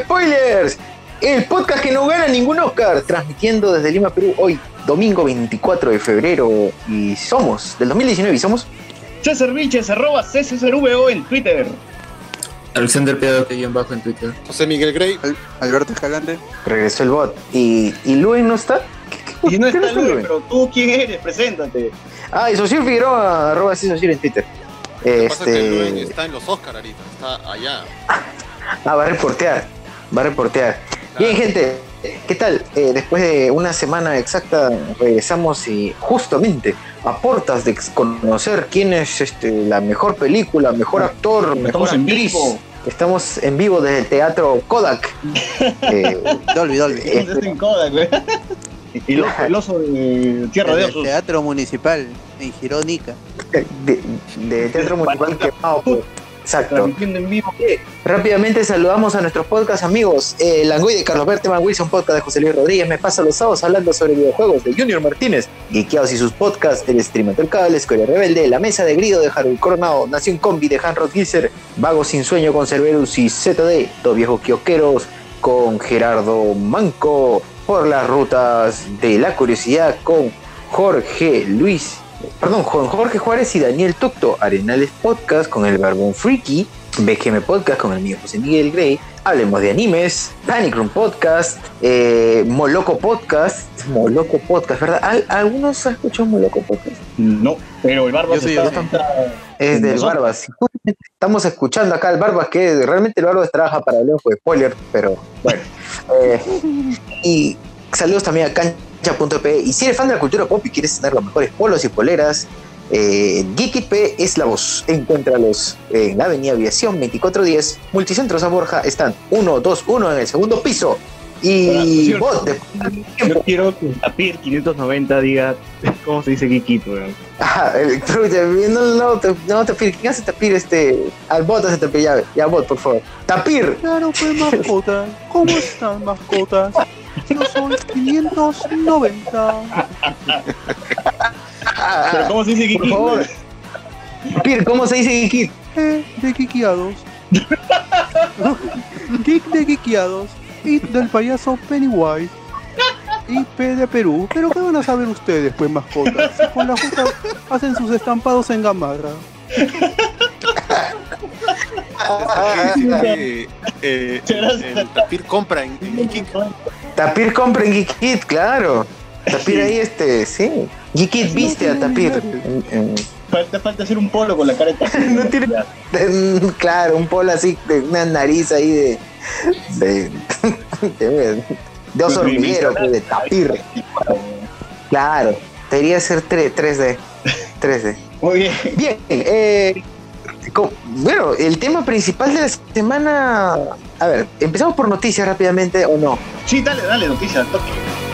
Spoilers, el podcast que no gana ningún Oscar, transmitiendo desde Lima, Perú, hoy, domingo 24 de febrero, y somos, del 2019, y somos... César Vilches, arroba CCRVO en Twitter. Alexander Piado que guion bajo en Twitter. José Miguel Grey. Al- Alberto Escalante. Regresó el bot, y, y Luen no está. ¿Qué- qué- Y no qué está Luen? Luis, pero tú quién eres, preséntate. Ah, y Social Figueroa, arroba Social en Twitter. Lo que pasa es que Luen Este... está en los Oscar ahorita, está allá. Ah, va a reportear, va a reportear. Bien, gente, ¿qué tal? Eh, después de una semana exacta regresamos y justamente a portas de conocer quién es este, la mejor película, mejor actor, mejor Estamos en actriz. vivo. Estamos en vivo desde el teatro Kodak. Eh, Dolby, Dolby. Estás en Kodak, güey. El oso, el oso de Tierra de En Osos. Teatro Municipal en Girónica. de, de Teatro Municipal quemado. pues. Exacto. Transmitiendo en vivo. Rápidamente saludamos a nuestros podcast amigos. Eh, Langoy de Carlos Berteman, Wilson Podcast de José Luis Rodríguez. Me pasa los sábados hablando sobre videojuegos de Junior Martínez. Geekeados y sus podcasts. El Streamer del Cable, Escuela Rebelde. La Mesa de Grido de Harold Coronado. Nación Combi de Hanrod Gilser. Vago Sin Sueño con Cerberus y ZD. Dos viejos kiosqueros con Gerardo Manco. Por las rutas de la curiosidad con Jorge Luis perdón, Juan Jorge Juárez y Daniel Tocto, Arenales Podcast con el Barbón Freaky, BGM Podcast con el mío José Miguel Grey, Hablemos de Animes, Panic Room Podcast, eh, Moloco Podcast, Moloco Podcast, ¿verdad? ¿Al- ¿Algunos han escuchado Moloco Podcast? No, pero el barba Yo sí, está, yo está- Es del Nosotros. Barbas. Estamos escuchando acá al Barbas, que realmente el Barbas trabaja para Hablemos de Spoiler, pero bueno. Eh, y saludos también a cancha.p. Y si eres fan de la cultura pop y quieres tener los mejores polos y poleras, eh, es la voz. Encuéntralos en la Avenida Aviación 2410, Multicentros a Borja. Están 1, 2, 1 en el segundo piso. Y Ah, bot, de Yo quiero que Tapir 590 diga cómo se dice. Ajá, el- pero te- no, no, te- no, Tapir, ¿quién hace Tapir este? Al bot hace Tapir, ya, ya bot, por favor. Tapir, Claro, pues mascotas. ¿Cómo están, mascotas? Yo soy 590. Pero ¿cómo se dice por Geekito? favor. Tapir, ¿cómo se dice Geekit? E de Geekiados. Geek de Geekiados. Y del payaso Pennywise. Y P de Perú. Pero ¿qué van a saber ustedes, pues, mascotas? Si con las frutas hacen sus estampados en gamarra. Eh, eh, el, el Tapir compra en, en Geek. Tapir compra en Geekit, claro. Tapir ahí, este, sí. Geekit viste a Tapir. En- en- Falta, falta hacer un polo con la Tapir. No tiene- claro, un polo así, de una nariz ahí de. de. de, de oso hormiguero, pues, de Tapir. Claro, debería ser 3, 3D. 3D. Muy bien. Bien, eh, bueno, el tema principal de la semana. A ver, empezamos por noticias rápidamente o no. Sí, dale, dale, noticias. toque.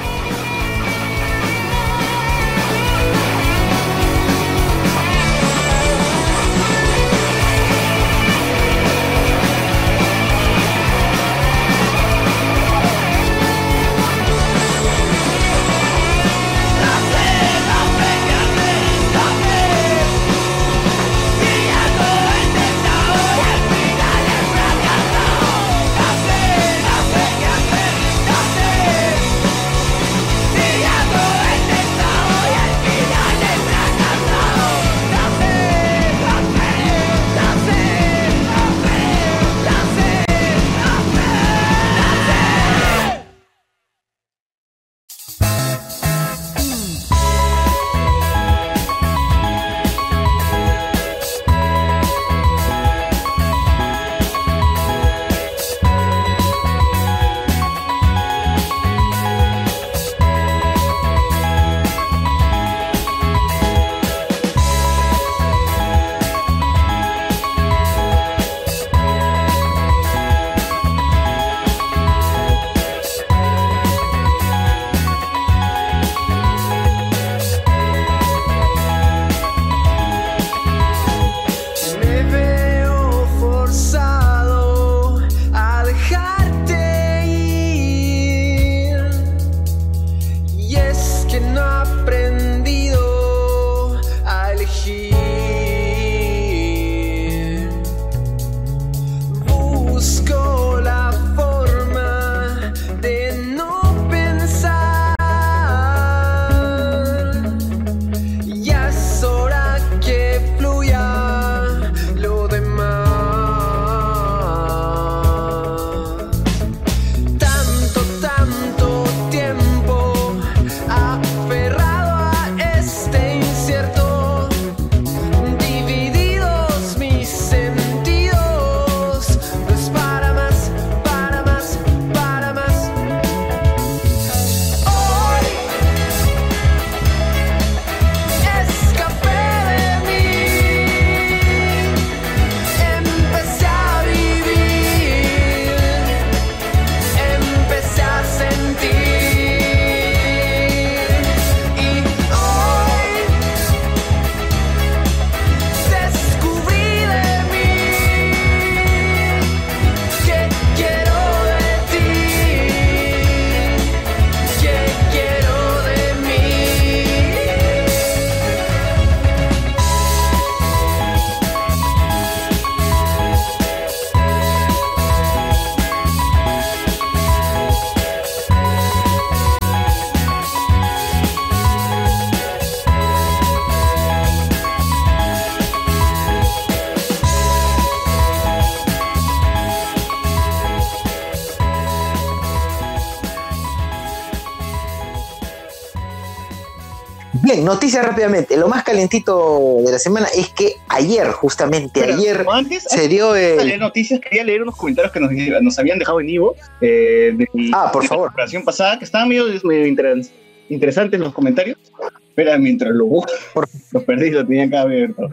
Noticias rápidamente. Lo más calientito de la semana es que ayer, justamente Pero, ayer, antes, se dio antes de leer el. noticias, quería leer unos comentarios que nos, nos habían dejado en Ivo eh, de, Ah, por de favor. la operación pasada, que estaban medio, medio interes- interesantes los comentarios. Espera, mientras lo busco, los perdí, lo tenía acá abierto.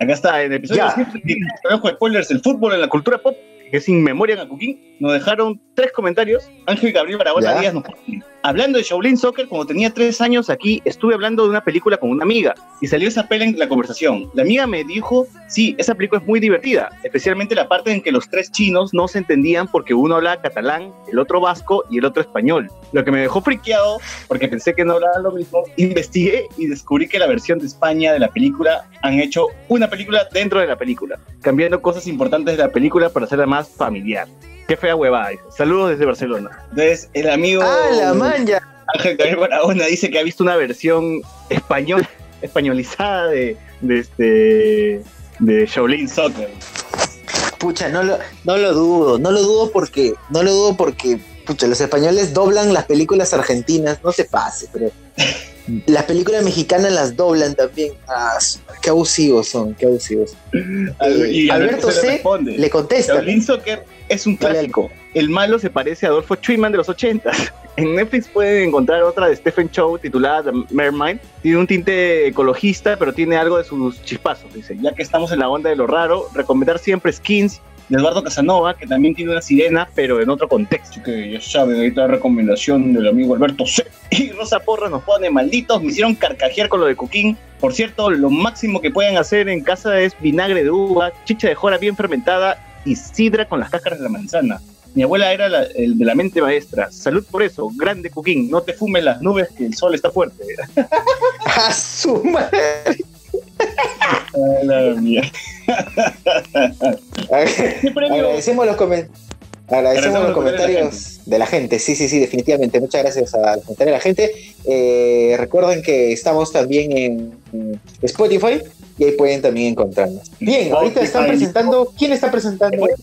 Acá está, en el episodio Ya. 7, ojo, spoilers, el fútbol en la cultura pop, que es In Memoria en Acuquín, nos dejaron tres comentarios. Ángel Gabriel Barahona Ya. Díaz nos pone, hablando de Shaolin Soccer, cuando tenía tres años aquí, estuve hablando de una película con una amiga y salió esa pela en la conversación. La amiga me dijo, sí, esa película es muy divertida, especialmente la parte en que los tres chinos no se entendían porque uno hablaba catalán, el otro vasco y el otro español. Lo que me dejó friqueado, porque pensé que no hablaban lo mismo, investigué y descubrí que la versión de España de la película han hecho una película dentro de la película, cambiando cosas importantes de la película para hacerla más familiar. Qué fea huevada. dice. Saludos desde Barcelona. Entonces, el amigo ¡Ah, la manja! Ángel Gabriel Barahona dice que ha visto una versión español, españolizada de, de este de Shaolin Soccer. Pucha, no lo, no lo dudo, no lo dudo porque, no lo dudo porque, pucha, los españoles doblan las películas argentinas, no se pase, pero las películas mexicanas las doblan también. Ah, qué abusivos son, qué abusivos. Y Alberto se le C. responde. Le contesta. Shaolin Soccer es un clásico. El malo se parece a Adolfo Schumann de los 80. En Netflix pueden encontrar otra de Stephen Chow titulada The Mermind. Tiene un tinte ecologista, pero tiene algo de sus chispazos, dice. Ya que estamos en la onda de lo raro, recomendar siempre Skins de Eduardo Casanova, que también tiene una sirena, pero en otro contexto. Así que ya saben, ahí está la recomendación del amigo Alberto C. Y Rosa Porra nos pone, malditos, me hicieron carcajear con lo de Coquín. Por cierto, lo máximo que pueden hacer en casa es vinagre de uva, chicha de jora bien fermentada y sidra con las cáscaras de la manzana. Mi abuela era la- el de la mente maestra. Salud por eso, grande Coquín. No te fumes las nubes que el sol está fuerte. ¡A su madre! Ay, la mía. ¿Qué premio? Agradecemos los, comen- agradecemos Agradecemos los los comentarios de la gente. Sí, sí, sí, definitivamente. Muchas gracias a los comentarios de la gente. Eh, recuerden que estamos también en Spotify y ahí pueden también encontrarnos. Bien, ahorita están presentando. ¿Quién está presentando? El.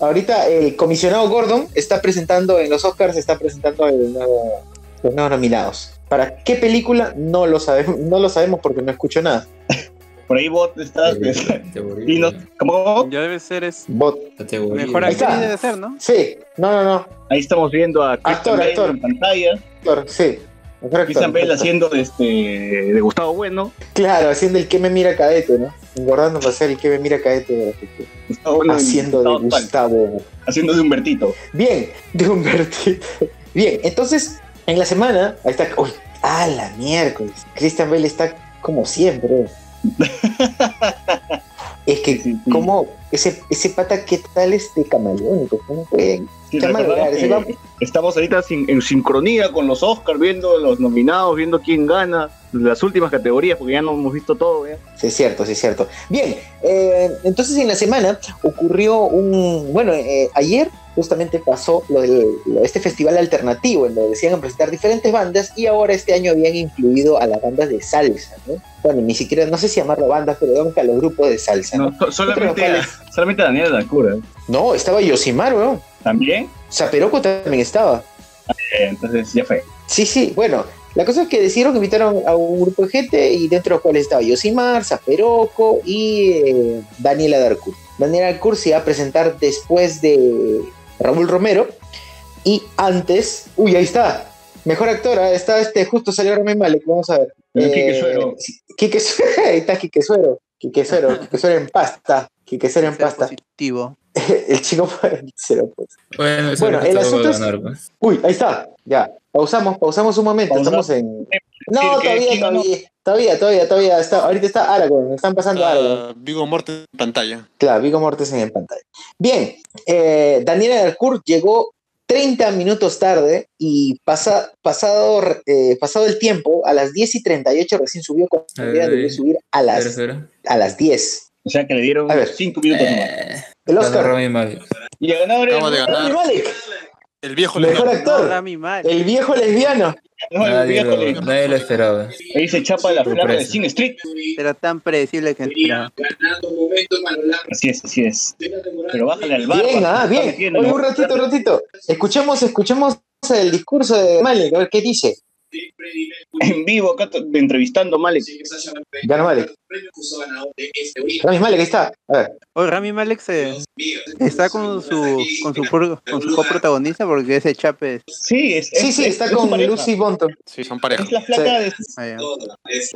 Ahorita el comisionado Gordon está presentando en los Oscars, está presentando el nuevo- los nuevos nominados. ¿Para qué película? No lo sabemos, no lo sabemos porque no escucho nada. Por ahí vos estás. Categoría. y no, ¿cómo? Ya debe ser es Bot. Categoría. mejor actriz debe ser, ¿no? Sí, no, no, no. Ahí estamos viendo a Christian Actor, Bale actor. en pantalla. Actor, sí. Mejor actor, Christian Bale actor. haciendo este, de Gustavo Bueno. Claro, haciendo el que me mira cadete, ¿no? Engordando para ser el que me mira cadete de la gente. Gustavo Bueno Haciendo de Gustavo Gustavo. Haciendo de Humbertito. Bien, de Humbertito. Bien, entonces, en la semana, ahí está. Uy, ah, la miércoles. Christian Bale está como siempre. es que, Sí, sí. como ese, ese pata, ¿qué tal este camaleónico? ¿Cómo puede? Sí, Qué mal recordamos lugar, ese que va- Estamos ahorita sin- en sincronía con los Oscars, viendo los nominados, viendo quién gana, las últimas categorías, porque ya no hemos visto todo. ¿ya? Sí, es cierto, sí, es cierto. Bien, eh, entonces en la semana ocurrió un. Bueno, eh, ayer justamente pasó lo de este festival alternativo, en donde decían presentar diferentes bandas y ahora este año habían incluido a las bandas de salsa, ¿no? Bueno, ni siquiera, no sé si llamarlo bandas, pero digamos que a los grupos de salsa. No, No, so- solamente, a- solamente Daniel Dacura. no estaba Yosimar, weón. También. Zaperoco también estaba. Eh, entonces ya fue. Sí, sí, bueno, la cosa es que decidieron que invitaron a un grupo de gente y dentro de los cuales estaba Yosimar, Zaperoco y eh, Daniela Darcourt. Daniela Darcourt se iba a presentar después de Raúl Romero y antes, uy, ahí está, mejor actora, está este, justo salió Rami Malek, vamos a ver. Eh, Quique Suero. Quique Suero, ahí está Quique Suero, Quique Suero, Quique Suero en pasta, Suero en pasta. positivo. El chico cero, pues. Bueno, eso Bueno, el asunto es- ganar, pues. Uy, ahí está, ya. Pausamos, pausamos un momento. Pausa. Estamos en. No, ¿Quién- todavía, todavía, todavía, todavía, todavía. Está, ahorita está Aragorn, están pasando Aragorn. Ah, Vigo Morte en pantalla. Claro, Vigo Mortensen en pantalla. Bien, eh, Daniela Delcourt llegó 30 minutos tarde y pasa, pasado, eh, pasado el tiempo, a las 10 y 38 recién subió cuando A debería subir a Espera, las, espera. A las 10. O sea que le dieron A ver. 5 minutos más. Eh, El Oscar. Rami Malek. Y el ganador es Acaba de ganar. Rami Malek, El viejo mejor lesbiano. actor, Rami Malek. el viejo lesbiano. no, el Nadie viejo lo, le- nadie lo esperaba. Ahí se chapa la flaca de. Sin Street. Era tan predecible que entraba. Así es, así es. Pero bájale al bar. Bien, ah, bien. Oye, un ratito, un ratito. Escuchemos, escuchemos el discurso de Malek, a ver qué dice. En vivo, acá entrevistando a Malek. Gana Malek. Rami Malek, está. A ver. Oye, Rami Malek se- está con su, con su, con su coprotagonista porque ese chape es... Sí, es, Sí, es- sí, es- está es con. Lucy Bonton. Sí, son pareja. Es la flaca de ah, ya.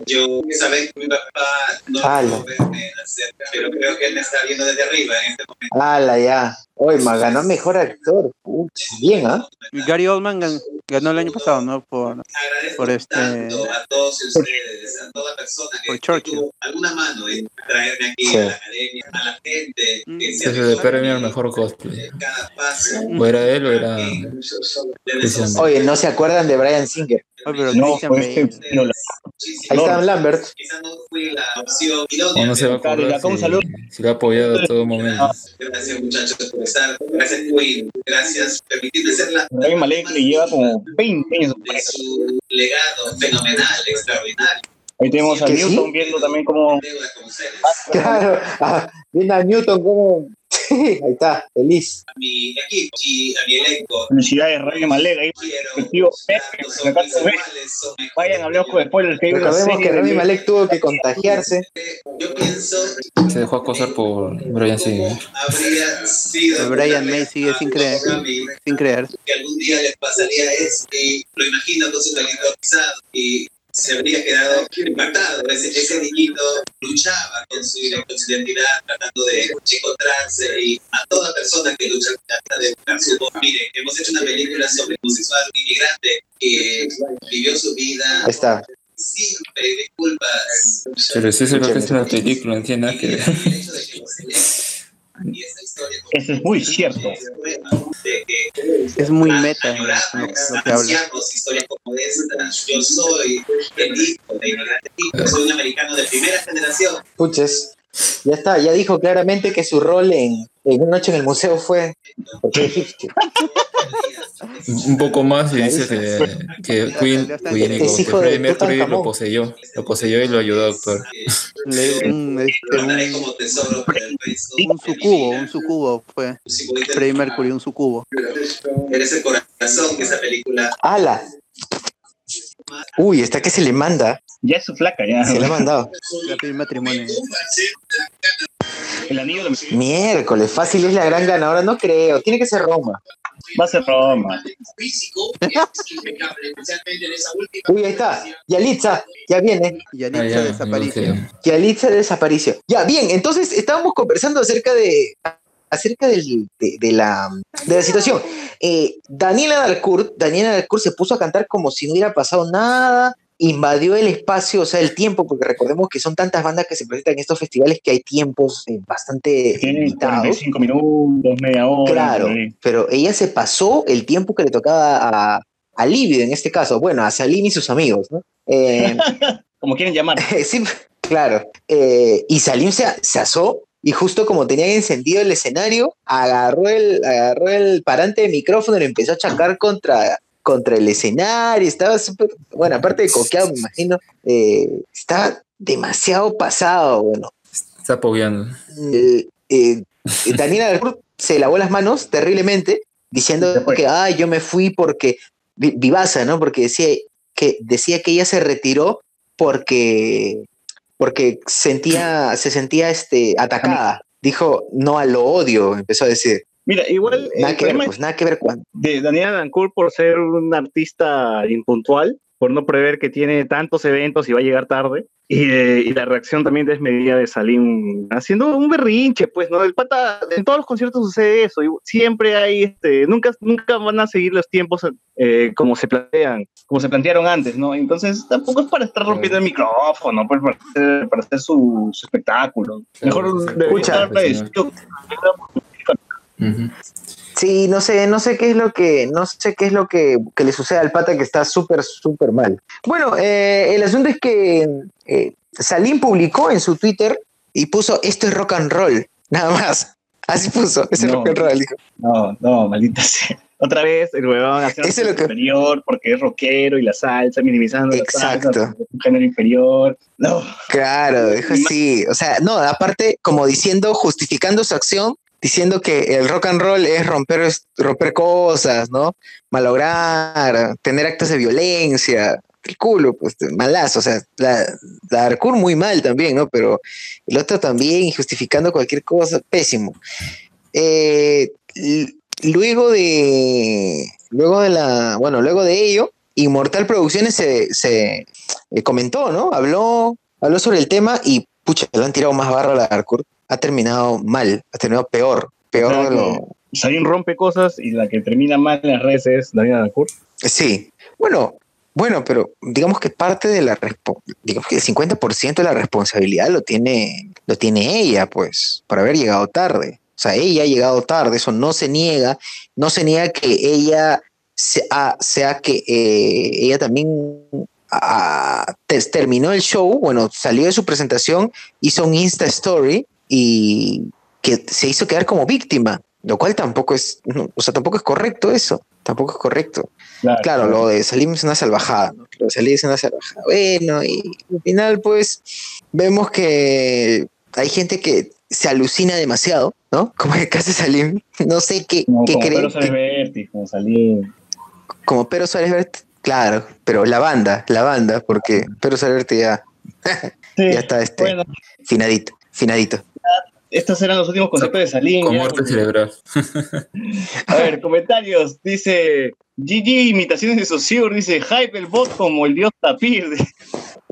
Yo sabes que mi papá no pudo verme hacer, pero creo que él me está viendo desde arriba en este momento. Ala, ya. Oye, ma, ganó mejor actor. Puch, bien, ¿ah? Y Gary Oldman gan- ganó el año pasado, ¿no? Por, Agradezco Por este- tanto a todos ustedes, a toda persona que, Por que Churchill. tuvo alguna mano en traerme aquí Sí. a la academia, a la gente Mm. que se de premio al mejor cosplay. cada paso. O era él o era. Oye, no se acuerdan de Brian Singer. Pero No, Christian pues, este- no, la- Ahí No. está Lambert. Quizá no fui la opción no se va a acordar si lo ha apoyado a todo momento. Gracias muchachos por estar. Gracias Queen. Gracias por permitirme ser la Rami Malek le lleva como 20 años. de su legado fenomenal, extraordinario. Ahí tenemos a. Newton viendo también ustedes. Claro. Ah, viene a Newton como. Ahí está, feliz. A mi equipo y a mi elenco. felicidades Rami Malek. Ahí Quiero Efectivo, vayan, hablemos con spoilers. Que Recordemos que Rami Malek tuvo que contagiarse. Yo pienso Se dejó acosar por Brian Singer. habría sido El Brian May sigue sin creer. Sin creer. que algún día les pasaría eso y lo imagino con su rizado y se habría quedado impactado. Ese, ese niñito luchaba con su, con su identidad tratando de encontrarse y a toda persona que lucha trata de buscar su voz. Mire, hemos hecho una película sobre un homosexual un inmigrante que vivió su vida Ahí está. siempre disculpas. Pero sí se lo que es una película, no tiene nada que Eso es muy cierto. Es muy meta lo, lo que habla. ansiamos historias como esta. Yo soy el hijo de inmigrante soy un americano de primera generación. Puches. Ya está, ya dijo claramente que su rol en, en Una Noche en el Museo fue. Un poco más y dice que, que Queen, Queen y Es hijo Freddie Mercury lo poseyó. Lo poseyó y lo ayudó a actuar. Le- un, este, un, un sucubo, un sucubo fue. Freddie Mercury, un sucubo. Eres el corazón de esa película. ¡Hala! Uy, está que se le manda. Ya es su flaca, ya. Se le ha mandado. La matrimonio. El anillo de Miércoles, fácil es la gran ganadora. No creo, tiene que ser Roma. va a ser Roma. Uy, ahí está. Yalitza, ya viene. Y Ah, ya, desapareció. Yalitza desapareció. Ya, bien, entonces estábamos conversando acerca de acerca del- de, de la, de la situación. Eh, Daniela Dalcourt, Daniela Dalcourt se puso a cantar como si no hubiera pasado nada, invadió el espacio, o sea, el tiempo, porque recordemos que son tantas bandas que se presentan en estos festivales que hay tiempos eh, bastante limitados. 45 minutos, media hora. Claro, pero ella se pasó el tiempo que le tocaba a, a en este caso, bueno, a Salim y sus amigos, ¿no? Eh, Como quieren llamar. sí, claro. Eh, y Salim se, se asó y justo como tenían encendido el escenario, agarró el, agarró el parante de micrófono y lo empezó a chacar contra, contra el escenario. Estaba súper, bueno, aparte de coqueado, me imagino, eh, estaba demasiado pasado, bueno. Está apoyando. Eh, eh, Daniela Dalcourt se lavó las manos terriblemente diciendo que ay yo me fui porque Vi- Vivasa, ¿no? Porque decía que decía que ella se retiró porque porque sentía se sentía este atacada. Dijo no al odio, empezó a decir. Mira, igual Nada el que ver, pues nada que ver cuándo. de Daniela Dancourt por ser un artista impuntual, por no prever que tiene tantos eventos y va a llegar tarde. Y, eh, y la reacción también desmedida de Salim haciendo un berrinche, pues, ¿no? El pata, en todos los conciertos sucede eso. y siempre hay, este, nunca, nunca van a seguir los tiempos eh, como se plantean. como se plantearon antes, ¿no? Entonces tampoco es para estar rompiendo el micrófono, pues para hacer, para hacer su, su espectáculo. Mejor debería escucha, estar Sí, no sé, no sé qué es lo que, no sé qué es lo que, que le sucede al pata que está súper, súper mal. Bueno, eh, el asunto es que eh, Salim publicó en su Twitter y puso esto es rock and roll, nada más. Así puso, es No. rock and roll, dijo. No, no, maldita sea. Otra vez, el huevón haciendo lo que- inferior porque es rockero y la salsa, minimizando la Exacto. salsa, porque es un género inferior. No, Claro, dijo así. O sea, no, aparte, como diciendo, justificando su acción, diciendo que el rock and roll es romper, romper cosas, ¿no? Malograr, tener actos de violencia. El culo, pues malazo, o sea, la, la muy mal también, ¿no? Pero el otro también, justificando cualquier cosa, pésimo. Eh, luego de, luego de la, bueno, luego de ello, Inmortal Producciones se, se eh, comentó, ¿no? Habló, habló sobre el tema y, pucha, le han tirado más barro a la Darkcourt. Ha terminado mal, ha terminado peor, peor de lo... Sarin rompe cosas y la que termina mal en las redes es Daniela Darkcourt. Sí, bueno, bueno, pero digamos que parte de la digamos que el 50% de la responsabilidad lo tiene, lo tiene ella, pues, por haber llegado tarde. O sea, ella ha llegado tarde, eso no se niega, no se niega que ella sea, sea que eh, ella también terminó el show, bueno, salió de su presentación, hizo un Insta Story y que se hizo quedar como víctima, lo cual tampoco es, o sea, tampoco es correcto eso, tampoco es correcto. Claro, lo de Salim es una salvajada, ¿no? Lo de Salim es una salvajada. Bueno, y al final, pues, vemos que hay gente que se alucina demasiado, ¿no? Como el caso de Salim. No sé qué, como, qué como Pero Suárez como Salim. Como Pero Suárez claro, pero la banda, la banda, porque Pero Suárez ya, ya está este, finadito, finadito. Estos eran los últimos conceptos de Salim. Con muerte cerebral. A ver, comentarios. Dice GG, imitaciones de Saussure. Dice Hype el bot como el dios Tapir.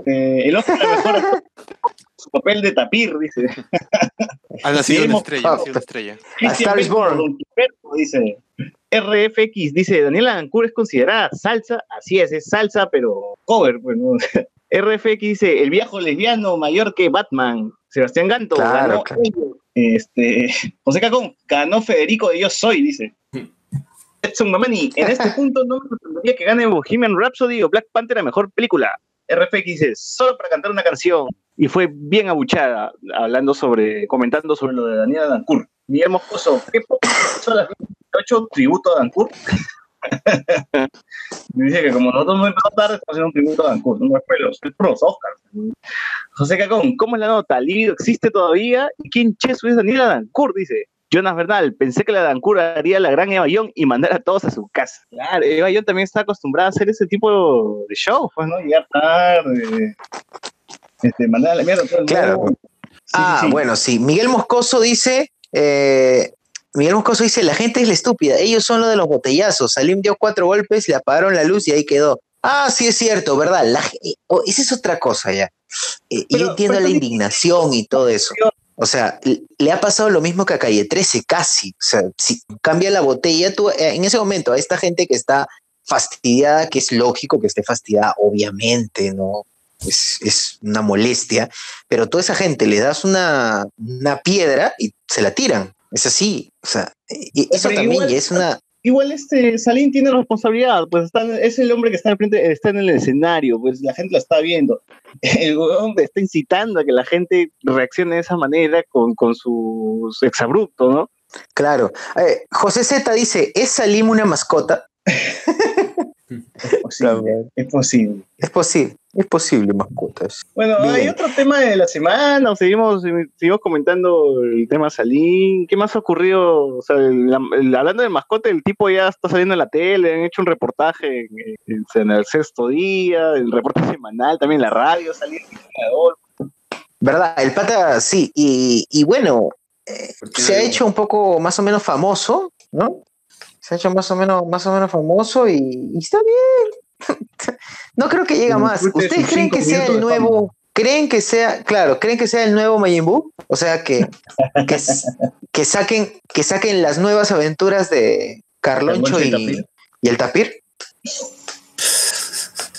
Eh, el otro mejor su papel de tapir, dice. Ha nacido una estrella, ha sido una estrella. Cristian dice. RFX dice, Daniela Ancur es considerada salsa, así es, es salsa, pero cover, bueno. RFX dice, el viejo lesbiano mayor que Batman. Sebastián Ganto claro, ganó Este, José Cacón, ganó Federico de Yo Soy, dice. Edson Mamani, en este punto no me sorprendería que gane Bohemian Rhapsody o Black Panther a mejor película. RFX dice, solo para cantar una canción. Y fue bien abuchada, hablando sobre, comentando sobre lo de Daniela Dancourt. Miguel Moscoso, ¿qué son las 28 tributo a Dancourt? Dice que como nosotros no empezamos tarde, estamos haciendo un tributo a Dancourt, no después los, los Oscars. José Cacón, ¿cómo es la nota? ¿Lido existe todavía? ¿Y quién cheso es Daniela Dancourt? Dice. Jonas Bernal, pensé que la Dancourt haría la gran Eva Young y mandar a todos a su casa. Claro, Eva Young también está acostumbrada a hacer ese tipo de show, pues, ¿no? Llegar tarde, este, mandar a la mierda a todo el Claro. ah, bueno, sí. Miguel Moscoso dice, eh, Miguel Moscoso dice, la gente es la estúpida, ellos son los de los botellazos. Salim dio cuatro golpes, le apagaron la luz y ahí quedó. Ah, sí es cierto, ¿verdad? La, oh, esa es otra cosa ya. Eh, yo entiendo la indignación y todo eso. O sea, le ha pasado lo mismo que a Calle 13, casi. O sea, si cambia la botella, tú, eh, en ese momento, a esta gente que está fastidiada, que es lógico que esté fastidiada, obviamente, ¿no? Es, es una molestia, pero toda esa gente le das una, una piedra y se la tiran. Es así. O sea, y eso Pero también igual- es una. Igual este Salim tiene responsabilidad, pues está, es el hombre que está, frente, está en el escenario, pues la gente lo está viendo. El hombre está incitando a que la gente reaccione de esa manera con, con sus exabruptos, ¿no? Claro. Eh, José Z dice: ¿Es Salim una mascota? Es posible. Es posible. Es posible, es posible, mascotas. Bueno, Bien. hay otro tema de la semana, o seguimos, seguimos comentando el tema Salim. ¿Qué más ha ocurrido? O sea, el- la- el- hablando de mascota, el tipo ya está saliendo en la tele, han hecho un reportaje en, en- en el sexto día, el reporte semanal, también en la radio, ganador. ¿Verdad? El pata, sí. Y, y bueno, eh, se ha hecho un poco más o menos famoso, ¿no? Se ha hecho más o menos, más o menos famoso y, y está bien. no creo que llega más. ¿Ustedes creen que sea el nuevo? ¿Creen que sea, claro, creen que sea el nuevo Majin Buu? O sea, que, que, saquen, que saquen las nuevas aventuras de Carloncho y y, Tapir. y el Tapir.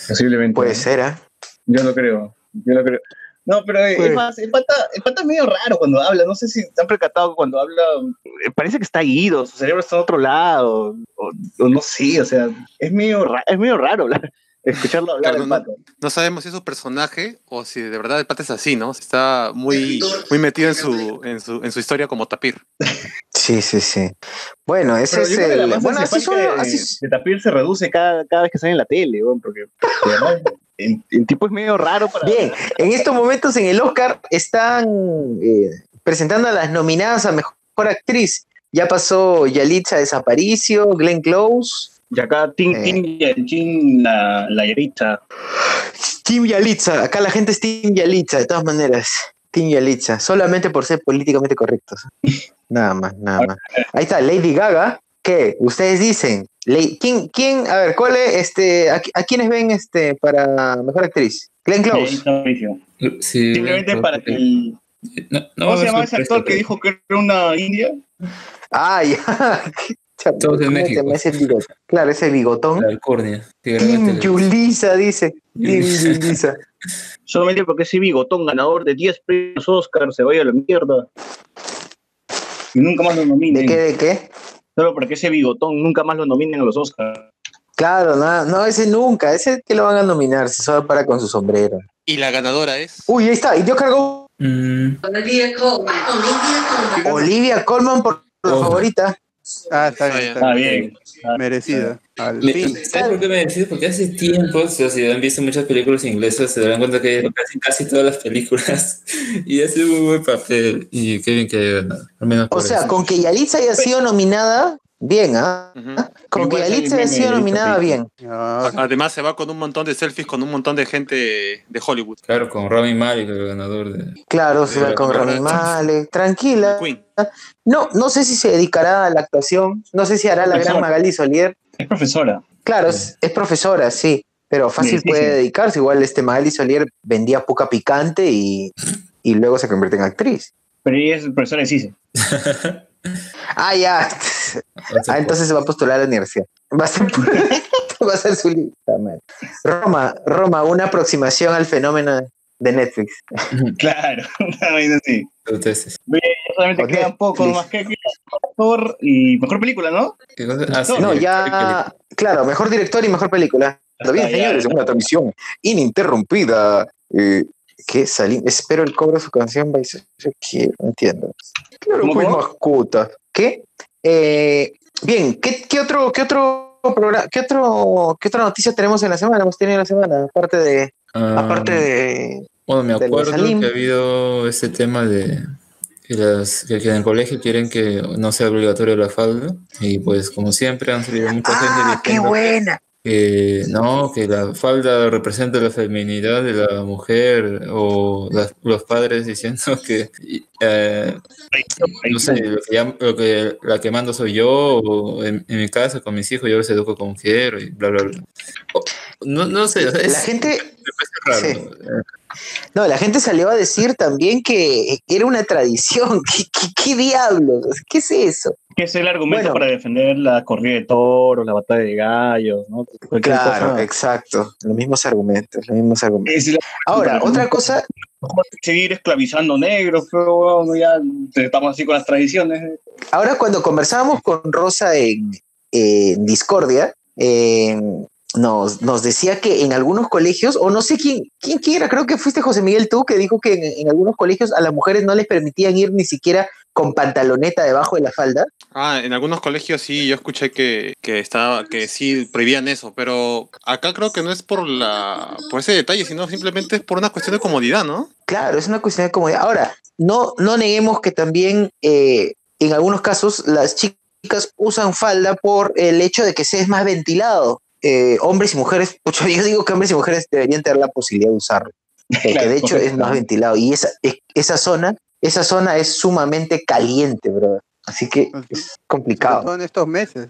Posiblemente. Puede ser, ¿ah? Yo no creo. Yo no creo. No, pero eh, Pues- es más, el pata, el pata es medio raro cuando habla. No sé si te han percatado cuando habla. eh, Parece que está ido, su cerebro está en otro lado. O, o no sé, o sea, es medio, ra- es medio raro hablar, escucharlo hablar Claro, el no- pata. No sabemos si es un personaje o si de verdad el pata es así, ¿no? Si Está muy, muy metido en su, en, su, en su historia como tapir. Sí, sí, sí. Bueno, ese es el. Bueno, así son, así de, Tapir se reduce cada, cada vez que sale en la tele, porque el, el tipo es medio raro para. Bien, en estos momentos en el Oscar están eh, presentando a las nominadas a, mejo- actriz. Ya pasó Yalitza Desaparicio, Glenn Close. Y acá Tim, Eh. Tim, y- Tim la, la Yarita. Team Yalitza. Acá la gente es Team Yalitza, de todas maneras. Team Yalitza. Solamente por ser políticamente correctos. Nada más, nada más. Ahí está, Lady Gaga. ¿Qué? Ustedes dicen. ¿Quién, quién? A ver, ¿cuál es este? ¿A, a quiénes ven este para mejor actriz? Glenn Close. Sí, Simplemente para que el. No, no ¿Cómo se llama ese actor que dijo que era una india? Ah, ya. Chamo, Todos de ¿cómo se México. llama ese bigot- Claro, ese bigotón. La alcurnia. televisión. Yulisa, dice. Team Yulisa. Solamente porque ese bigotón ganador de 10 premios Oscar se vaya a la mierda. Y nunca más lo ¿De nominen. qué, de qué? Solo porque ese bigotón nunca más lo nominen a los Oscars. Claro, no, no, ese nunca. Ese que lo van a nominar, si solo para con su sombrero. Y la ganadora es. Uy, ahí está. Y Dios cargó Mm, Olivia Colman. Olivia Colman. Olivia Colman por la Oh. favorita. Ah, está bien, Está está bien. bien. Merecida. Al me- fin. ¿Sabes por qué me decido? Porque hace tiempo, o sea, si han visto muchas películas inglesas, se darán cuenta que casi, casi todas las películas y hace un muy buen papel. Y qué bien que haya ganado. Al menos O sea, eso. con que Yalitza haya sido nominada, bien, ¿ah? Ujú. Con que Igual Yalitza sale haya meme sido nominada, bien. Ah, Además se va con un montón de selfies con un montón de gente de Hollywood. Claro, con Rami Malek, el ganador de. Claro, se va con Rami Malek, tranquila. Queen. No, no sé si se dedicará a la actuación, no sé si hará la gran. Magali Solier. Es profesora. Claro, es, es profesora, sí, pero fácil Sí, sí, puede sí. dedicarse. Igual este Magali Solier vendía puca picante y, y luego se convierte en actriz. Pero ella es profesora de CICE. Ah, ya. Ah, entonces se va a postular a la universidad. Va a ser, va a ser su lista, man. Roma, Roma, una aproximación al fenómeno de Netflix. Claro, una vaina así. Entonces, Solamente Ok, quedan pocos listo. más que actor y mejor película, ¿no? Ah, sí, No, ya, claro, mejor director y mejor película. Está Bien, señores, una transmisión ininterrumpida. Eh, ¿Qué? Salim, espero el cobro de su canción. va a ser- ¿Qué? No entiendo. Claro, ¿Cómo, pues cómo? mascota. ¿Qué? Eh, bien, ¿qué, qué otro, qué otro programa, qué otro, qué otra noticia tenemos en la semana? Hemos tenido en la semana, aparte de, Ah, aparte de. Bueno, me acuerdo que ha habido ese tema de que, las, que, en el colegio quieren que no sea obligatorio la falda y pues como siempre han salido mucha ¡Ah, gente qué buena! Que no, que la falda representa la feminidad de la mujer o las- los padres diciendo que eh, no sé, lo que, llam- lo que la que mando soy yo o en, en mi casa con mis hijos yo los educo como quiero y bla bla bla. No, no sé, es, La gente, me parece raro. Eh, no, la gente salió a decir también que era una tradición. ¿Qué, qué, qué diablos? ¿Qué es eso? Que es el argumento Bueno. para defender la corrida de toros, la batalla de gallos, ¿no? Cualquier Claro, cosa. exacto. Los mismos argumentos, los mismos argumentos. La- Ahora, otra cosa, seguir esclavizando negros, pero bueno, ya estamos así con las tradiciones. ahora cuando conversábamos con Rosa en, en Discordia, eh, nos, nos decía que en algunos colegios, o no sé quién, quién, quién era, creo que fuiste José Miguel tú, que dijo que en, en algunos colegios a las mujeres no les permitían ir ni siquiera con pantaloneta debajo de la falda. Ah, en algunos colegios sí, yo escuché que, que estaba, que sí prohibían eso, pero acá creo que no es por la, por ese detalle, sino simplemente es por una cuestión de comodidad, ¿no? Claro, es una cuestión de comodidad. Ahora, no, no neguemos que también eh, en algunos casos las chicas usan falda por el hecho de que se es más ventilado. Eh, hombres y mujeres, yo digo que hombres y mujeres deberían tener la posibilidad de usarlo, porque Claro, de hecho es más ventilado y esa, es- esa zona, esa zona es sumamente caliente, bro. Así que es Sobre complicado. todo en estos meses.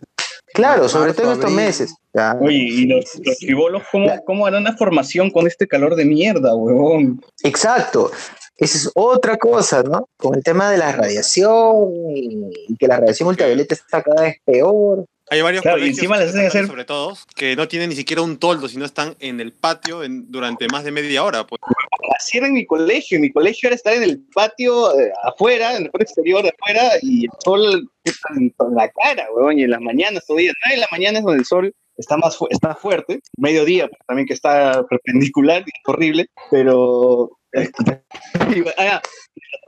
Claro, sobre marzo, todo en estos abril. meses. Ya. Oye, y los, los chibolos, ¿cómo, ¿cómo harán una formación con este calor de mierda, huevón? Exacto. Esa es otra cosa, ¿no? Con el tema de la radiación y, y que la radiación ultravioleta está cada vez peor. Hay varios Claro, y encima les hacen hacer- sobre todo, que no tienen ni siquiera un toldo, sino están en el patio en- durante más de media hora. Pues. Así era en mi colegio. En mi colegio era estar en el patio eh, afuera, en el patio exterior de afuera, y el sol en, en la cara, huevón, y en las mañanas todavía. No en las mañanas donde el sol está más fu- está fuerte, mediodía pues, también que está perpendicular, y es horrible, pero... Ah,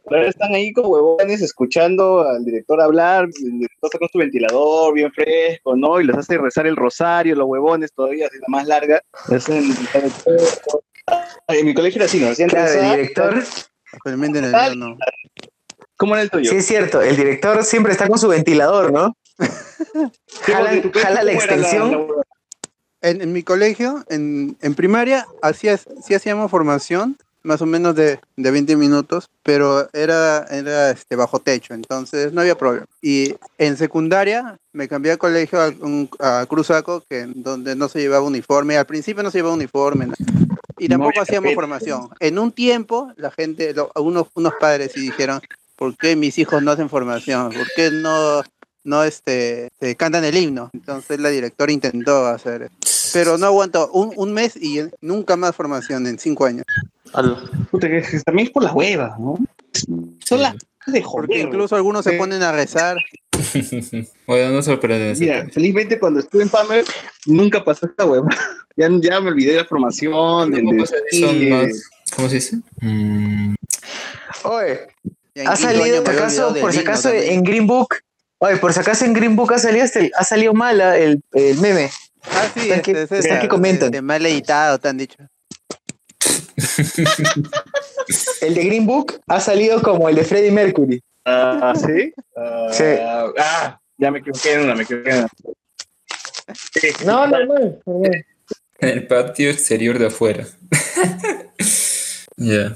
Ahora están ahí como huevones escuchando al director hablar, el director está con su ventilador bien fresco, ¿no? Y les hace rezar el rosario, los huevones todavía, así la más larga. hacen En mi colegio era así, ¿no? Hacían Claro, el director, Actualmente en el mío no. ¿Cómo era el tuyo? Sí, es cierto, el director siempre está con su ventilador, ¿no? Jala, ¿En tu colegio jala la extensión. la- En, en mi colegio, en, en primaria, hacías, sí hacíamos formación, más o menos de, de 20 minutos, pero era, era este, bajo techo, entonces no había problema. Y en secundaria me cambié de colegio a, un- a Cruzaco, que, donde no se llevaba uniforme. Al principio no se llevaba uniforme. Y tampoco hacíamos formación. En un tiempo, la gente, lo- unos, unos padres sí dijeron, ¿por qué mis hijos no hacen formación? ¿Por qué no, no este, eh, cantan el himno? Entonces la directora intentó hacer pero no aguantó un, un mes y nunca más formación en cinco años. Puta, que que también es por las huevas, ¿no? Son las de Porque joder. incluso algunos se ponen a rezar. bueno, no sorprende. Mira, felizmente cuando estuve en Palmer nunca pasó esta hueva. Ya, ya me olvidé de la formación. del- se- son más- ¿Cómo se dice? Mm, Oye, ha salido, por si acaso, olvidado del por si himno acaso también. en Green Book, oye, por si acaso en Green Book ha salido, este- ha salido mala el, el meme. Ah, sí, están que- este, es están esa, que comentan. este, mal editado, te han dicho. El de Green Book ha salido como el de Freddie Mercury. Ah, ¿sí? Ah, Sí. Ah, ya me equivoqué en una, me equivoqué en una. Sí. No, no, no. no. en el patio exterior de afuera. Ya.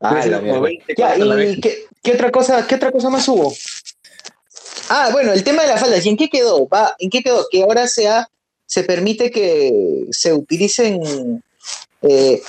Ah, la como mierda. 20 Ya. ¿y qué, qué otra cosa, qué otra cosa más hubo? Ah, bueno, el tema de las faldas. ¿Y en qué quedó? Va, ¿En qué quedó? Que ahora sea, se permite que se utilicen eh,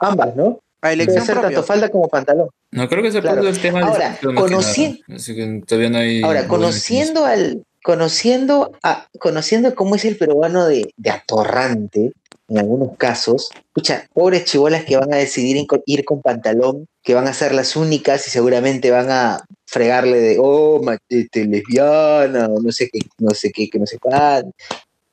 ambas, ¿no? A Puede elección ser propia. tanto falda como pantalón. No creo que se Claro. el tema Ahora, ciclo más que conoci- nada. Así que todavía no hay. Ahora, conociendo al, conociendo a, conociendo cómo es el peruano de, de atorrante, en algunos casos, escucha, pobres chibolas que van a decidir ir con pantalón, que van a ser las únicas y seguramente van a fregarle de, oh, ma- este, lesbiana, o no sé qué, no sé qué, que no sé cuál.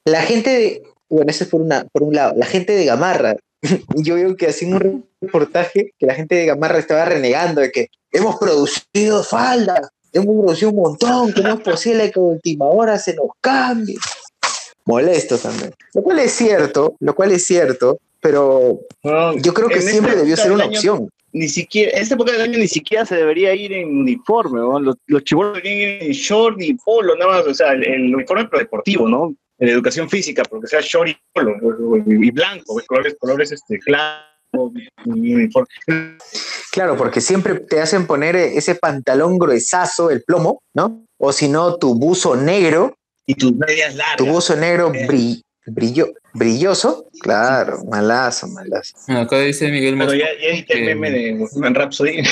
La gente de, bueno, eso es por, una, por un lado, la gente de Gamarra, yo veo que hacían un reportaje que la gente de Gamarra estaba renegando de que hemos producido faldas, hemos producido un montón, ¿cómo es posible que a última hora se nos cambie? Molesto también. Lo cual es cierto, lo cual es cierto, pero No, yo creo que siempre debió ser una año, opción. Ni siquiera, en esta época del año ni siquiera se debería ir en uniforme, ¿no? Los, los deberían ir en short y polo, nada más, o sea, el, el uniforme pero deportivo, ¿no? En educación física, porque sea short y polo, y, blanco, ¿ves? colores, colores este, claros, y uniforme. Claro, porque siempre te hacen poner ese pantalón gruesazo, el plomo, ¿no? O si no, tu buzo negro, Y tus medias largas. tu buzo negro Eh. bri- brillo, brilloso. Claro, malazo, malazo. Acá dice Miguel Pero ya, ya el meme de Rhapsody.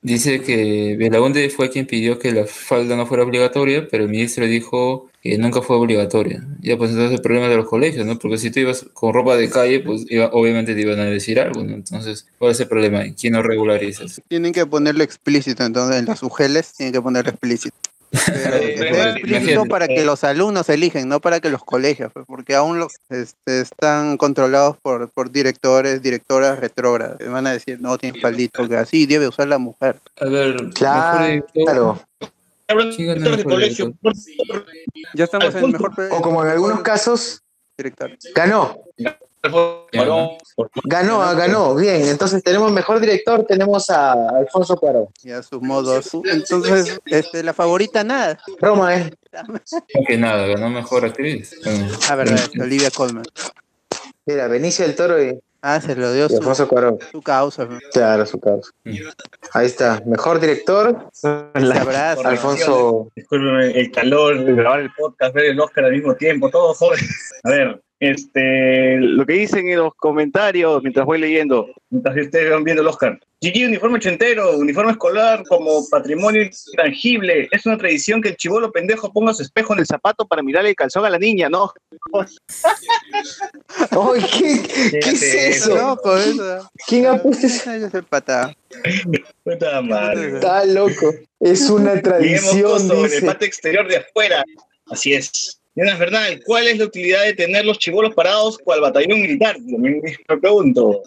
Dice que Belaunde fue quien pidió que la falda no fuera obligatoria, pero el ministro dijo que nunca fue obligatoria. Ya pues entonces el problema de los colegios, ¿no? Porque si tú ibas con ropa de calle, pues iba- obviamente te iban a decir algo, ¿no? Entonces, ¿cuál es el problema? ¿Quién no regulariza? Tienen que ponerlo explícito, entonces en las UGELs tienen que ponerlo explícito. Pero Eh, que para que los alumnos eligen, no para que los colegios, pues, porque aún los este, están controlados por, por directores, directoras retrógradas. que Van a decir, no, tiene faldito, porque así debe usar la mujer. A ver, Claro. Ya estamos en el mejor O como en algunos casos, director. ganó. Ganó, ganó. Bien, entonces tenemos mejor director, tenemos a Alfonso Cuarón. Ya sus modos. Entonces, este, la favorita nada. Roma, ¿eh? que nada, ganó mejor actriz. Ah, verdad, Olivia Colman. Mira, Benicio del Toro y, Ah, se lo dio y su, Alfonso Cuarón. su causa. Claro, su causa. Ahí está. Mejor director, Se abraza. Alfonso. Discúlpeme, el calor de grabar el podcast, ver el Oscar al mismo tiempo, todo joven. A ver, este, lo que dicen en los comentarios mientras voy leyendo, mientras ustedes van viendo el Oscar. Gigi, uniforme ochentero, uniforme escolar como patrimonio intangible. Es una tradición que el chivolo pendejo ponga su espejo en el zapato para mirarle el calzón a la niña, ¿no? ¡Ay, qué, qué es eso? Loco, eso. ¿Quién ha puesto eso? Ese es el pata. Puta madre. Está loco. Es una tradición, en el dice. patio exterior de afuera. Así es. Diana Fernández, ¿cuál es la utilidad de tener los chivolos parados cual batallón militar? Me, me pregunto.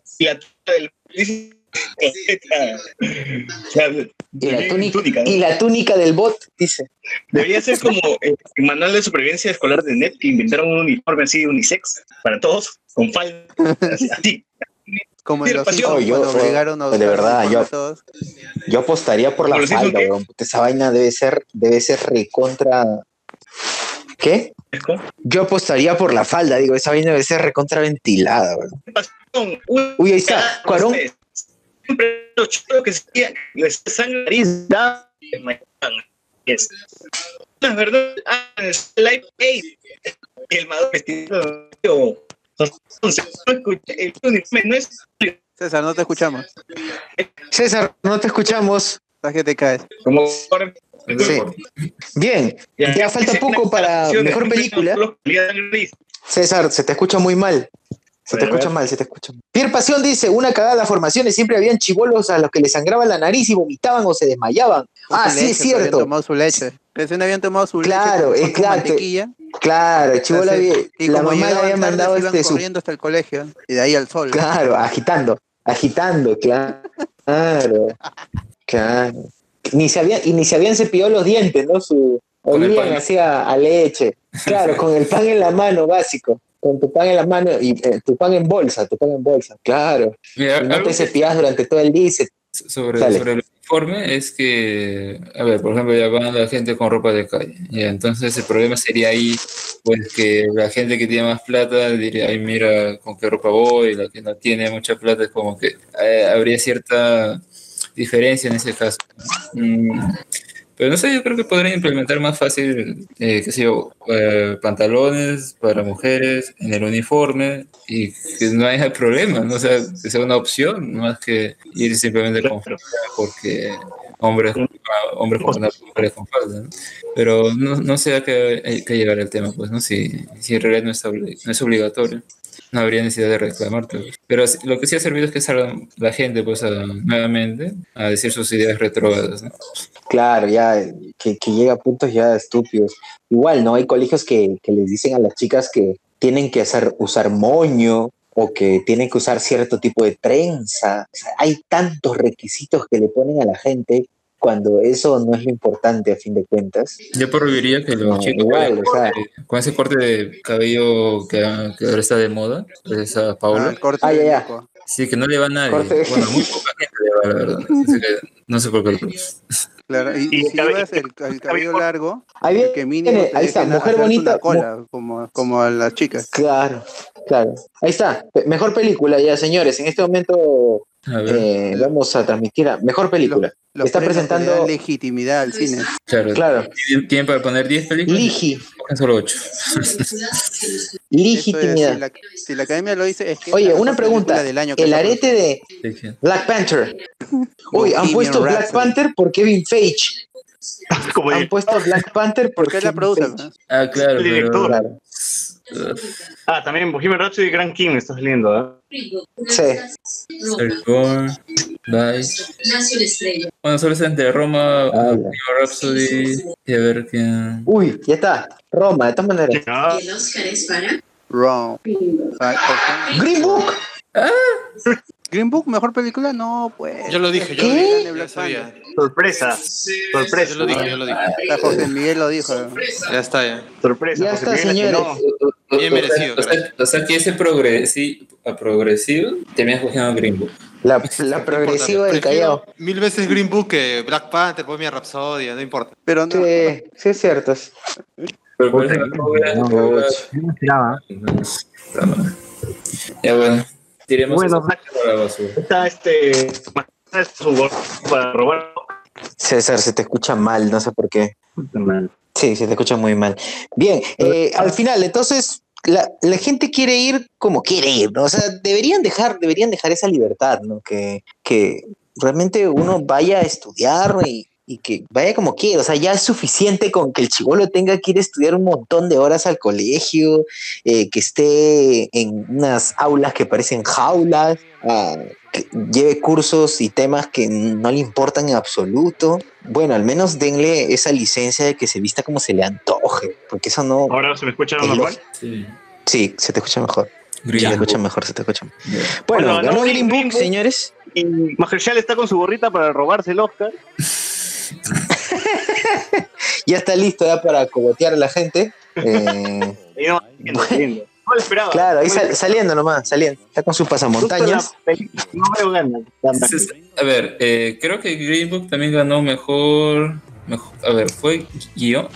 La del Y la, túnica, túnica, ¿no? y la túnica del bot, dice. Debería ser como eh, el manual de supervivencia escolar de NET que inventaron un uniforme así unisex para todos, con falda, así, Como en los Oh, yo- cuando obligaron a de verdad, yo- todos. Yo apostaría por la ¿Pero sí son falda, weón. Esa vaina debe ser, debe ser recontra. ¿Qué? Yo apostaría por la falda, digo, esa vaina debe ser recontra ventilada, weón. Uy, ahí está, Cuarón. Siempre los chicos que se sangre nariz da es la verdad ah, live el maduro vestido no escuché el uniforme no es César, no te escuchamos. César, no te escuchamos. Haz que te caes. como Sí. Bien, ya falta poco para mejor película. César, se te escucha muy mal. Se te escucha mal, se te escucha mal. Pierre Pasión dice, una cagada formaciones, siempre habían chivolos a los que les sangraba la nariz y vomitaban o se desmayaban. Ah, Su sí, leche, es que habían cierto. tomado su leche. Recién habían tomado su Claro, leche claro. mantequilla. Claro, el chivolo Entonces, había- y la como mamá le había tarde, mandado se iban este su corriendo hasta el colegio y de ahí al sol. Claro, agitando, agitando, claro. Claro. Ni se habían, y ni se habían cepillado los dientes, ¿no? Su olían así a, a leche. Claro, con el pan en la mano, básico. Con tu pan en la mano y eh, tu pan en bolsa, tu pan en bolsa. Claro. Mira, Y no te cepillas durante todo el día y se- sobre, sobre el uniforme es que, a ver, por ejemplo, ya van la gente con ropa de calle. Ya, entonces el problema sería ahí, pues que la gente que tiene más plata diría, ay, mira con qué ropa voy, la que no tiene mucha plata es como que eh, habría cierta diferencia en ese caso. Mm, pero no sé, yo creo que podrían implementar más fácil, eh, qué sé yo, eh, pantalones para mujeres en el uniforme y que no haya problema, ¿no? O sea, que sea una opción más que ir simplemente con falda porque hombres, hombres con mujeres con falda, ¿no? Pero no, no sé a qué hay que llegar el tema, pues, ¿no? Si, si en realidad no es, no es obligatorio. No habría necesidad de reclamar, pero, lo que sí ha servido es que salga la gente, pues, a- nuevamente a decir sus ideas retrógradas, ¿no? Claro, ya, que, que llega a puntos ya estúpidos. Igual, ¿no? Hay colegios que, que les dicen a las chicas que tienen que hacer, usar moño o que tienen que usar cierto tipo de trenza. O sea, hay tantos requisitos que le ponen a la gente cuando eso no es lo importante a fin de cuentas. Yo prohibiría que los No, chicos igual, con, o sea. con ese corte de cabello que, que ahora está de moda, esa Ah, Paula, el corte Ah, ya, sí, que no le va a nadie. Corte. Bueno, muy poca gente le va, la verdad. No sé por qué. Claro, y, Y si cabello- llevas el, el cabello largo, Ahí que mínimo ahí está, que mujer bonita. cola, como, como a las chicas. Claro, claro. Ahí está. Mejor película ya, señores. En este momento A ver, eh, vamos a transmitir a mejor película. Los Está que le presentando- legitimidad al cine. claro. Claro. ¿Tienen para poner 10 películas? Ligi, solo 8. Eso es, legitimidad. si, la, si la academia lo dice, es que Oye, la una pregunta. del año que El está arete de Black Panther. Uy, han puesto Black Rhapsody. Panther por Kevin Feige. Han puesto Black Panther por ¿Por qué la Kevin produce? Feige. no? Ah, claro, El pero... director. Claro. Ah, también Bohemian Rhapsody y Grand King está saliendo, ¿ah? Sí. Reborn, Vice. Nació la estrella. Bueno, solo está entre Roma, Ah, Bohemian Rhapsody y a ver quién... Uy, ya está. Roma, de todas maneras. Ah, el Oscar es para. Ah, ¿por qué? Green Book. Green Book, mejor película, no, pues. Yo lo dije, yo ¿Qué? lo dije. De Ya Black sabía. sorpresa. Sorpresa. Yo lo dije, yo lo dije. José Miguel lo dijo. Ya está, ya. Sorpresa. Ya José está, Miguel, señores. no. Bien merecido, O sea, o sea que ese progresi a progresivo termina escogiendo Green Book. La, la progresiva del Callao. Mil veces Green Book que Black Panther, Bohemian Rhapsody, no importa. Pero no. Sí, sí es cierto. Pero por ejemplo, No, Ya bueno, tiremos Bueno. Está este. Su gol para robar. César, se te escucha mal, no sé por qué. Sí, se te escucha muy mal. Bien, eh, al final, entonces, la, la gente quiere ir como quiere ir, ¿no? O sea, deberían dejar, deberían dejar esa libertad, ¿no? Que, que realmente uno vaya a estudiar y, y que vaya como quiera. O sea, ya es suficiente con que el chivolo tenga que ir a estudiar un montón de horas al colegio, eh, que esté en unas aulas que parecen jaulas, ah, que lleve cursos y temas que no le importan en absoluto. Bueno, al menos denle esa licencia de que se vista como se le antoje, porque eso no... Ahora se me escucha Es normal. Sí. Sí, se te escucha mejor. Se te escucha mejor, se te escucha mejor. Ya. Bueno, Bueno, ganó ganó Green Green Book, Book. señores. Y Mahershala está con su gorrita para robarse el Oscar. Ya está listo ya para cogotear a la gente. Eh, no. No lo esperaba. Claro, ahí sal- saliendo nomás, saliendo. Está con sus pasamontañas. No veo ganas. A ver, eh, creo que Green Book también ganó mejor, mejor. A ver, fue guion.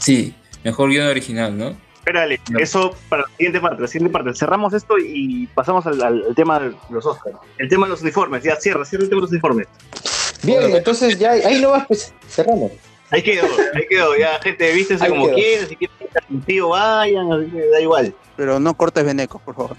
Sí, mejor guion original, ¿no? Espérale, No. eso para la siguiente parte, la siguiente parte. Cerramos esto y pasamos al, al- al tema de los Oscars. El tema de los uniformes, ya cierra, cierra el tema de los uniformes. Bien, entonces ya ahí no vas, pues cerramos. Ahí quedó, ahí quedó, ya gente, vístense Ahí como quedó. quieran, si un tío vayan, da igual. Pero no cortes venecos, por favor.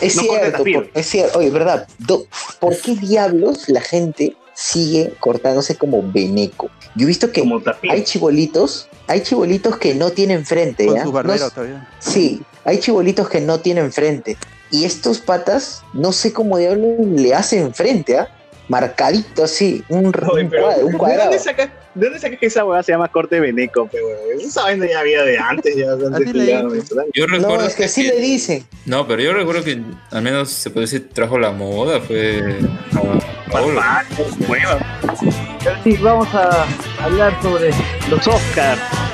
Es No cierto, por- es cierto. Oye, ¿verdad? Do- ¿Por qué diablos la gente sigue cortándose como veneco? Yo he visto que hay chibolitos, hay chibolitos que no tienen frente, Con ¿ya? sus No barberos s- todavía. sí, hay chibolitos que no tienen frente. Y estos patas, no sé cómo diablos le hacen frente, ¿ah? Marcadito así, un, Oye, un cuadro, un ¿de cuadrado. dónde sacas, ¿De dónde sacas que esa hueá se llama corte veneco, pe, weón? Esa vaina ya había de antes, ya antes que ya. Yo recuerdo. No, es que así le dicen. No, pero yo recuerdo que al menos se puede decir trajo la moda, fue. Paolo. Pero sí, vamos a hablar sobre los Oscars.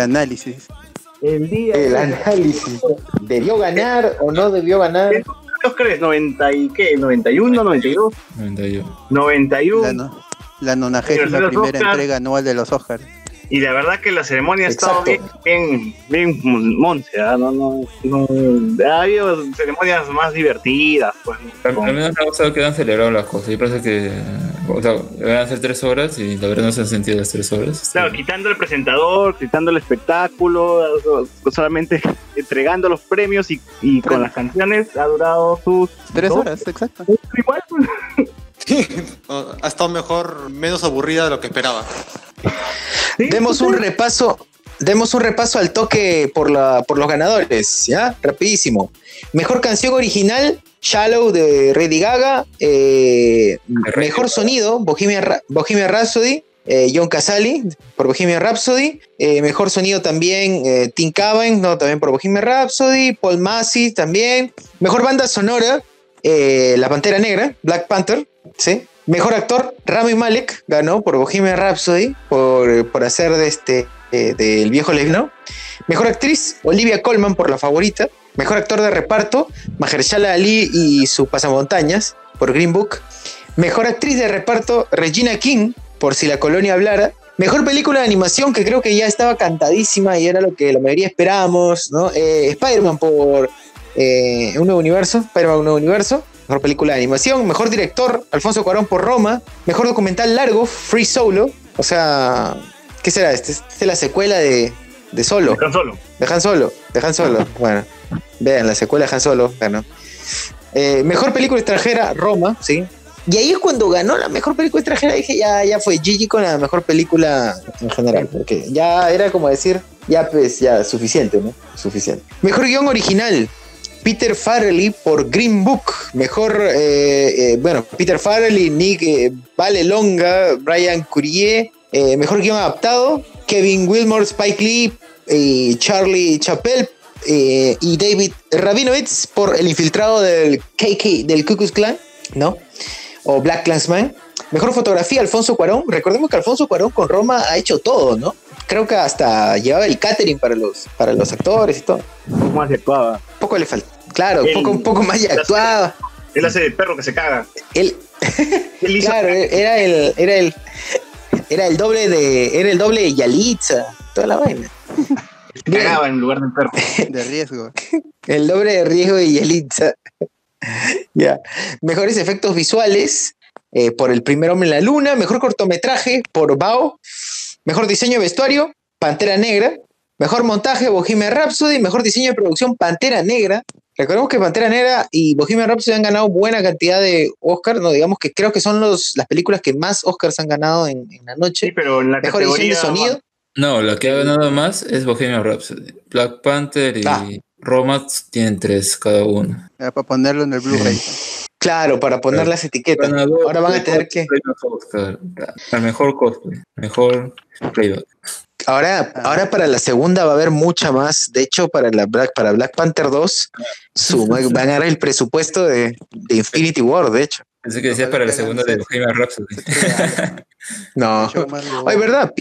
Análisis. El día. El análisis. ¿Debió ganar o no debió ganar? ¿Cuántos crees? ¿90 y qué? ¿91, 92? 91. 91. La, no- la nonagésima primera Oscar- entrega anual de los Oscars. Y la verdad que la ceremonia ha estado bien, bien, bien monce, ¿ah? no, no, no, ha habido ceremonias más divertidas, pues. Al, con- al menos me ha gustado que han celebrado las cosas. Y parece que, O sea, van a ser tres horas y la verdad no se han sentido las tres horas. Claro, quitando el presentador, quitando el espectáculo, solamente entregando los premios y, y con las canciones ha durado sus Tres dos- horas, exacto. Igual, pues. ha estado mejor, menos aburrida de lo que esperaba. Demos un repaso, demos un repaso al toque por, la, por los ganadores, ¿ya? Rapidísimo. Mejor canción original, Shallow de Lady Gaga. eh, mejor sonido, Bohemia, Ra- Bohemia Rhapsody. eh, John Casali por Bohemian Rhapsody. Eh, mejor sonido también eh, Tim Cavan, ¿no? también por Bohemian Rhapsody. Paul Massey también. Mejor banda sonora, La Pantera Negra, Black Panther. ¿sí? Mejor actor, Rami Malek ganó por Bohemian Rhapsody por, por hacer de este eh, del viejo lesbiano. Mejor actriz, Olivia Colman por La Favorita. Mejor actor de reparto, Mahershala Ali y su pasamontañas por Green Book. Mejor actriz de reparto, Regina King por Si la colonia hablara. Mejor película de animación que creo que ya estaba cantadísima y era lo que la mayoría esperábamos, ¿no? Eh, Spider-Man por eh, Un Nuevo Universo, Spider-Man Un Nuevo Universo. Mejor película de animación. Mejor director, Alfonso Cuarón por Roma. Mejor documental largo, Free Solo. O sea, ¿qué será? Este Esta es la secuela de, de Solo. Tan solo. De Han Solo. De Han Solo. Bueno, vean, la secuela de Han Solo. Ganó. Eh, mejor película extranjera, Roma, sí. Y ahí es cuando ganó la mejor película extranjera. Dije, ya, ya fue Gigi con la mejor película en general. Porque ya era como decir, ya pues, ya, suficiente, ¿no? Suficiente. Mejor guion original. Peter Farrelly por Green Book. Mejor, eh, eh, bueno, Peter Farrelly, Nick Vale Longa, Brian Courier. Eh, mejor guion adaptado. Kevin Wilmore, Spike Lee, eh, Charlie Chappell eh, y David Rabinovitz por El infiltrado del KK, del Ku Klux Klan, ¿no? O Black Klansman. Mejor fotografía, Alfonso Cuarón. Recordemos que Alfonso Cuarón con Roma ha hecho todo, ¿no? Creo que hasta llevaba el catering para los, para los actores y todo. Un poco más de actuaba. Poco le falta. Claro, poco, un poco más ya actuaba. Él hace de perro que se caga. Él, Él hizo claro, era el, era el, era el doble de, era el doble de Yalitza, toda la vaina. Cagaba en lugar del perro. De riesgo. El doble de riesgo de Yelitza. ya. Mejores efectos visuales eh, por El primer hombre en la luna. Mejor cortometraje por Bao. Mejor diseño de vestuario, Pantera Negra. Mejor montaje, Bohemian Rhapsody. Mejor diseño de producción, Pantera Negra. Recordemos que Pantera Negra y Bohemian Rhapsody han ganado buena cantidad de Oscars. No, digamos que creo que son los, las películas que más Oscars han ganado en, en la noche. Sí, pero en la Mejor edición de sonido. No, la que ha ganado más es Bohemian Rhapsody. Black Panther y Ah. Roma tienen tres cada uno. Era para ponerlo en el Blu-ray. Claro, para poner las etiquetas. Ganador Ahora van a de tener que. Oscar. Al mejor cosplay, mejor playback. Ahora, ahora para la segunda va a haber mucha más. De hecho, para la Black, para Black Panther 2, su- van a ganar el presupuesto de, de Infinity War, de hecho. Pensé que decías para la segunda de Bohemian Rhapsody. No. Ay, ¿verdad?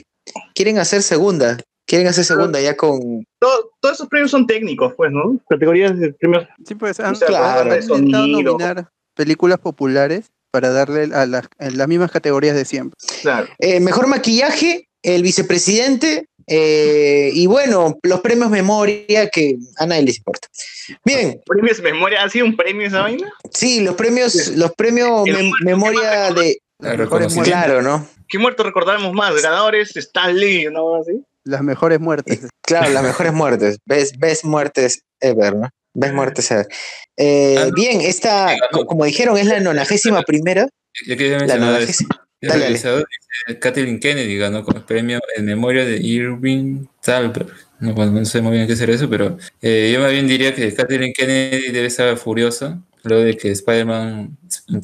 Quieren hacer segunda. Quieren hacer segunda ya con. Todo- todos esos premios son técnicos, pues, ¿no? Categorías de premios. Sí, pues han, O sea, Claro. han intentado nominar películas populares para darle a las, las mismas categorías de siempre. Claro. eh, mejor maquillaje, el vicepresidente. eh, y bueno, los premios memoria que a nadie les importa. Bien, Premios memoria, ¿ha sido un premio esa vaina? sí, los premios, los premios memoria de. Claro, ¿no? ¿Qué muerto recordaremos más? Ganadores, Stan Lee, ¿no? Así. las mejores muertes. Claro, las mejores muertes. Best, best muertes ever, ¿no? Best muertes ever. Eh, Ah, bien, esta, co- como dijeron, es la nonagésima primera. La nonagésima. El Dale, dale. realizador dice, Kathleen Kennedy ganó con el premio en memoria de Irving Thalberg. No, no sé muy bien qué será eso, pero eh, yo más bien diría que Kathleen Kennedy debe estar furiosa luego de que Spider-Man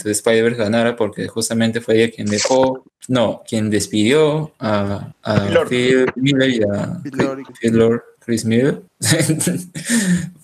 the Spider-Verse ganara, porque justamente fue ella quien dejó, no, quien despidió a, a Phil Miller y a. Phil Lord, Chris Miller.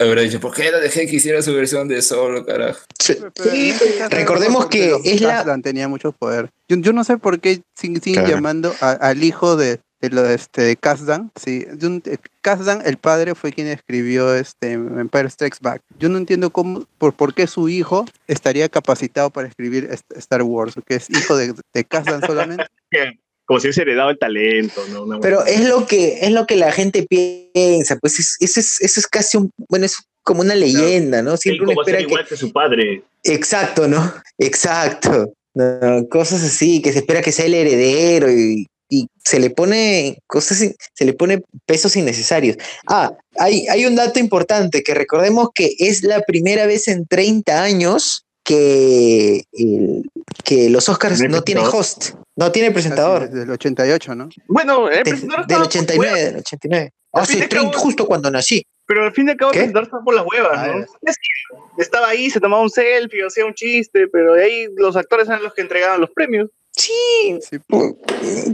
Habrá dicho, ¿por qué la dejé que hiciera su versión de solo, carajo? Pero en este recordemos que es la- tenía mucho poder. Yo, yo no sé por qué siguen, siguen Claro. llamando a- al hijo de, de lo de este de Kasdan. Sí, eh, Kasdan, el padre, fue quien escribió este Empire Strikes Back. Yo no entiendo cómo, por, por qué su hijo estaría capacitado para escribir Star Wars, que es hijo de, de Kasdan solamente. Como si hubiese heredado el talento, ¿no? Una Pero es lo que, es lo que la gente piensa. Pues es- eso es, eso es casi un, bueno, es como una leyenda, ¿no? Siempre uno ser espera que. igual que su padre. Exacto, ¿no? Exacto. No, cosas así, que se espera que sea el heredero y, y se le pone cosas, se le pone pesos innecesarios. Ah, hay, hay un dato importante, que recordemos que es la primera vez en 30 años que, el- que los Oscars ¿No tienen host, no tiene presentador. Desde el 88, ¿no? Bueno, el De- presentador del estaba por 89, huevas, del 89. Al Hace fin y al 30, cabo- justo cuando nací. pero al fin y al cabo el presentador estaba por las huevas, Ah, ¿no? Es que Estaba ahí, se tomaba un selfie, hacía un chiste, pero de ahí los actores eran los que entregaban los premios. Sí, Sí, pu-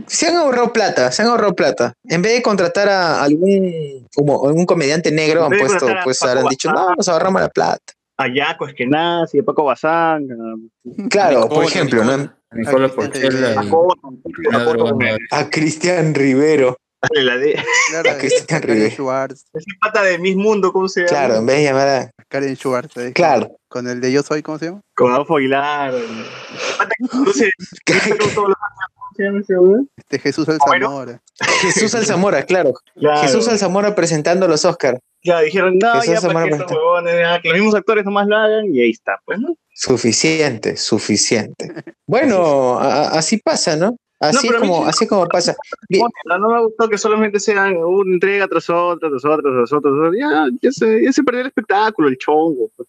se han ahorrado plata, se han ahorrado plata. En vez de contratar a algún como algún comediante negro, han puesto, pues habrán dicho, no, nos ahorramos la plata. A Yaco Eskenazi, a Paco Bazán, a Claro, por ejemplo, ¿no? Y a. A Cristian Rivero. la de- Claro, Cristian Karen Rivera. Schwartz, ese pata de Miss Mundo, ¿cómo se llama? Claro, en vez de llamar a. Karen Schwartz. Claro. Con el de Yo Soy, ¿cómo se llama? Con Adolfo Aguilar. Este Jesús. Alzamora. Jesús Alzamora, claro. Claro. Jesús Alzamora presentando los Oscars. Ya dijeron, no, ya para Zamora que estos Presenta. huevones, ya, que los mismos actores nomás lo hagan y ahí está, pues, ¿no? Suficiente, suficiente. Bueno, a- así pasa, ¿no? Así como, sí- así como pasa. No, no me gustó que solamente sean una entrega tras otra, tras otra, tras otra. tras otra. Ya, ya, se, ya se perdió el espectáculo, el chongo. pues.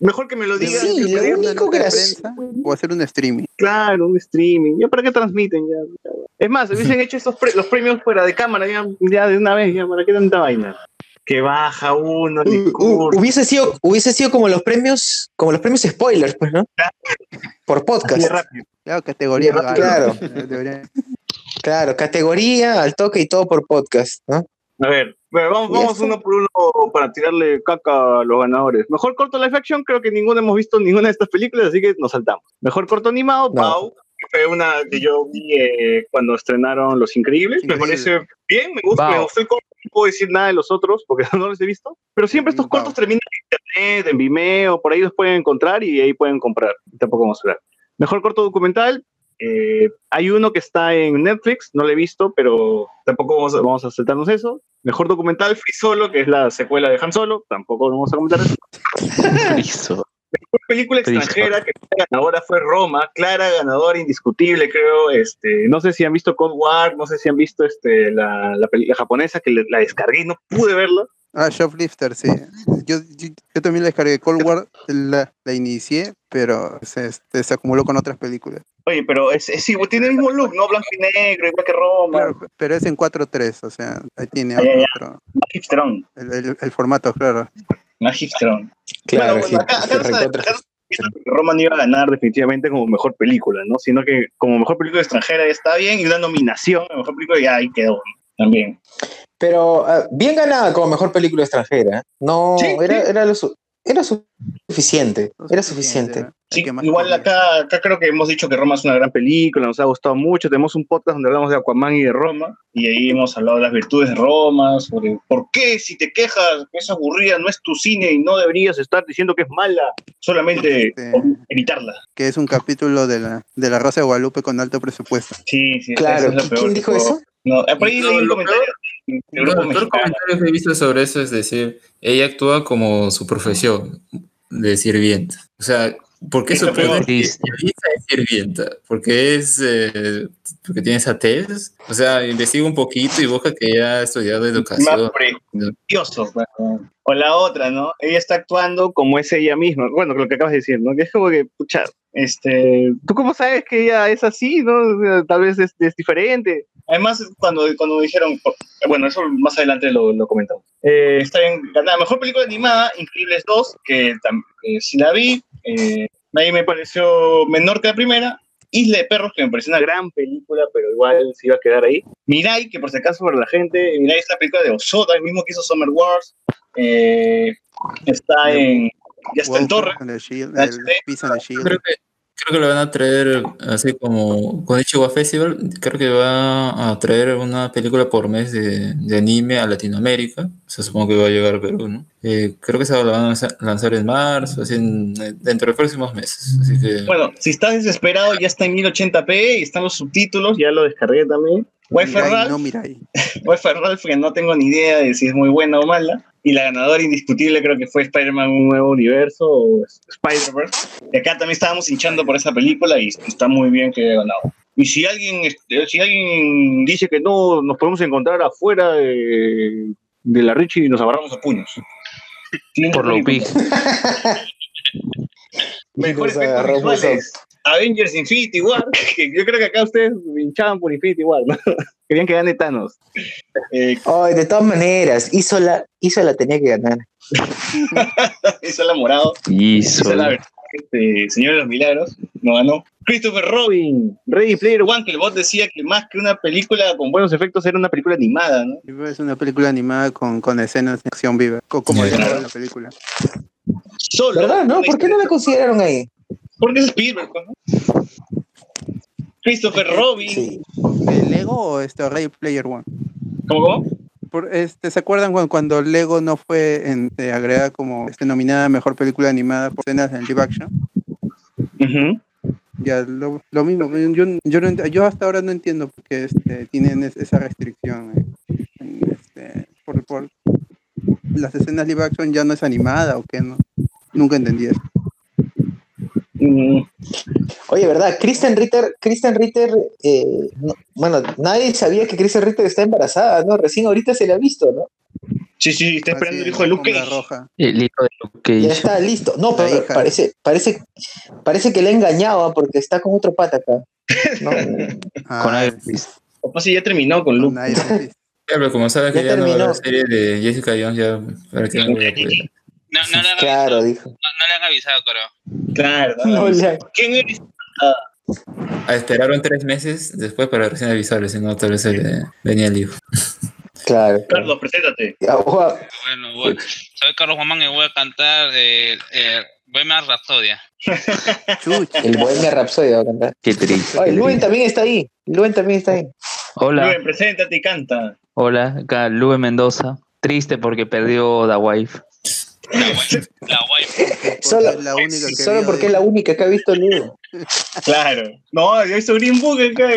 Mejor que me lo digan. Sí, que lo único que hace- prensa O hacer un streaming. Claro, un streaming. ¿Ya para qué transmiten? Ya, ya. Es más, hubiesen hecho estos pre- los premios fuera de cámara ya, ya de una vez, ya, ¿para qué tanta vaina? Que baja uno, discurso. hubiese sido, hubiese sido como los premios, como los premios spoilers, pues, ¿no? Por podcast. rápido. Claro, categoría. Claro. Claro. Debería- Claro, categoría, al toque y todo por podcast, ¿no? A ver, bueno, vamos, vamos uno por uno para tirarle caca a los ganadores. Mejor corto live action, creo que ninguno hemos visto ninguna de estas películas, así que nos saltamos. Mejor corto animado, No. Pau, que fue una que yo vi eh, cuando estrenaron Los Increíbles. Me parece bien, me gusta, Pau. me gustó el corto. No puedo decir nada de los otros porque no los he visto, pero siempre estos Pau. cortos terminan en internet, en Vimeo, por ahí los pueden encontrar y ahí pueden comprar. Tampoco vamos a hablar. Mejor corto documental, eh, hay uno que está en Netflix, no lo he visto, pero tampoco vamos a, vamos a saltarnos eso. Mejor documental, Free Solo, que es la secuela de Han Solo, tampoco vamos a comentar eso. Mejor película extranjera, que ganadora fue Roma, clara ganadora indiscutible, creo. Este, no sé si han visto Cold War, no sé si han visto este, la, la, peli- la japonesa, que le- la descargué y no pude verla. Ah, Shoplifter, sí. Yo, yo, yo también la descargué Cold War, la, la inicié, pero se, este, se acumuló con otras películas. Oye, pero es, es igual, tiene el mismo look, ¿no? Blanco y negro, igual que Roma. Claro, pero es en 4.3, o sea, ahí tiene Ah, ya, ya. otro. El- el formato, claro. Más hipsterón. Claro, Bueno, hip- acá- acá no se- recontra- acá no se- Roma no iba a ganar definitivamente como mejor película, ¿no? Sino que como mejor película extranjera ya está bien y una nominación a mejor película ya ahí quedó también. Pero ah, bien ganada como mejor película extranjera. ¿eh? No, Sí, era, sí. era, lo su- era suficiente. Era suficiente. ¿no? Sí, igual acá, acá creo que hemos dicho que Roma es una gran película, nos ha gustado mucho. Tenemos un podcast donde hablamos de Aquaman y de Roma, y ahí hemos hablado de las virtudes de Roma, sobre por qué si te quejas que es aburrida, no es tu cine y no deberías estar diciendo que es mala, solamente Este- evitarla. Que es un capítulo de la, de la Rosa de Guadalupe con alto presupuesto. Sí, sí, Claro, es peor ¿quién dijo eso? No, eh, por ahí No, leí un comentario peor comentario que he visto sobre eso es decir, ella actúa como su profesión de sirvienta. O sea, ¿por qué Eso es sirvienta? Porque es eh, porque tiene esa tez. O sea, investiga un poquito y busca que ella ha estudiado más educación. precioso. bueno. O la otra, ¿no? Ella está actuando como es ella misma. Bueno, lo que acabas de decir, ¿no? Que es como que, pucha, este, ¿tú cómo sabes que ella es así, no? O sea, tal vez es, es diferente. Además, cuando, cuando dijeron, bueno, eso más adelante lo, lo comentamos. Eh, está en ganada mejor película animada, Increíbles 2, que eh, sí la vi. Eh, ahí me pareció menor que la primera. Isla de Perros, que me pareció una gran película, pero igual se iba a quedar ahí. Mirai, que por si acaso para la gente, Mirai es la película de Osoda, el mismo que hizo Summer Wars. Eh, está en. Ya está en Torre. Creo que, creo que lo van a traer así como con Ichiwa Festival. Creo que va a traer una película por mes de, de anime a Latinoamérica. O sea, supongo que va a llegar a Perú, ¿no? Eh, creo que se va a lanzar, en marzo, así en- dentro de los próximos meses. Así que. Bueno, si estás desesperado, ya está en 1080p y están los subtítulos, ya lo descargué también. Wi-Fi Mirai, Ralph, no Mirai. Wi-Fi Ralph, que no tengo ni idea de si es muy buena o mala. Y la ganadora indiscutible creo que fue Spider-Man Un Nuevo Universo o Spider-Verse. Y acá también estábamos hinchando por esa película y está muy bien que haya ganado. Y si alguien, este, si alguien dice que no nos podemos encontrar afuera de, de la Richie, nos agarramos a puños. Por lo. Mejores efectos visuales. Avengers Infinity War, que yo creo que acá ustedes hinchaban por Infinity War, ¿no? Querían que gane Thanos. Eh, Ay, de todas maneras, hizo la, hizo la tenía que ganar. hizo la morado. Hizo. La verdad. Este, Señor de los Milagros, no ganó. Christopher Robin, Ready Player One, que el bot decía que más que una película con buenos efectos era una película animada, ¿no? Es una película animada con, con escenas de acción viva, co- como Sí, claro. la película. Solo. ¿Verdad? ¿No? ¿Por qué no la consideraron ahí? Porque es Spielberg, ¿no? Christopher Robin. Sí. ¿El Lego o este Ray Player One? ¿Cómo? Por, este, ¿Se acuerdan cuando, cuando Lego no fue en- eh, agregada como este, nominada Mejor Película Animada por escenas en live action? Ujú. Ya, lo, lo mismo. Yo, yo, no yo hasta ahora no entiendo por qué este, tienen es- esa restricción. eh, en, este, por, por las escenas live action ya no es animada o qué, ¿no? Nunca entendí eso. Mm, Oye, ¿verdad? Kristen Ritter, Kristen Ritter, eh, no- bueno, nadie sabía que Kristen Ritter está embarazada, ¿no? Recién ahorita se la ha visto, ¿no? Sí, sí, está esperando el hijo de Luke alfombra Cage. roja. El hijo de Luke Ya está listo. No, La pero parece, parece, parece que le ha engañado ¿ah? porque está con otro pata acá. ¿no? Ah, Con Iron Fist. Capaz si ya terminó con con Luke. Iron Fist. Claro, como sabes Ya que ya no va a terminó. haber serie de Jessica Jones, ya para que no. No, no le han Claro, avisado, dijo. no, no le han avisado, creo. Claro. No, ya. ¿Quién eres? Ah, esperaron tres meses después para recién avisarles, si no, tal vez se le venía el hijo. Claro. Carlos, preséntate. Bueno, bueno. Soy Carlos Guamán y voy a cantar eh, eh, Bohemian Rhapsodia. Chucha. El Bohemia Rhapsody va a cantar. Qué triste. Oye, Luen también está ahí. Luen también está ahí. Hola, Rubén, preséntate y canta. hola, acá Lube Mendoza. Triste porque perdió The Wife. La wife. Solo, la única que solo porque es la única que ha visto Luen. Claro. No, yo hice Green Book acá.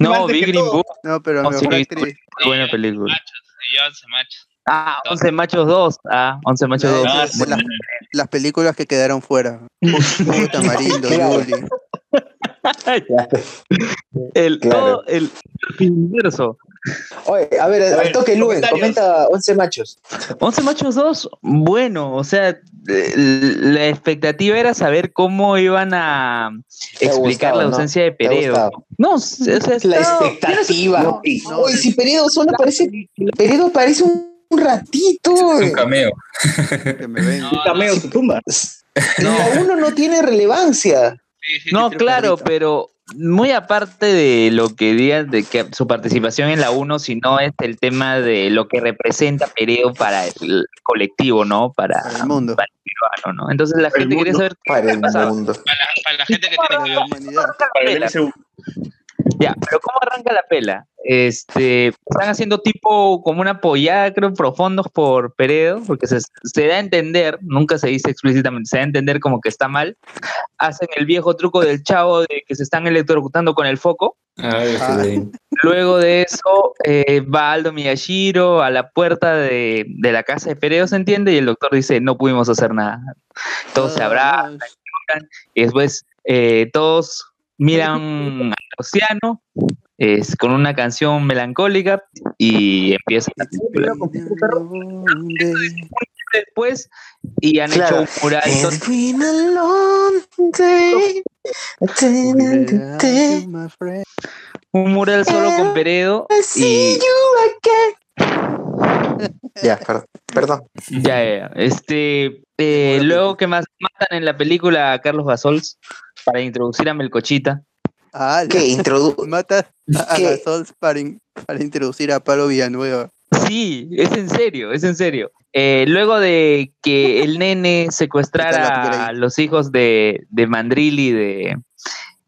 No, vi Green todo. Book. No, pero No, mejor sí, actriz. Buena película. Y yo 11 machos. Ah, 11 machos 2. Ah, 11 machos No, 2. Ah, es sí. de las, las películas que quedaron fuera. Jugo Tamarindo. Yuli. el, Claro. todo el universo. Oye, a ver, A al toque Luen, comenta 11 machos. 11 machos 2, bueno, o sea, eh, la expectativa era saber cómo iban a explicar gustado, la ¿no? ausencia de Peredo. No, o sea, La expectativa. No, no, Oye, si Peredo solo parece. Peredo parece un, un ratito. Es un cameo. Que me ven. No, Un cameo su tumba. La uno no tiene relevancia. Sí, sí, No, claro, pero muy aparte de lo que digan de que su participación en la 1, sino es el tema de lo que representa Peredo para el colectivo, ¿no? Para, Para el mundo. para el peruano, ¿no? Entonces la Para gente quería mundo. saber qué Para el mundo. Para, la- para la gente que tiene la humanidad. Para el. MCU. Ya, pero ¿cómo arranca la pela? Este, están haciendo tipo como una pollada, creo, profundos por Peredo, porque se, se da a entender, nunca se dice explícitamente, se da a entender como que está mal. Hacen el viejo truco del chavo de que se están electrocutando con el foco. Ah, Ah. Luego de eso, eh, va Aldo Miyashiro a la puerta de, de la casa de Peredo, ¿se entiende? Y el doctor dice, no pudimos hacer nada. Todos se abrazan y después eh, todos miran océano es, con una canción melancólica y empieza la película. Después, y han Claro. hecho un mural. It's been a long day. My friend. un mural solo con Peredo y you again. Ya, perdón. Perdón. ya, ya, este eh, luego que más matan en la película a Carlos Basols para introducir a Melcochita Ah, ¿Qué? Introdu Mata a, a ¿Qué? Gasols para, in- para introducir a Pablo Villanueva. sí es en serio es en serio Eh, luego de que el nene secuestrara a los hijos de, de Mandril y de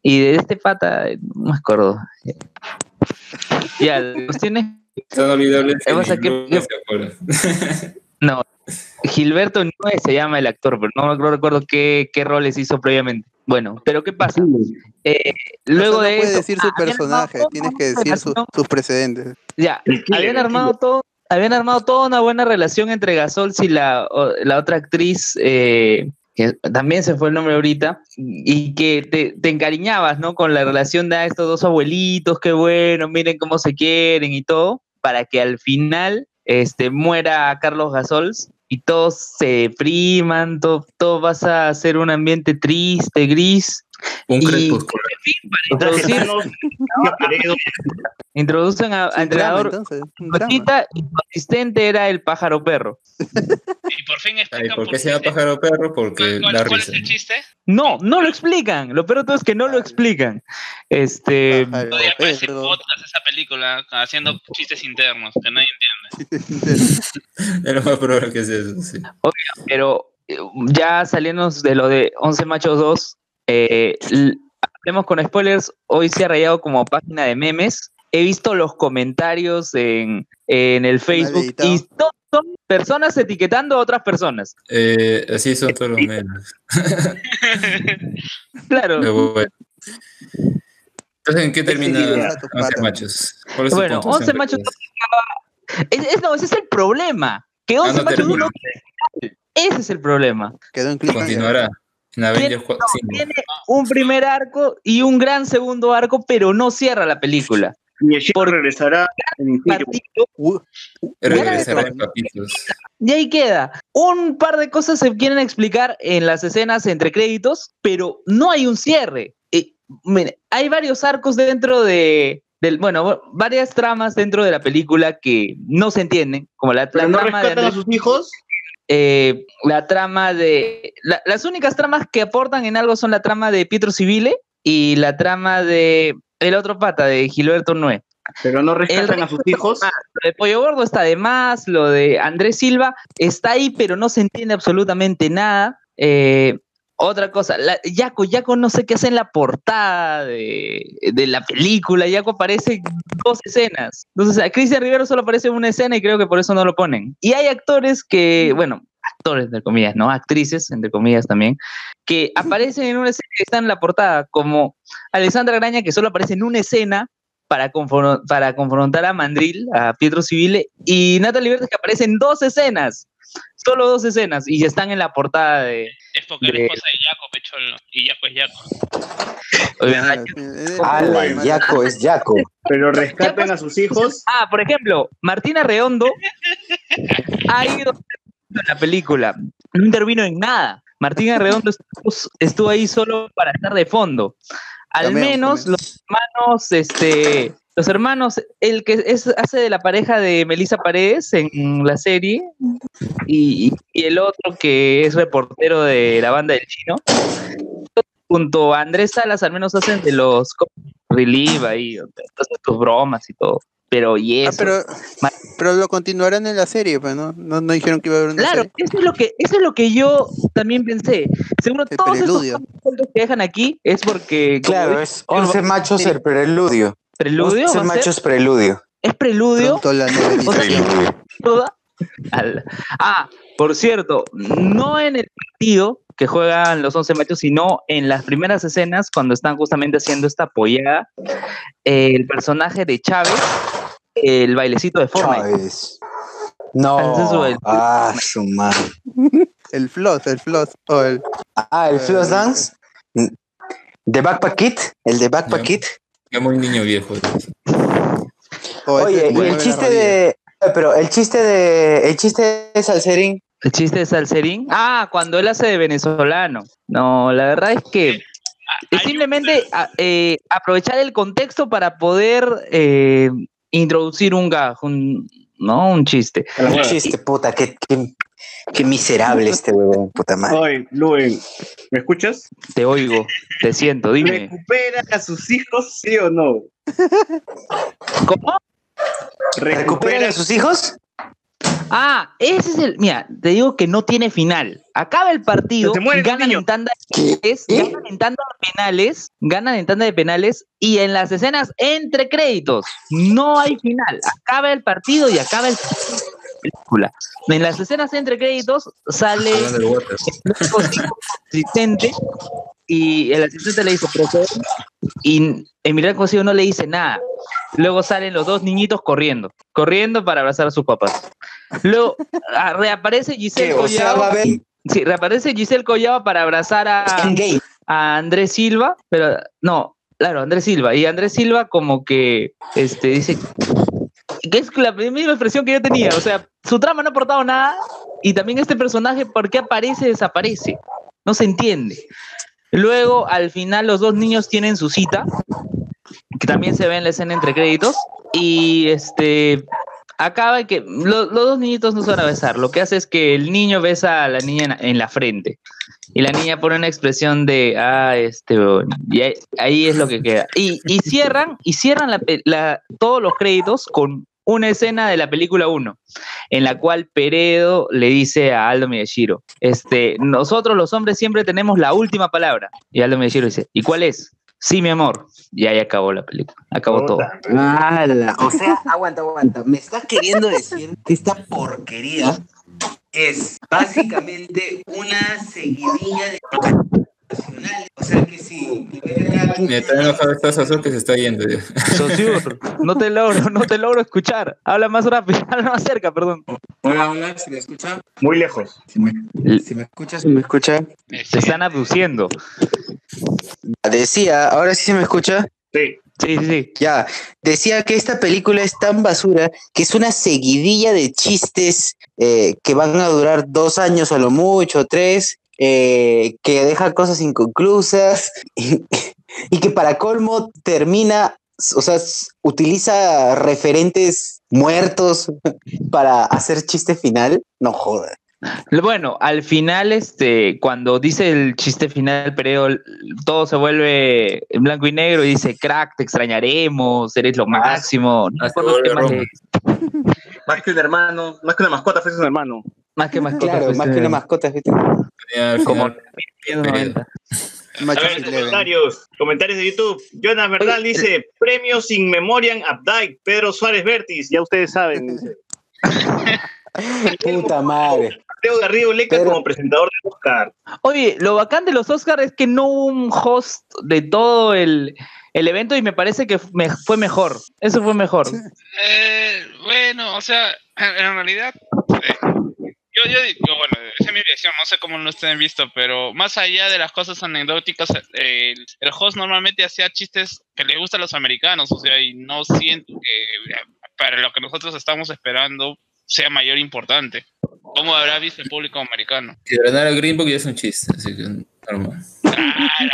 y de este pata no me acuerdo ya la cuestión es Son olvidables. Que-. No, Gilberto Nuez se llama el actor, pero no me recuerdo qué, qué roles hizo previamente. Bueno, pero ¿qué pasa? Eh, luego O sea, de no puedes eso, decir su ah, personaje, armado tienes que decir su- sus precedentes. Ya, habían armado todo, habían armado toda una buena relación entre Gasols y la, la otra actriz, eh, que también se fue el nombre ahorita, y que te, te encariñabas, ¿no? Con la relación de ah, estos dos abuelitos, qué bueno, miren cómo se quieren y todo, para que al final este, muera Carlos Gasols y todos se depriman, todo, todo pasa a ser un ambiente triste, gris. Un y, crepúsculo. en fin, para introducir, introducen a, entrenador. Cosita, y su asistente era el pájaro perro. Y por fin explican ¿Por por qué se llama pájaro perro? Porque ¿Cuál, da cuál es risa. el chiste? No, no lo explican. Lo peor de todo es que no lo explican. Este, Pájaro Podría aparecer esa película haciendo chistes internos que nadie entiende. Es lo más probable que sea eso, sí. pero eh, ya saliéndonos de lo de 11 Machos 2, eh, hablemos con spoilers. Hoy se ha rayado como página de memes. He visto los comentarios en, en el Facebook y to- son personas etiquetando a otras personas. Eh, así son todos los memes. Claro. Bueno. Entonces, ¿en qué termina Sí, a tu 11 pata. machos? ¿Cuál es tu Bueno, punto 11 machos? Es- es- no, ese es el problema. Que 11 Ah, no Machos. 1 Ese es el problema. Quedó en. Continuará. En Tiene- 5. Tiene un primer arco y un gran segundo arco, pero no cierra la película. Miyashiro regresará en Partido, Uh, Regresará Gana en capítulos. y ahí queda. Un par de cosas se quieren explicar en las escenas entre créditos, pero no hay un cierre. Eh, mire, hay varios arcos dentro de. Del, bueno, varias tramas dentro de la película que no se entienden, como la, no trama de rescatan a sus hijos. eh, la trama de. la- las únicas tramas que aportan en algo son la trama de Pietro Civile y la trama de. El otro pata, de Gilberto Noé. Pero no rescatan a sus hijos. más. Lo de Pollo Gordo está de más, lo de Andrés Silva está ahí, pero no se entiende absolutamente nada. Eh, otra cosa, la, Yaco, Yaco no sé qué hace en la portada de, de la película. Yaco aparece en dos escenas. Entonces, a Cristian Rivero solo aparece en una escena y creo que por eso no lo ponen. Y hay actores que, bueno, actores entre comillas, ¿no? Actrices entre comillas también, que aparecen en una escena y están en la portada, como Alessandra Graña, que solo aparece en una escena para, confron- para confrontar a Mandril, a Pietro Civile, y Natalie Verdes que aparece en dos escenas, solo dos escenas, y están en la portada de... Es porque es De- esposa de Jaco, pecholo. Y Jaco es Jaco. Oigan, Ala, el Yaco es Yaco. Pero rescatan a sus hijos. Ah, por ejemplo, Martina Redondo ha ido en la película, no intervino en nada. Martina Redondo estuvo, estuvo ahí solo para estar de fondo. Al menos los hermanos, este, los hermanos, el que es, hace de la pareja de Melissa Paredes en la serie y, y el otro que es reportero de la banda del chino, junto a Andrés Salas al menos hacen de los relief ahí, donde hacen tus bromas y todo. Pero y Ah, eso. pero, pero lo continuarán en la serie, pues, ¿no? No, no dijeron que iba a haber una Claro, serie. eso es lo que eso es lo que yo también pensé. Seguro El todos preludio. puntos que dejan aquí es porque Claro, es 11 machos el preludio. Preludio 11 va a ser- machos preludio. es preludio la novelización. O sea, Preludio. toda. Ah, por cierto, no en el partido que juegan los 11 machos, sino en las primeras escenas cuando están justamente haciendo esta apoyada, el personaje de Chávez, el bailecito de Fortnite. Chávez. No. Es Ah, su madre. El floss, el floss. O el, Ah, el Floss Dance. ¿De Backpack Kid? ¿El de Backpack? Muy niño viejo. o ese Oye, y el chiste de. Pero el chiste de. El chiste de Salserín. El chiste de Salserín. Ah, cuando él hace de venezolano. No, la verdad es que Ah, es simplemente a- eh, aprovechar el contexto para poder eh, introducir un un, ¿no? Un chiste. Un chiste, puta, qué, qué miserable este huevón, puta madre. Oye, Luen, ¿me escuchas? Te oigo, te siento, dime. ¿Recuperan a sus hijos, sí o no? ¿Cómo? ¿Recuperan a sus hijos? Ah, ese es el. Mira, te digo que no tiene final. Acaba el partido, muere el ganan en tanda de penales, ganan en tanda de penales, ganan en tanda de penales y en las escenas entre créditos no hay final. Acaba el partido y acaba el película. En las escenas entre créditos sale el asistente y el asistente le dice y Emiliano Cosío no le dice nada. Luego salen los dos niñitos corriendo, corriendo para abrazar a sus papás. Luego ah, reaparece Giselle. O sea, Collado. va a haber Sí, reaparece Giselle Collado para abrazar a, Andrés Silva, pero no, claro, Andrés Silva. Y Andrés Silva como que este, dice que es la misma expresión que yo tenía. O sea, su trama no ha aportado nada y también este personaje, ¿por qué aparece, desaparece? No se entiende. Luego, al final, los dos niños tienen su cita, que también se ve en la escena entre créditos, y este acaba que lo- los dos niñitos no se van a besar. Lo que hace es que el niño besa a la niña en, la frente. Y la niña pone una expresión de, ah, este, weón", y ahí, es lo que queda. Y, y cierran, y cierran la la- todos los créditos con una escena de la película 1, en la cual Peredo le dice a Aldo Miyashiro, este, nosotros los hombres siempre tenemos la última palabra. Y Aldo Miyashiro dice, ¿y cuál es? Sí, mi amor. Y ahí acabó la película. Acabó todo. O sea, aguanta, aguanta. Me estás queriendo decir que esta porquería es básicamente una seguidilla de O sea que si Me está enojado esta Sazón que se está yendo. Sosur, no te logro, no te logro escuchar. Habla más rápido, habla más cerca, perdón. Hola, hola, ¿se me escucha? Muy lejos. Si me, si me escucha, si me escucha. Te están abduciendo. Decía, ahora sí se me escucha. Sí. Sí, sí, sí. Ya, decía que esta película es tan basura que es una seguidilla de chistes eh, que van a durar dos años a lo mucho, tres, eh, que deja cosas inconclusas y, y que para colmo termina, o sea, utiliza referentes muertos para hacer chiste final. No jodas. Bueno, al final, este, cuando dice el chiste final, pero todo se vuelve en blanco y negro y dice, crack, te extrañaremos, eres lo máximo. No acuerdo qué vuelve más que un hermano, más que una mascota, fuese un hermano. Más que mascota. Claro, más que una mascota. ¿viste? Ya, al Como final, 190. A Macho ver, Eleven. comentarios, comentarios de YouTube. Jonas Verdal dice, premios in memoriam Updike, Pedro Suárez Vértiz, ya ustedes saben. dice. Puta madre. Mateo Garrido Leca Pero- como presentador de Oscar. Oye, lo bacán de los Oscars es que no hubo un host de todo el, el evento y me parece que me- fue mejor. Eso fue mejor. Eh, bueno, o sea, en, en realidad, eh, yo, yo digo, bueno, esa es mi visión, no sé cómo lo estén visto, pero más allá de las cosas anecdóticas, eh, el, el host normalmente hacía chistes que le gustan a los americanos, o sea, y no siento que eh, para lo que nosotros estamos esperando sea mayor importante. ¿Cómo habrá visto el público americano? Si ganara Green Book ya es un chiste, así que normal. Ah.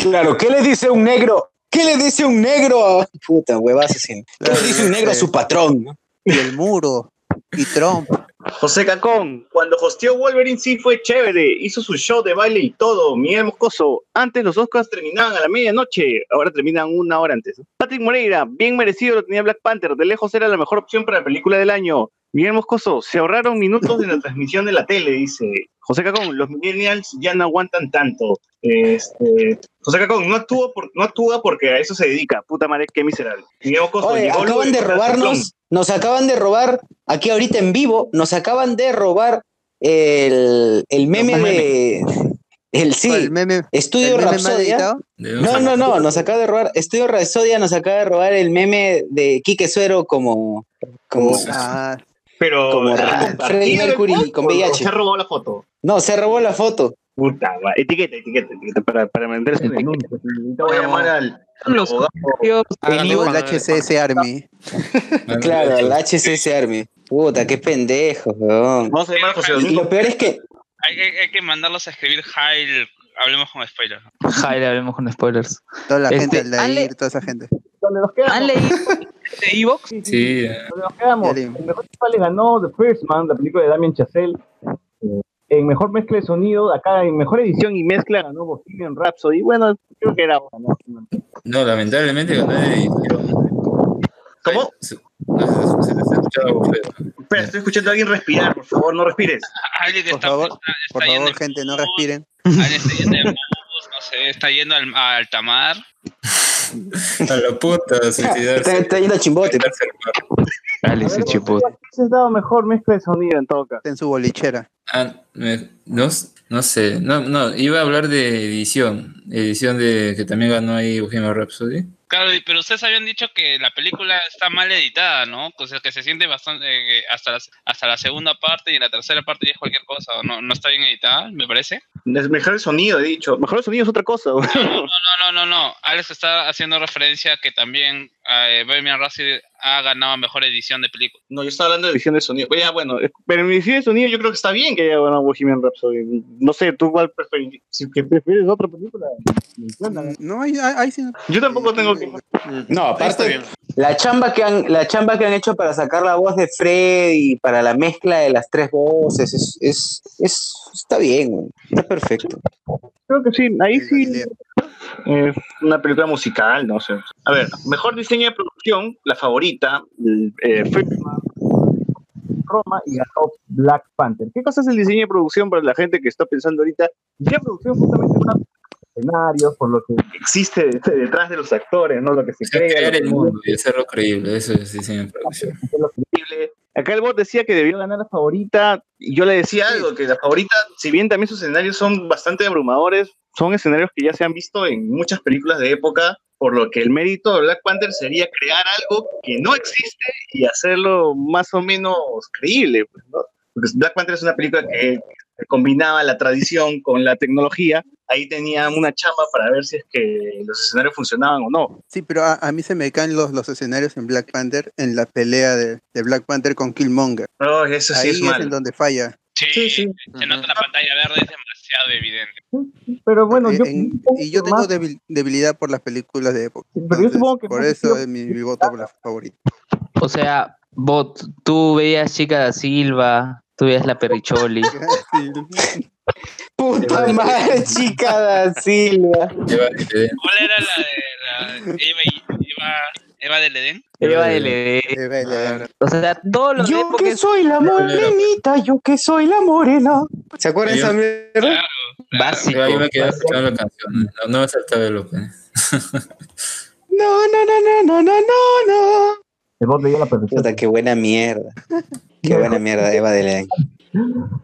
Claro, ¿qué le dice un negro? ¿Qué le dice un negro? a- Puta, huevas asesino. ¿Qué le dice un negro a su patrón? Y el muro. Y Trump. José Cacón, cuando hosteó Wolverine sí fue chévere, hizo su show de baile y todo. Miguel Moscoso, antes los Oscars terminaban a la medianoche, ahora terminan una hora antes. Patrick Moreira, bien merecido lo tenía Black Panther, de lejos era la mejor opción para la película del año. Miguel Moscoso, se ahorraron minutos de la transmisión de la tele, dice. José Cacón, los millennials ya no aguantan tanto. Este, José Cacón, no actúa, por, no actúa porque a eso se dedica. Puta madre, qué miserable. Miguel Moscoso, Oye, acaban de robarnos, nos acaban de robar, aquí ahorita en vivo, nos acaban de robar el, el meme de... El sí, El meme, Estudio el Rapsodia. No, no, no, nos acaba de robar, Estudio Rapsodia nos acaba de robar el meme de Quique Suero como... como Ah, Pero Como ¿ha Freddie compartido el Mercury con VIH. Se robado la foto. no, se robó la foto. Puta, va. etiqueta, etiqueta, etiqueta para, para venderse en el Te voy a llamar al Los Ivo- el HCS Army. Claro, el HCS Army. Puta, qué pendejo, weón. Vamos a llamar a José Y lo peor es que Hay, hay- hay que mandarlos a escribir Jail, hablemos con spoilers. Jaile, hablemos con spoilers. Toda la Este, gente, el Dair, toda esa gente. ¿Dónde nos quedamos? ¿Han leído de Evox? Sí, eh, ¿Dónde nos quedamos? En mejor le ganó The First Man, la película de Damien Chazelle. En mejor mezcla de sonido, acá en mejor edición y mezcla ganó Bohemian Rhapsody. Bueno, creo que era bueno. no, lamentablemente ganó edición. ¿Cómo? Se, no, se, se les ha escuchado. Espera, estoy escuchando a alguien respirar, por favor, no respires. Alguien que Por está, favor, está, está Por yendo favor, en gente, no respiren. Alguien está yendo en bus, no sé, está yendo al, a Altamar. A la puta, está, suicidarse. está yendo a chimbote. Quitarse el mar. Dale, ese chipote. Se ha dado mejor mezcla de sonido en todo caso. En su bolichera. Ah, me- no, no sé, no, no, iba a hablar de edición, edición de que también ganó ahí Bohemian Rhapsody. Claro, y- pero ustedes habían dicho que la película está mal editada, ¿no? O sea, que se siente bastante eh, hasta, la, hasta la segunda parte y en la tercera parte ya es cualquier cosa. ¿o ¿No, no está bien editada, me parece? Es mejor el sonido, he dicho. Mejor el sonido es otra cosa. güey. No, no, no, no. Alex está haciendo referencia a que también eh, Bohemian Rhapsody ha ganado mejor edición de película. No, yo estaba hablando de edición de sonido. Ya, bueno, es- pero en edición de sonido yo creo que está bien que haya ganado Bohemian Rhapsody. No sé, ¿tú cuál prefieres? Si que prefieres otra película. No, ahí sí. no- Yo tampoco tengo que... No, aparte, la chamba, que han, la chamba que han hecho para sacar la voz de Fred y para la mezcla de las tres voces es, es, es- está bien, está perfecto. Creo que sí, ahí sí. Una película musical, no sé. A ver, mejor diseño de producción, la favorita, eh, Roma y ganó Black Panther. ¿Qué cosa es el diseño de producción para la gente que está pensando ahorita? Diseño de producción es justamente una escenarios, por lo que existe detrás de los actores, ¿no? Lo que se crea, crear el mundo y hacerlo creíble, eso es lo creíble. Acá el bot decía que debió ganar la favorita, y yo le decía algo, que la favorita, si bien también sus escenarios son bastante abrumadores, son escenarios que ya se han visto en muchas películas de época, por lo que el mérito de Black Panther sería crear algo que no existe y hacerlo más o menos creíble, pues, ¿no? Porque Black Panther es una película que combinaba la tradición con la tecnología, ahí tenían una chamba para ver si es que los escenarios funcionaban o no. Sí, pero a, a mí se me caen los, los escenarios en Black Panther en la pelea de, de Black Panther con Killmonger. No, eso sí Ahí es en donde falla. Sí, Sí, sí. se nota la pantalla verde, es demasiado evidente. Pero bueno, yo, en- y yo tengo debil- debilidad por las películas de época. Pero yo Entonces, supongo que por no eso es mi, mi voto por la favorita. O sea, vos, tú veías Chica da Silva, tú veías la Perricholi. Puta madre, chica da Silva. ¿Cuál era la de la Eva, Eva, Eva del Edén? Eva de Ledé. Vale, vale. O sea, todos los Yo que es soy la morenita, yo que soy la morena. ¿Se acuerdan de esa mierda? Claro, básico. Yo me quedé escuchando la canción, no, no me saltaba el opening. No, no, no, no, no, no, no, no. el bot veía la perfección. Puta, qué buena mierda. Qué buena mierda, Eva de Ledén.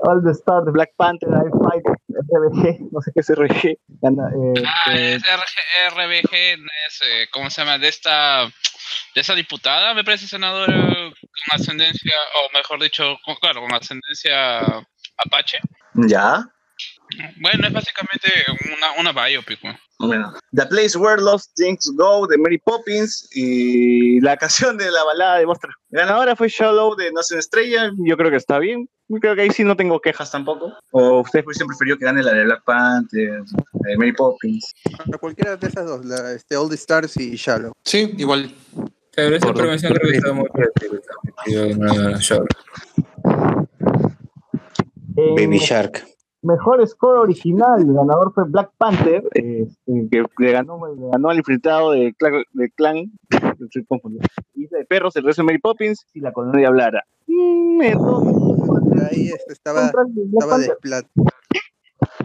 All the Star Black Panther, I Fight, RBG, no sé qué es RBG. Gana, eh, Ah, eh, es RG RBG, es, eh, ¿cómo se llama? De esta, de esa diputada, me parece senadora con ascendencia, o mejor dicho, con- claro, con ascendencia apache. ya. Bueno, es básicamente una, una biopic. The Place Where Lost Things Go de Mary Poppins y la canción de la balada de Monster. La ganadora fue Shallow de No se estrella. Yo creo que está bien. Creo que ahí sí no tengo quejas tampoco. O ustedes hubiesen preferido que gane la de Black Panther, la de Mary Poppins. Para cualquiera de esas dos, la, este, All the Stars y Shallow. Sí, igual. Pero esa promoción creo que muy yo- En Baby Shark. Mejor score original, el ganador fue Black Panther, eh, que le ganó, le ganó al infiltrado de, Cla- de Clan, estoy confundido. Isla de Perros, el resto de Mary Poppins y la colonia hablara. Mm, entonces, Ahí este, estaba, estaba desplat.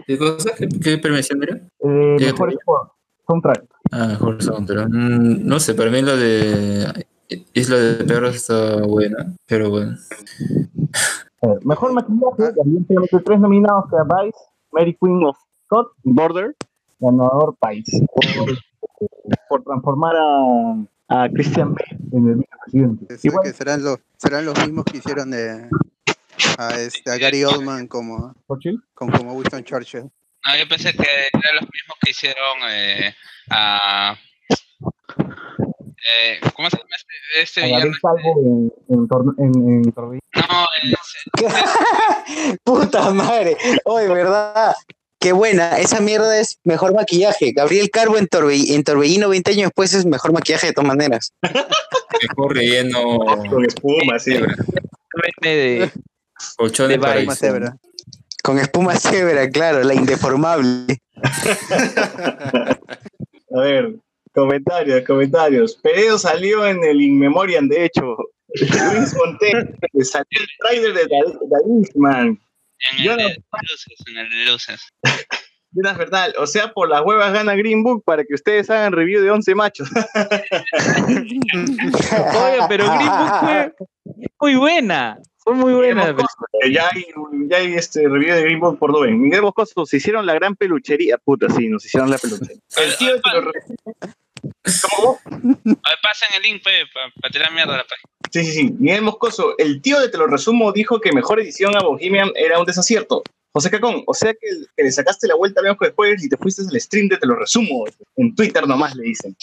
¿Qué cosa? ¿Qué, qué premiación era? eh, ¿Qué mejor score, soundtrack. Ah, mejor soundtrack. Mm, no sé, para mí lo de Isla de Perros está buena, pero bueno. Ver, mejor maquillaje, evidentemente tres nominados que a Vice, Mary Queen of Scott y Border, ganador Vice, por, por transformar a, a Christian Bale en el vicepresidente. Es- Igual, que serán los, serán los mismos que hicieron de, a, este, a Gary Oldman como, como, como Winston Churchill. Ah, yo pensé que eran los mismos que hicieron eh, a... Eh, ¿Cómo se llama este, este villano? Gabriel Calvo en, en. No, es- Puta madre. Oye, ¿verdad? Qué buena. Esa mierda es mejor maquillaje. Gabriel Carbo en, Torbe- en Torbellino 20 años después es mejor maquillaje de todas maneras. Mejor relleno, Con espuma, sí. de, colchón de de. Con espuma cebra, claro, la indeformable. A ver, comentarios, comentarios. Peredo salió en el In Memoriam, de hecho. Luis Montero salió el trailer de Irishman. en Yo el de luces, en el de luces. Jonas Bernal, o sea, por las huevas gana Green Book para que ustedes hagan review de 11 machos. Oye, pero Green Book fue muy buena. Fue muy buena. Eh, ya hay, ya hay este review de Green Book por Doen. Miguel Boscoso, se hicieron la gran peluchería. Puta, sí, nos hicieron la peluchería. El tío de los Oye, Pasen el link, para tirar mierda a la página. Sí, sí, sí. Miguel Moscoso, el tío de Te lo resumo dijo que mejor edición a Bohemian era un desacierto. José Cacón, o sea que, que le sacaste la vuelta a Blanco después y te fuiste al stream de Te lo resumo. En Twitter nomás le dicen.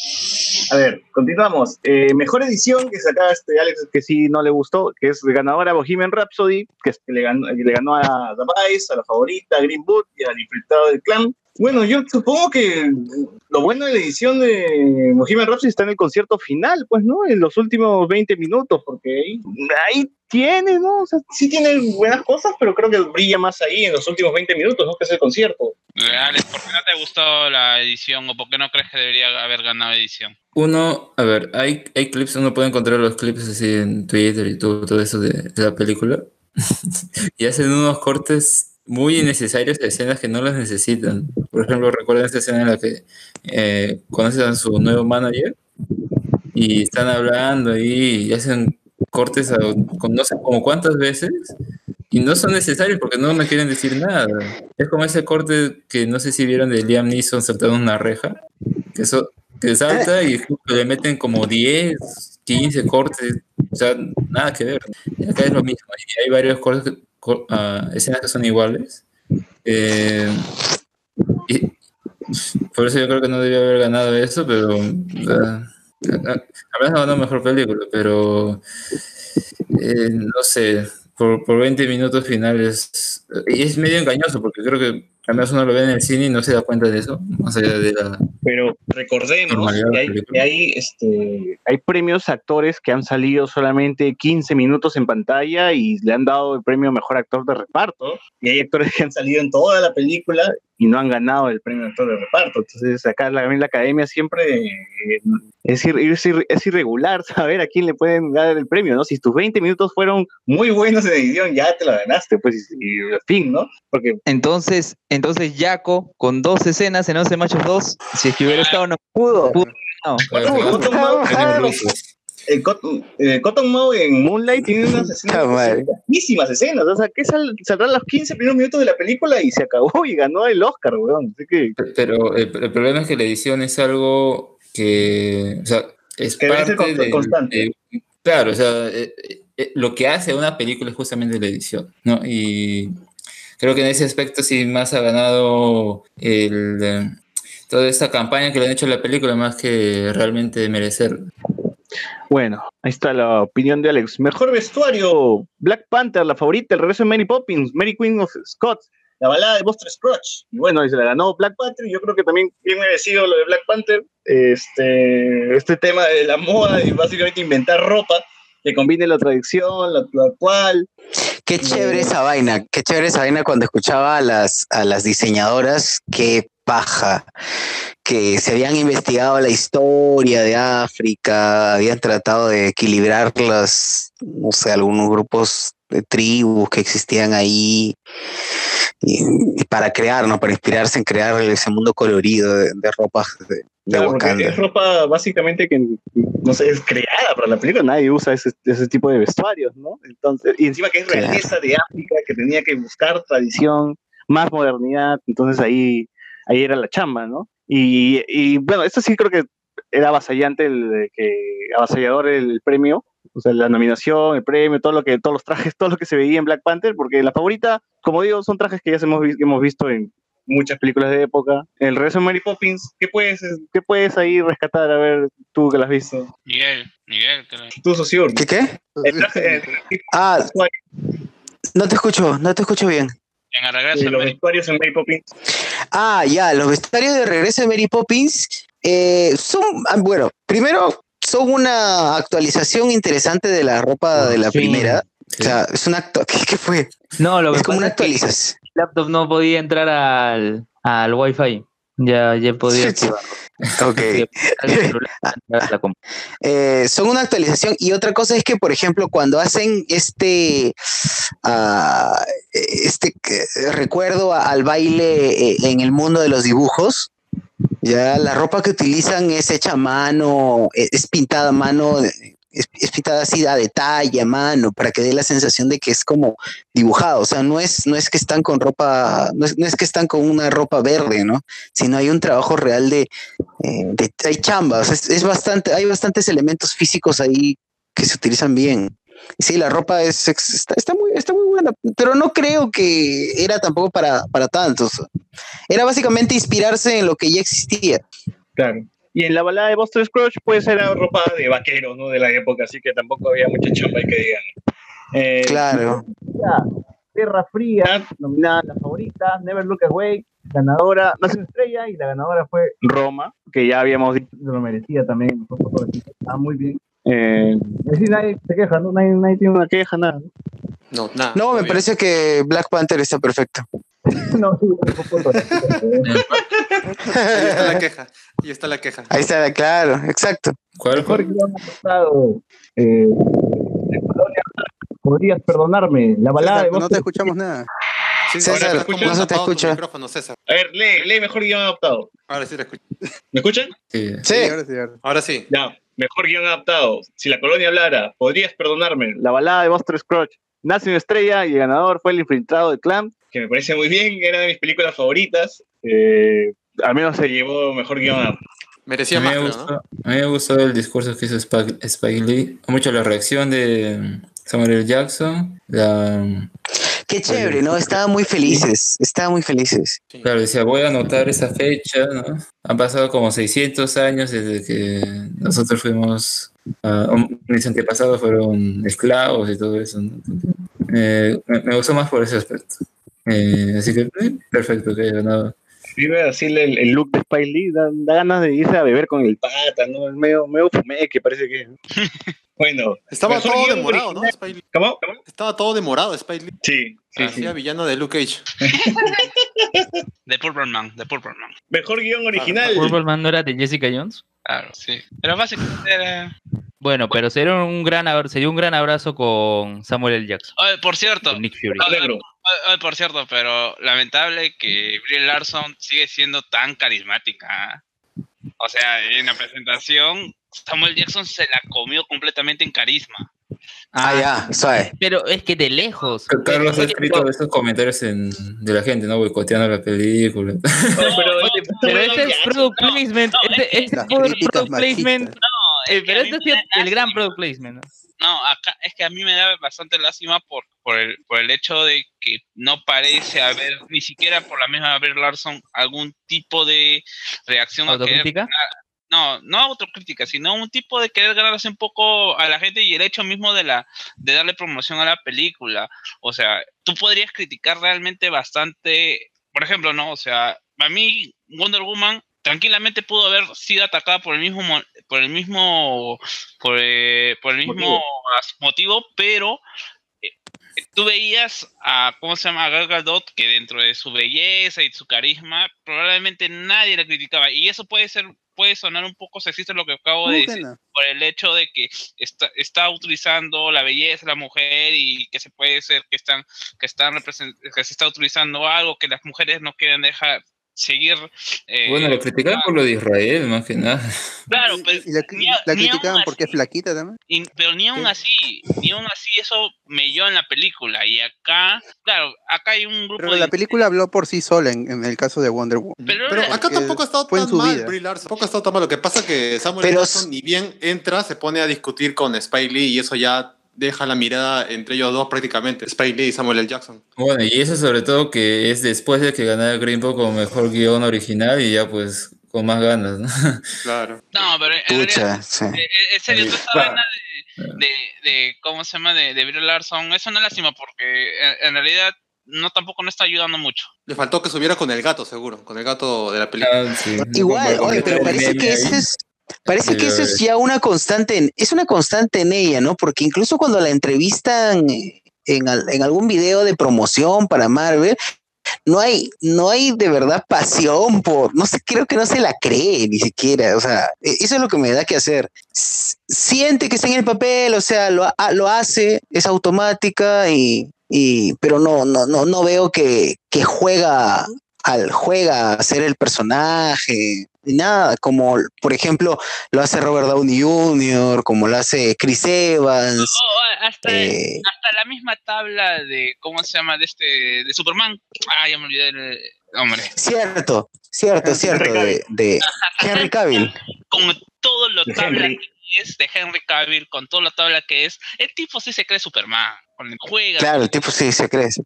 A ver, continuamos. Eh, mejor edición que sacaste, Alex, que sí no le gustó, que es ganadora Bohemian Rhapsody, que, es que le, ganó, le ganó a The Vice, a la favorita, a Green Boot y al infiltrado del clan. Bueno, yo supongo que lo bueno de la edición de Bohemian Rhapsody está en el concierto final, pues, ¿no? En los últimos 20 minutos, porque ahí, ahí tiene, ¿no? O sea, sí tiene buenas cosas, pero creo que brilla más ahí en los últimos 20 minutos, ¿no? Que es el concierto. Alex, ¿por qué no te gustó la edición o por qué no crees que debería haber ganado edición? Uno, a ver, hay, hay clips, uno puede encontrar los clips así en Twitter y todo, todo eso de, de la película. y hacen unos cortes muy innecesarios de escenas que no las necesitan. Por ejemplo, recuerden esta escena en la que eh, conocen a su nuevo manager y están hablando y hacen cortes a, con no sé como cuántas veces y no son necesarios porque no me quieren decir nada. Es como ese corte que no sé si vieron de Liam Neeson saltando una reja, que eso que salta y le meten como 10, 15 cortes, sea, nada que ver. Acá es lo mismo, y hay varios cortes, co- ah, escenas que son iguales. Eh, por eso yo creo que no debió haber ganado eso, pero a veces ganó mejor película, pero eh, no sé, por, por 20 minutos finales. Y es medio engañoso porque creo que al menos uno lo ve en el cine y no se da cuenta de eso, más allá de la. Pero recordemos que hay, que hay, este, hay premios actores que han salido solamente 15 minutos en pantalla y le han dado el premio mejor actor de reparto. Y hay actores que han salido en toda la película y no han ganado el premio de actor de reparto. Entonces, acá la, la academia siempre eh, es, ir- es ir- es irregular saber a quién le pueden dar el premio, ¿no? Si tus 20 minutos fueron muy buenos en edición, ya te lo ganaste, pues, y, y fin, ¿no? Porque Entonces, entonces Jaco, con dos escenas en 11 machos 2, si es que hubiera estado, no pudo. no. Cotton Mouth, el Cotton, eh, Cotton Mouth en Moonlight tiene unas escenas, buenísimas escenas. O sea, que sal, saldrán los 15 primeros minutos de la película y se acabó y ganó el Oscar, weón. Así que, Pero el, el problema es que la edición es algo que, o sea, es Que parte con- de, constante. de- claro, o sea, eh, eh, lo que hace una película es justamente la edición, ¿no? Y creo que en ese aspecto sí más ha ganado el, eh, toda esta campaña que le han hecho a la película más que realmente merecer. Bueno, ahí está la opinión de Alex. Mejor vestuario: Black Panther, la favorita, el regreso de Mary Poppins, Mary Queen of Scott, la balada de Buster Scrooge. Y bueno, y se la ganó Black Panther. Yo creo que también bien merecido lo de Black Panther. Este, este tema de la moda y básicamente inventar ropa que combine la tradición, la actual. Qué chévere esa vaina, qué chévere esa vaina cuando escuchaba a las, a las diseñadoras, qué paja, que se habían investigado la historia de África, habían tratado de equilibrar los, no sé, algunos grupos tribus que existían ahí, y, y para crear, ¿no? Para inspirarse en crear ese mundo colorido de, de ropas de, de Claro, porque Wakanda. es ropa básicamente que no sé, es creada para la película, nadie usa ese, ese tipo de vestuarios, ¿no? Entonces, y encima que es Claro. realeza de África, que tenía que buscar tradición, más modernidad, entonces ahí, ahí era la chamba, ¿no? Y, y, bueno, esto sí creo que era avasallante, el, que, avasallador el premio, o sea, la nominación, el premio, todo lo que, todos los trajes, todo lo que se veía en Black Panther, porque la favorita, como digo, son trajes que ya hemos, vi- que hemos visto en muchas películas de época. El regreso de Mary Poppins, ¿qué puedes, qué puedes ahí rescatar? A ver, tú que lo has visto. Miguel, Miguel, que lo- Tú, socio. ¿Qué qué? El traje, Ah, no te escucho, no te escucho bien. en el regreso de los Mary- vestuarios en Mary Poppins. Ah, ya, los vestuarios de regreso de Mary Poppins eh, son, ah, bueno, primero son una actualización interesante de la ropa de la Sí. primera. O sea, es una actu- ¿qué, qué fue? No, lo que Es como una que el actualización. laptop no podía entrar al, al Wi-Fi. Ya, ya podía activarlo. Ok. Al celular, entrar a la compu. Eh, son una actualización y otra cosa es que, por ejemplo, cuando hacen este, ah, este recuerdo al baile eh, en el mundo de los dibujos, ya la ropa que utilizan es hecha a mano, eh, es pintada a mano eh, es, pintada así a detalle, a mano, para que dé la sensación de que es como dibujado. O sea, no es, no es que están con ropa, no es, no es que están con una ropa verde, ¿no? Sino hay un trabajo real de, eh, de hay chamba. O sea, es, es bastante, hay bastantes elementos físicos ahí que se utilizan bien. Sí, la ropa es, está, está muy, está muy buena, pero no creo que era tampoco para, para tantos. Era básicamente inspirarse en lo que ya existía. Claro. Y en la balada de Buster Scrooge, pues era ropa de vaquero, ¿no? De la época, así que tampoco había mucha chamba, que digan. Eh, Claro. Guerra Fría, nominada a la favorita, Never Look Away, ganadora, no una estrella, y la ganadora fue Roma, que ya habíamos dicho que lo merecía también, está muy bien. Eh, nadie se queja, ¿no? Nadie, nadie tiene una queja, nada. No, nada. No, me parece que Black Panther está perfecto. no, sí. Ahí está la queja. Ahí está la queja. Ahí está, claro, exacto. ¿Cuál? Mejor guion adaptado. Eh, podrías perdonarme. La balada de no te escuchamos nada. Sí, César, ahora está ¿me como no se te escucha. micrófono, César. A ver, lee, lee mejor guion adaptado. Ahora sí te escucho. ¿Me escuchan? Sí. Sí, ahora sí, ahora sí. Ahora sí. Ya, mejor guion adaptado. Si la colonia hablara, podrías perdonarme. La balada de Buster Scrooge. Nace una estrella y el ganador fue el infiltrado de Clan, que me parece muy bien, era de mis películas favoritas. Eh, al menos se llevó mejor guion adaptado. Merecía A más, me creo, gustó, ¿no? a mí me gustó el discurso que hizo Spike, Spike Lee. Mucho la reacción de Samuel L. Jackson. La, qué chévere, ¿no? Estaban muy felices, estaban muy felices. claro, decía, voy a anotar esa fecha, ¿no? Han pasado como 600 años desde que nosotros fuimos, um, mis antepasados fueron esclavos y todo eso, ¿no? Eh, me, me gustó más por ese aspecto. Eh, así que, eh, perfecto que haya ganado. Vive así el, el look de Spike Lee, da, da ganas de irse a beber con el pata, ¿no? Es medio, medio fumé, que parece que... bueno. Estaba todo demorado, ¿no? original. Spike Lee. ¿Cómo? ¿Cómo? Estaba todo demorado, Spike Lee. Sí, sí, sí. Hacía villano de Luke Cage. De Purple Man, de Purple Man. Mejor guion original. ¿Purple Man no era de Jessica Jones? Claro, sí. Pero básicamente era. Bueno, pero sería un gran abra- sería un gran abrazo con Samuel L. Jackson, Oye, por cierto, con Nick Fury. oye, oye, oye, por cierto, pero lamentable que Brie Larson sigue siendo tan carismática. ¿ah? O sea, en la presentación, Samuel Jackson se la comió completamente en carisma. Ah, ya, suave. Pero es que de lejos. Carlos ha escrito pero- esos comentarios en- de la gente, ¿no? Boicoteando la película. pero, Oye, pero ese es product placement. este- es este product placement. No, pero este es el gran product placement. ¿no? Acá es que a mí me da bastante lástima por, por, el, por el hecho de que no parece haber, ni siquiera por la misma Brie Larson, algún tipo de reacción ¿Autocrítica? no, no autocrítica, sino un tipo de querer ganarse un poco a la gente y el hecho mismo de la de darle promoción a la película. O sea, tú podrías criticar realmente bastante, por ejemplo, no, o sea, a mí Wonder Woman tranquilamente pudo haber sido atacada por el mismo mo- por el mismo por, eh, por el mismo Motivo. pero eh, tú veías a, ¿cómo se llama? A Gal Gadot, que dentro de su belleza y su carisma, probablemente nadie la criticaba. Y eso puede ser, puede sonar un poco sexista lo que acabo de ¿Cómo que decir, no? por el hecho de que está, está utilizando la belleza de la mujer y que se puede ser que están, que están que se está utilizando algo que las mujeres no quieren dejar seguir. eh, Bueno, lo criticaban por lo de Israel, más que nada. Claro, Y- pero y la, ni a- la ni aún criticaban porque es flaquita también. y- pero ni aún Sí. así, ni aún así eso me dio en la película. Y acá, claro, acá hay un grupo Pero de la película habló por sí sola en, en el caso de Wonder Woman. Pero, Pero acá tampoco ha estado tan mal vida. Brie Larson. Tampoco ha estado tan mal. Lo que pasa es que Samuel Pero ni bien entra, se pone a discutir con Spike Lee y eso ya deja la mirada entre ellos dos prácticamente. Spike Lee y Samuel L. Jackson. Bueno, y eso sobre todo que es después de que ganara Green Book como mejor guion original y ya pues con más ganas, ¿no? Claro. No, pero en realidad, Pucha, sí. eh, eh, en serio, toda esta Claro. vaina de, de, de- ¿cómo se llama? De, de Brie Larson, es una lástima porque en, en realidad no tampoco no está ayudando mucho. Le faltó que subiera con el gato, seguro. Con el gato de la película. Ah, sí. Igual, oye, pero parece que eso es, parece que eso es ya una constante, en- es una constante en ella, ¿no? Porque incluso cuando la entrevistan eh, en, en algún video de promoción para Marvel, no hay, no hay de verdad pasión por, no sé, creo que no se la cree ni siquiera, o sea, e- eso es lo que me da que hacer. Siente que está en el papel, o sea, lo, lo hace, es automática y, y pero no, no, no, no veo que, que juega al juega a ser el personaje. Ni nada, como por ejemplo lo hace Robert Downey Jr., como lo hace Chris Evans. O hasta, eh, hasta la misma tabla de, ¿cómo se llama? De este, de Superman. Ah, ya me olvidé el hombre. Cierto, cierto, cierto, de, de Henry Cavill. Con todo lo tabla Henry. que es, de Henry Cavill, con toda la tabla que es, el tipo sí se cree Superman. Con el juega. Claro, el tipo sí se cree. Sí.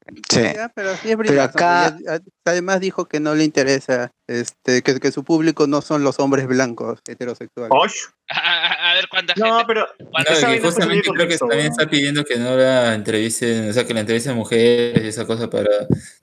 Ya, pero, sí es Pero acá- además dijo que no le interesa, este, que, que su público no son los hombres blancos heterosexuales. A, ver cuánta No, gente. pero cuánta que justamente creo que también está pidiendo que no la entrevisten, o sea, que la entrevisten mujeres y esa cosa para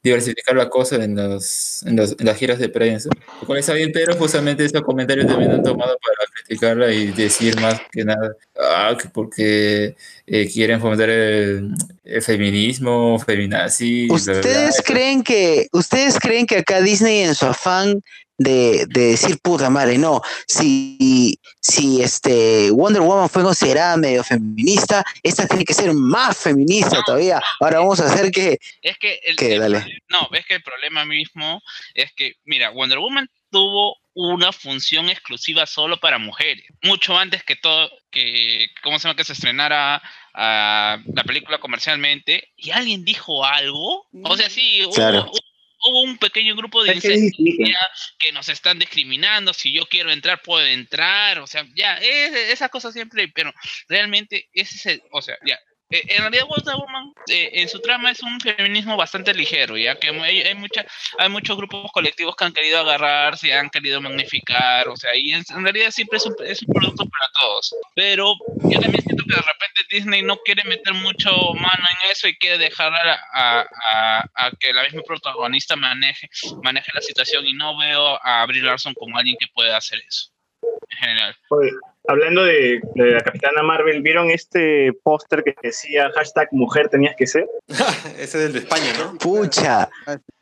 diversificar la cosa en, los, en, los- en las giras de prensa. Lo cual está bien, pero justamente esos comentarios también han tomado para criticarla y decir más que nada, ah, que porque eh, quieren fomentar el, el feminismo, feminazi. bla, bla, bla. ¿Ustedes creen que, ustedes creen que acá Disney en su afán de, de decir puta madre, no, si, si este Wonder Woman fue considerada medio feminista, esta tiene que ser más feminista todavía. Ahora vamos a hacer que, Es que el, que el dale. no, es que el problema mismo es que, mira, Wonder Woman tuvo una función exclusiva solo para mujeres, mucho antes que todo, que, ¿cómo se llama? Que se estrenara ah, la película comercialmente, y alguien dijo algo, o sea, sí, hubo, Claro. hubo- hubo un pequeño grupo de incendios que nos están discriminando, si yo quiero entrar, puedo entrar, o sea, ya, es- esa cosa siempre, pero realmente ese es el, o sea, ya, eh, en realidad Wonder Woman eh, en su trama es un feminismo bastante ligero, ya que hay, hay, mucha, hay muchos grupos colectivos que han querido agarrarse, han querido magnificar, o sea, y en, realidad siempre es un, producto para todos. Pero yo también siento que de repente Disney no quiere meter mucho mano en eso y quiere dejar a que la misma protagonista maneje, maneje la situación y no veo a Brie Larson como alguien que pueda hacer eso, en general. Oye, hablando de, de la Capitana Marvel, ¿vieron este póster que decía hashtag mujer tenías que ser? Ese es el de España, ¿no? pucha,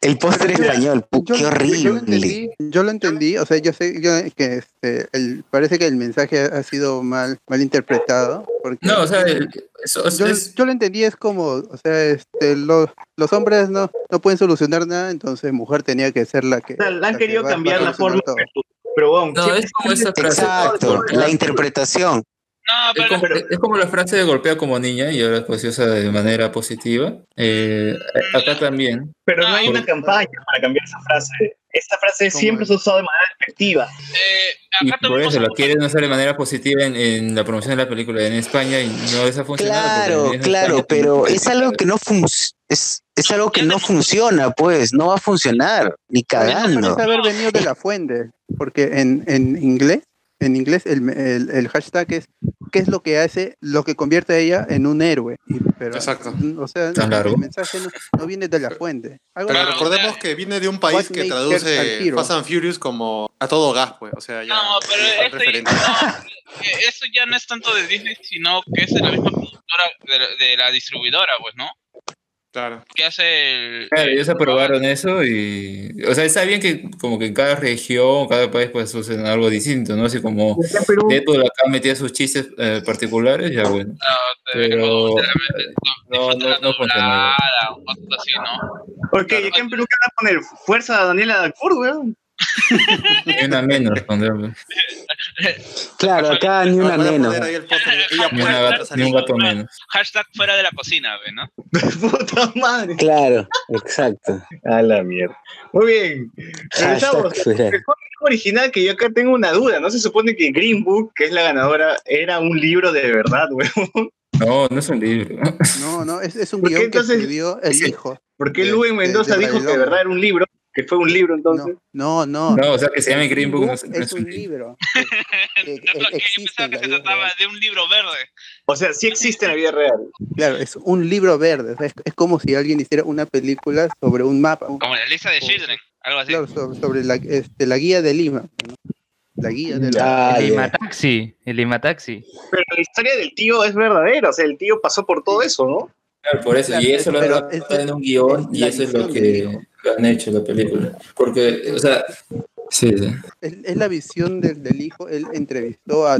el póster español, pu- qué Yo lo horrible. entendí, yo lo entendí, o sea, yo sé yo, que este, el, parece que el mensaje ha sido mal, mal interpretado. Porque No, o sea, el- eso es- yo, es- yo lo entendí, es como, o sea, este, los, los hombres no, no pueden solucionar nada, entonces mujer tenía que ser la que... O sea, han la que querido cambiar la forma. Pero bueno, No, es como esa frase. Exacto, la interpretación. No, Es como, es como la frase de golpea como niña y ahora pues se usa de manera positiva. Eh, acá también. Pero no hay una campaña para cambiar esa frase. Esta frase siempre se ha usado de manera efectiva. Y por eso la quieren usar de manera positiva en, en la promoción de la película en España y no les ha funcionado. Claro, claro, España- pero es algo que no funciona. Es, es algo que no funciona, pues, no va a funcionar, ni cagando. Parece haber venido de la fuente, porque en, en inglés, en inglés el, el- el hashtag es ¿qué es lo que hace, lo que convierte a ella en un héroe? Y- pero, Exacto. O sea, Tan largo. el mensaje no, no viene de la fuente. Algo Pero recordemos que viene de un país que traduce? Fast and Furious como a todo gas, pues. O sea, ya. No, pero no, eh, eso ya no es tanto de Disney, sino que es de la misma productora, de la, de la distribuidora, pues, ¿no? Claro. Que hace el... Claro, ellos aprobaron eso y, o sea, está bien que como que en cada región, cada país pues usen algo distinto, ¿no? Así como Deadpool acá metía sus chistes eh, particulares, ya bueno. Pero no, no, no funciona. Ah, o cosas así, ¿no? Ok, ¿y acá en Perú qué van a poner? Fuerza a Daniela Dalford, weón. Ni una menos. Claro, acá ni una menos. Ni, una gata- ni un gato menos. Hashtag fuera de la cocina, ¿ve, ¿no? Puta madre. Claro, exacto. A la mierda. Muy bien. Regresamos. Original que yo acá tengo una duda. No se supone que Green Book, que es la ganadora, era un libro de verdad, weón. No, no es un libro. No, no, es, es un ¿Por qué guion que entonces- escribió el hijo. ¿Por qué de- Mendoza de dijo que de verdad era un libro? Que fue un libro entonces. No, no. No, o sea, que se llame Green Book no es- no es es un libro. que- que Yo pensaba en que se trataba real. de un libro verde. O sea, sí existe en la vida real. Claro, es un libro verde. o sea, Es, es como si alguien hiciera una película sobre un mapa. Como la lista de Children, algo así. Claro, sobre, sobre la, este, la guía de Lima. ¿no? La guía de Ah, la. el ya. Lima Taxi, el Lima Taxi. Pero la historia del tío es verdadera. O sea, el tío pasó por todo eso, ¿no? Claro, por eso, y eso lo han en un guion y eso es lo que. Han hecho la película. Porque, o sea, sí, sí. Es, es la visión del, del hijo. Él entrevistó a,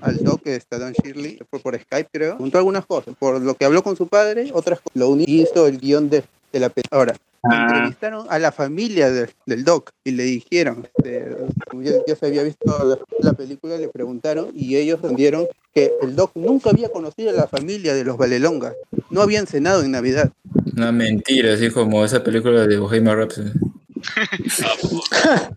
al doc que está Don Shirley por, por Skype, creo. Contó algunas cosas. Por lo que habló con su padre, otras cosas. Lo único hizo el guion de, de la película. Ahora, Ah. entrevistaron a la familia de- del Doc y le dijeron, este, como ya, ya se había visto la, la película, le preguntaron y ellos respondieron que el Doc nunca había conocido a la familia de los Valelonga, no habían cenado en Navidad. Una mentira, así como esa película de Bohemian Rhapsody.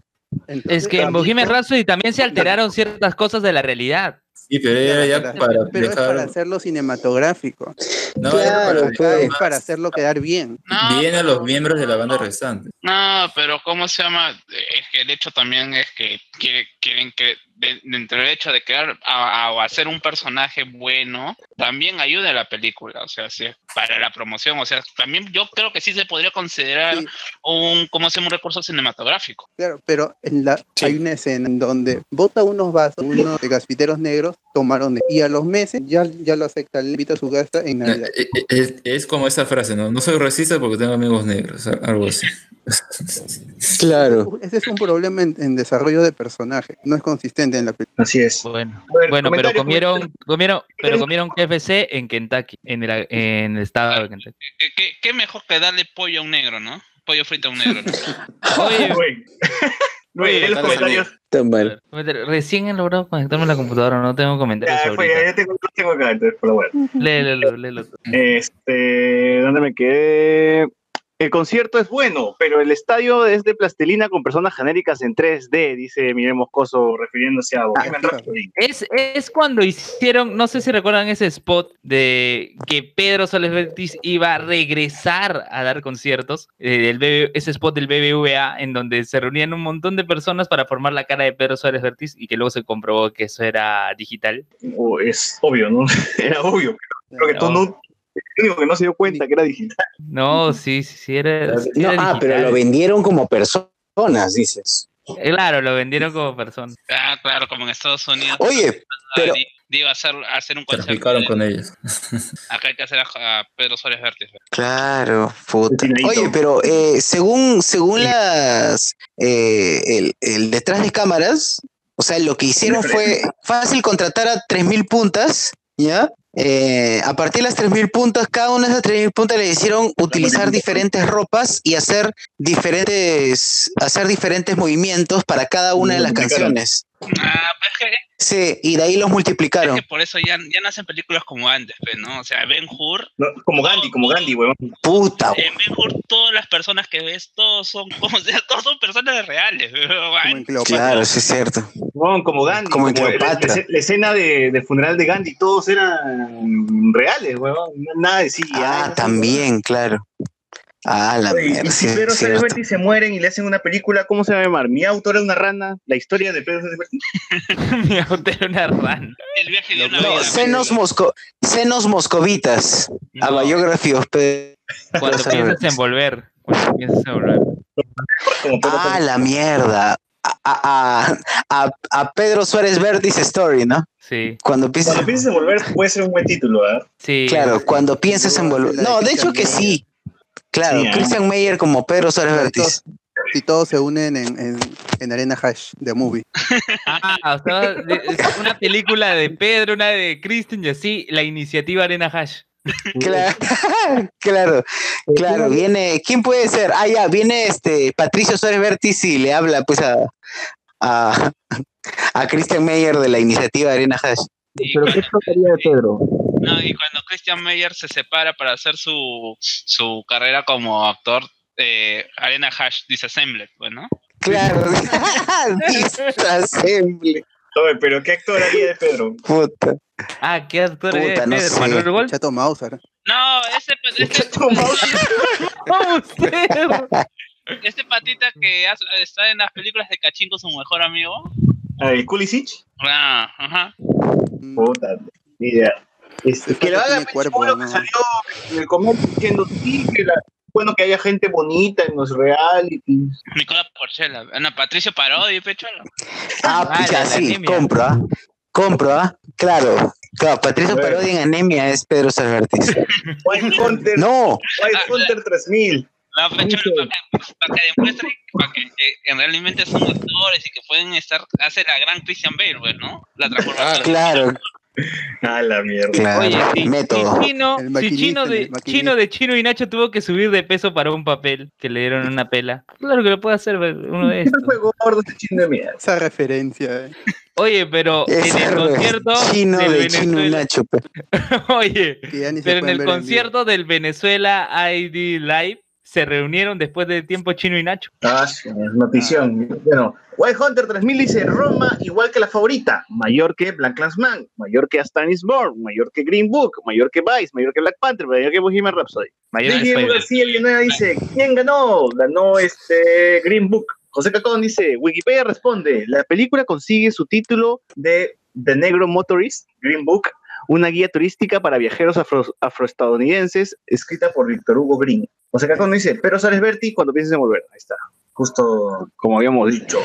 Es que en Bohemian Rhapsody también se alteraron ciertas cosas de la realidad. Sí, pero era ya para Pero es para dejar hacerlo cinematográfico. No, Claro, era para- es para hacerlo quedar bien. bien a los miembros de la banda restante. No, pero ¿cómo se llama? Es que el hecho también es que quiere- quieren que, de- dentro del hecho de crear a, a- hacer un personaje bueno, también ayuda a la película, o sea, sí, para la promoción, o sea, también yo creo que sí se podría considerar un, ¿cómo se? Un recurso cinematográfico. Claro, pero en la, hay una escena en donde bota unos vasos, unos de gasfiteros negros tomaron y a los meses ya, ya lo acepta, le invita a su casa en Navidad. Eh, eh, Es, es como esa frase, ¿no? No soy racista porque tengo amigos negros, algo así. Claro. Ese es un problema en, en desarrollo de personaje, no es consistente en la película. Así es. Bueno, ver, bueno pero comieron, comieron, pero comieron KFC en Kentucky, en el, en el estado de Kentucky. ¿Qué, qué, qué mejor que darle pollo a un negro, ¿no? Pollo frito a un negro, ¿no? Oye, lee los comentarios. Tan mal. Recién he logrado conectarme a la computadora, no tengo comentarios Ya, fue, ahorita. ya, tengo, tengo acá, entonces, por lo bueno. Léelo, léelo. Este, ¿dónde me quedé? El concierto es bueno, pero el estadio es de plastilina con personas genéricas en 3D, dice Miguel Moscoso, refiriéndose a Bohemian Rhapsody. Es, es cuando hicieron, no sé si recuerdan ese spot de que Pedro Soles Vértiz iba a regresar a dar conciertos, eh, el BB ese spot del BBVA, en donde se reunían un montón de personas para formar la cara de Pedro Soles Vértiz y que luego se comprobó que eso era digital. O es obvio, ¿no? Era obvio. Creo que tú no, el único que no se dio cuenta que era digital. No, sí, sí, sí, era. sí No, era ah, pero lo vendieron como personas, dices. Claro, lo vendieron como persona. Ah, claro, como en Estados Unidos. Oye, pero- Di- Digo, hacer, hacer un concierto. Traficaron con ellos. Acá hay que hacer a, a Pedro Suárez Vértiz. Claro, puta. Oye, pero eh, según, según las eh, el, el detrás de cámaras, o sea, lo que hicieron fue fácil contratar a 3.000 puntas, ¿ya? Eh, a partir de las 3.000 puntas, cada una de esas 3.000 puntas le hicieron utilizar diferentes ropas y hacer diferentes, hacer diferentes movimientos para cada una de las canciones. Ah, pues que, Sí, y de ahí los multiplicaron. es que por eso ya, ya no hacen películas como antes, pues, ¿no? O sea, Ben Hur. No, como Gandhi, como Gandhi, weón. Puta, En Ben Hur, todas las personas que ves, todos son, como, o sea, todos son personas reales. weón. Claro, sí es cierto. Weón, como Gandhi. Como en la- Cleopatra. La, la escena de, del funeral de Gandhi, todos eran reales, weón. Nada de CGI. Ah, también, claro. Ah, la Oye, mierda. y si sí, Pedro. Suárez Vértiz se mueren y le hacen una película, ¿cómo se va a llamar? Mi autor era una rana, la historia de Pedro Suárez Vértiz. Mi auto era una rana. El viaje de una No, vida. senos, mosco senos moscovitas. A Pedro Cuando piensas en volver. Cuando piensas en volver. Ah, la mierda. A, a, a, a Pedro Suárez Vértiz Story, ¿no? Sí. Cuando piensas. Cuando pienses en volver, puede ser un buen título, ¿ah? Sí. Claro, cuando pienses en volver. No, de hecho que sí. Claro, Sí, ¿eh? Christian Meyer como Pedro Suárez Vértiz. Si todos se unen en, en, en Arena Hash de Movie. Ah, o sea, es una película de Pedro, una de Kristen y así, la iniciativa Arena Hash. Claro, claro, claro, viene, ¿quién puede ser? Ah, ya, viene este Patricio Suárez Vértiz y le habla pues a, a, a Christian Meyer de la iniciativa Arena Hash. ¿Pero qué trataría de Pedro? No, y cuando Christian Meyer se separa para hacer su, su carrera como actor, eh, Arena Hash Disassembled, pues, ¿no? Claro, Disassemble. Oye, pero ¿qué actor haría de Pedro? Puta. Ah, ¿qué actor Puta, no Pedro? sé. ¿Manuel Gol? Chato Mauser. No, ese, ese, ¿Cómo usted? este patita que hace- está en las películas de Cachín con su mejor amigo. Ah, ¿El Kulisic? Ah, ajá. Puta, ni idea. Este, que lo haga cuerpo, seguro que ¿no? salió en el comentario diciendo sí, que la, bueno que haya gente bonita en los realities. Nicola Porchela. No, Patricio Parodi, pecholo. Ah, Ah, pucha, la sí, anemia. compro, ¿ah? Compro, ¿ah? Claro, claro, Patricio. Parodi en anemia es Pedro Vértiz. White Hunter, No, White Hunter 3000. No, pecholo, para que, para que demuestren para que, eh, realmente son actores y que pueden estar, hace la gran Christian Bale, pues, ¿no? La transformación. claro, A la mierda. Claro, Oye, si. Chino, El si Chino, de. Chino de Chino y Nacho tuvo que subir de peso para un papel que le dieron una pela. Claro que lo puede hacer uno de estos. Fue gordo este chino de mierda. Esa referencia. eh. Oye, pero en Ese el concierto chino del de chino y Venezuela, Nacho. pe. oye, pero en el concierto del Venezuela ID Live se reunieron después de tiempo Chino y Nacho. Ah, sí, notición. Bueno, White Hunter 3000 dice Roma igual que la favorita, mayor que Black Clansman, mayor que A Star is Born, mayor que Green Book, mayor que Vice, mayor que Black Panther, mayor que Bohemian Rhapsody. Mayor que. García Villanueva dice, ¿quién ganó? Ganó este Green Book. José Cacón dice, Wikipedia responde, la película consigue su título de The Negro Motorist, Green Book, una guía turística para viajeros afro- afroestadounidenses, escrita por Víctor Hugo Green. José Cacón dice, pero sales Berti cuando pienses en volver. Ahí está, justo como habíamos dicho.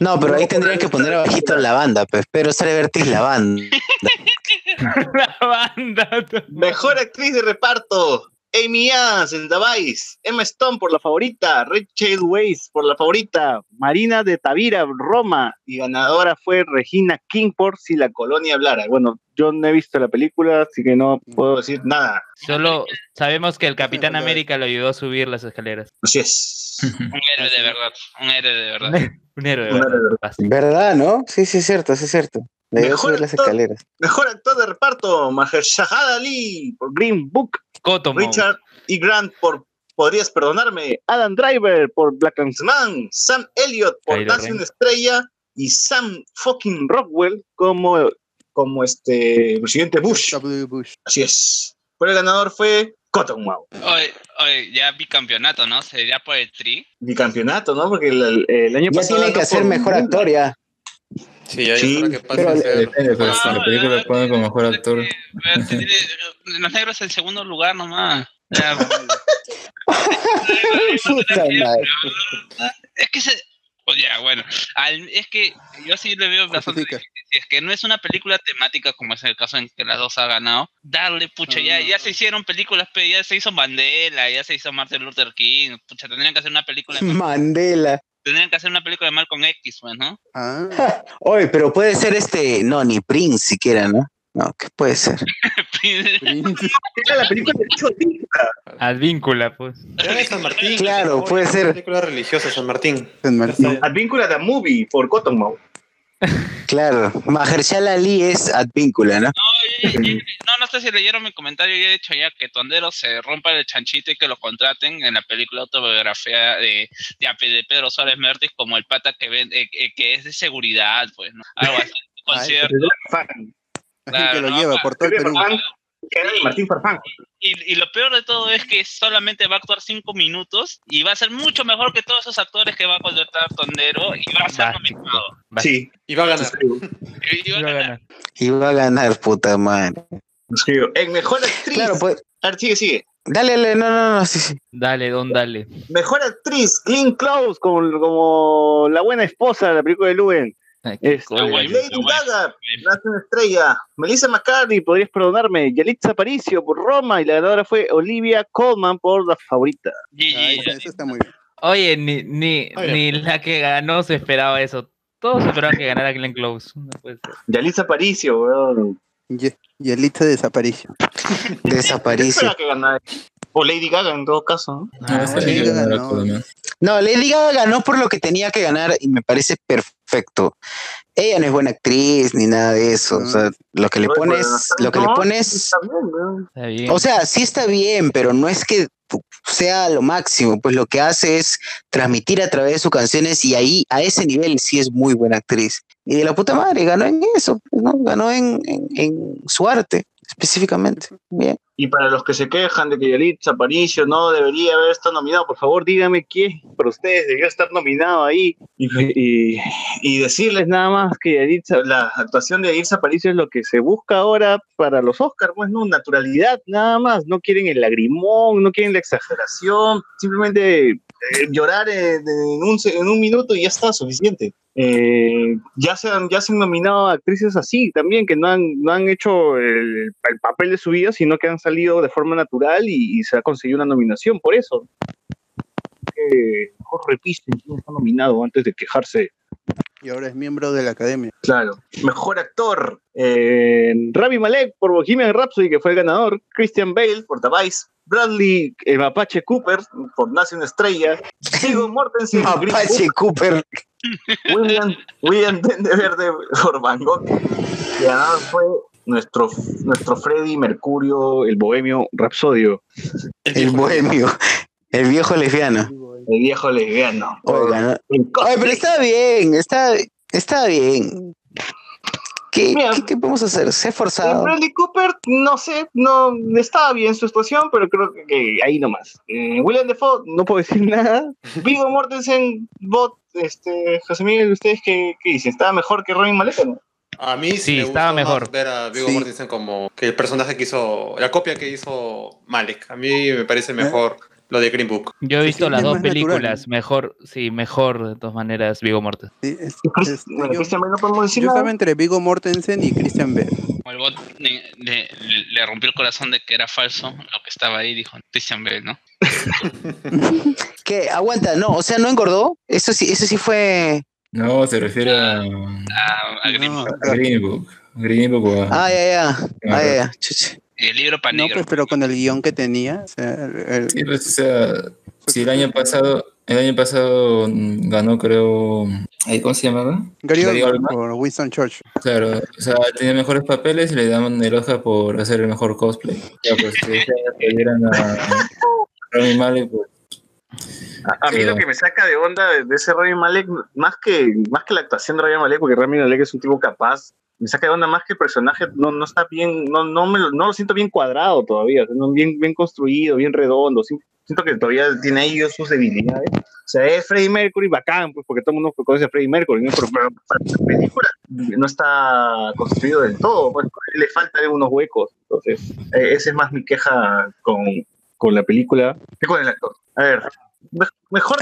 No, pero ahí tendrían que poner abajito la banda, pues. Pero sale Vertis la banda. La banda. Mejor actriz de reparto. Amy Adams en The Vice, Emma Stone por la favorita, Rachel Weisz por la favorita, Marina de Tavira, Roma, y ganadora fue Regina King por Si la colonia hablara. Bueno, yo no he visto la película, así que no puedo decir nada. Solo sabemos que el Capitán América lo ayudó a subir las escaleras. Así es. Un héroe de verdad. Un héroe de verdad. Un héroe, de Un verdad. héroe de Fácil. ¿Verdad, no? Sí, sí, es cierto, sí, es cierto. Mejor subir las actor. escaleras. Mejor actor de reparto, Mahershala Ali por Green Book, Richard E. Grant por Podrías Perdonarme, Adam Driver por Black Man, Sam Elliott por Nace una Estrella y Sam fucking Rockwell como, como este presidente Bush. W. Bush. Así es. Pero el ganador fue Cottonmouth. Oye, oye, ya bicampeonato, ¿no? Sería por el tri. Bicampeonato, ¿no? Porque el, el año Ya pasado. tiene que por mejor actor ya. Sí, ahí Sí, para que pase pero a le- ser. Depende, pero si la película ponen como mejor actor. Los negros en segundo lugar nomás. Es que se. pues ya, bueno. Al- es que yo sí le veo bastante. Si es que no es una película temática, como es el caso en que las dos ha ganado, darle, pucha, ya, ya se hicieron películas, pero ya se hizo Mandela, ya se hizo Martin Luther King, pucha, tendrían que hacer una película de, Mandela. Tendrían que hacer una película de Malcolm X, pues, ¿no? Ah, Oye, pero puede ser este. No, ni Prince siquiera, ¿no? No, ¿qué puede ser? Prince. Era la película de Tinta. Advíncula, pues. Era de San Martín. Claro, puede una ser. Película religiosa, San Martín. San Martín. Advíncula de Movie por Cottonmouth. Claro. Mahershala Ali es Advíncula, ¿no? Y- No, no sé si leyeron mi comentario. Yo he dicho ya que Tondero se rompa el chanchito y que lo contraten en la película autobiografía de, de, de Pedro Suárez Mértiz como el pata que, ven, eh, eh, que es de seguridad, pues, ¿no? Algo así. concierto. Claro, que lo no, lleva por todo el Perú. Que era de Martín Farfán. Y, y lo peor de todo es que solamente va a actuar cinco minutos y va a ser mucho mejor que todos esos actores que va a contratar Tondero y va a ser nominado. Sí. Y va a ganar. Y- va a ganar. ganar. Y va a ganar, puta madre. En mejor actriz. Claro, pues. A ver, sigue, sigue. Dale, dale, no, no, no, sí, sí. Dale, don, dale. Mejor actriz, Glenn Close, como, como la buena esposa de la película de Luen. Este, Lady Lady. Gaga, Nace una estrella. Melissa McCarthy, podrías perdonarme. Yalitza Aparicio por Roma y la ganadora fue Olivia Colman por La Favorita. Ah, eso, eso está muy bien. Oye, ni, ni, Oye. ni la que ganó se esperaba eso. Todos esperaban que ganara Glenn Close. No puede ser. Yalitza Aparicio, weón. Y, y el lista desapareció. Desapareció. Espera que ganara. O Lady Gaga en todo caso. ¿no? Ah, esa sí, película no No, Lady Gaga ganó por lo que tenía que ganar y me parece perfecto. Ella no es buena actriz ni nada de eso. O sea, lo que le pones, lo que le pones, bien, o sea, sí está bien, pero no es que sea lo máximo. Pues lo que hace es transmitir a través de sus canciones y ahí a ese nivel sí es muy buena actriz. Y de la puta madre ganó en eso, pues, ¿no? Ganó en, en, en su arte específicamente. Bien. Y para los que se quejan de que Yalitza Aparicio no debería haber estado nominado, por favor díganme quién para ustedes debería estar nominado ahí. Y, y- y decirles nada más que Yalitza, la actuación de Yalitza Aparicio es lo que se busca ahora para los Oscars, pues no, naturalidad nada más. No quieren el lagrimón, no quieren la exageración, simplemente eh, llorar en, en un, en un minuto y ya está suficiente. Eh, ya, se han, ya se han nominado actrices así también, que no han, no han hecho el, el papel de su vida, sino que han salido de forma natural y, y se ha conseguido una nominación por eso. Mejor repisen quién está nominado antes de quejarse. Y ahora es miembro de la academia. Claro. Mejor actor. eh, Rami Malek por Bohemian Rhapsody, que fue el ganador. Christian Bale por The Vice. Bradley eh, Mapache Cooper por Nace una estrella. Viggo Mortensen Mapache. Cooper. William, William de Verde por Van Gogh. El ganador fue nuestro, nuestro Freddy Mercurio, el bohemio Rapsodio. El bohemio. El viejo lesbiano. El viejo lesbiano. Oiga, ¿no? Oye, pero está bien, está, está bien. ¿Qué, qué, qué podemos hacer? Se ha Eh, esforzado. Bradley Cooper, no sé, no estaba bien su actuación, pero creo que, que ahí nomás. Eh, William Defoe, no puedo decir nada. Vigo Mortensen, Bot, este, José Miguel, ¿ustedes qué, qué dicen? ¿Estaba mejor que Robin Malek no? A mí sí, me estaba gustó mejor. más ver a Viggo Sí. Mortensen como que el personaje que hizo, la copia que hizo Malek. A mí me parece mejor lo de Green Book. Yo he visto siente las dos más natural. películas, mejor, sí, mejor de todas maneras, Vigo Mortensen. Sí, es- este, bueno, yo, no podemos decir yo nada. estaba entre Vigo Mortensen y Christian Bale. Como el bot le, le- le rompió el corazón de que era falso lo que estaba ahí, dijo Christian Bale, ¿no? ¿Qué? Aguanta, no, o sea, no engordó. Eso sí, eso sí fue. No, se refiere a, A, a Green No, Book, a Green Book. Green Book Ah, ya, ya. Ah, ya, ya. Chucha. El libro para no, negro. pues, pero con el guion que tenía. o sea, el- Sí, pues, o sea, si el año pasado, el año pasado ganó, creo, ¿cómo se llamaba? Gary por Winston Churchill. Claro, o sea, tenía mejores papeles y le daban el Oscar por hacer el mejor cosplay. Ya, pues, que dieran a Rami Malek, pues, A, a mí Sí. lo que me saca de onda de, de ese Rami Malek, más que, más que la actuación de Rami Malek, porque Rami Malek es un tipo capaz, me saca de onda más que el personaje no, no está bien, no, no, me no lo siento bien cuadrado todavía, bien, bien construido, bien redondo. Siento que todavía tiene ahí sus debilidades. O sea, es Freddie Mercury bacán, pues porque todo el mundo conoce a Freddie Mercury, pero, para la película no está construido del todo, pues le faltan unos huecos. Entonces, eh, esa es más mi queja con, con la película que con el actor. A ver, mejor.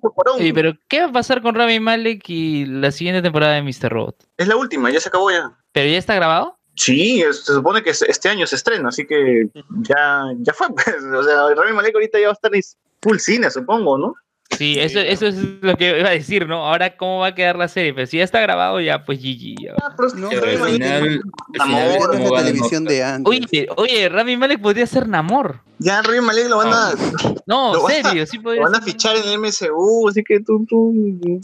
Cuarón. Oye, pero ¿qué va a pasar con Rami Malek y la siguiente temporada de Mr. Robot? Es la última, ya se acabó ya. ¿Pero ya está grabado? Sí, es- se supone que es- este año se estrena, así que ya, ya fue. pues. O sea, Rami Malek ahorita ya va a estar en full cine, supongo, ¿no? Sí, eso, eso es lo que iba a decir, ¿no? Ahora, ¿cómo va a quedar la serie? Pero si ya está grabado, ya, pues GG. ya. No, pero al final, al Amor, final, no es ¿cómo la televisión de antes. Oye, oye, Rami Malek podría ser Namor. Ya Rami Malek lo van a, No, Lo van a- serio, sí lo podría van a ser. fichar en el MCU, así que tú, tú,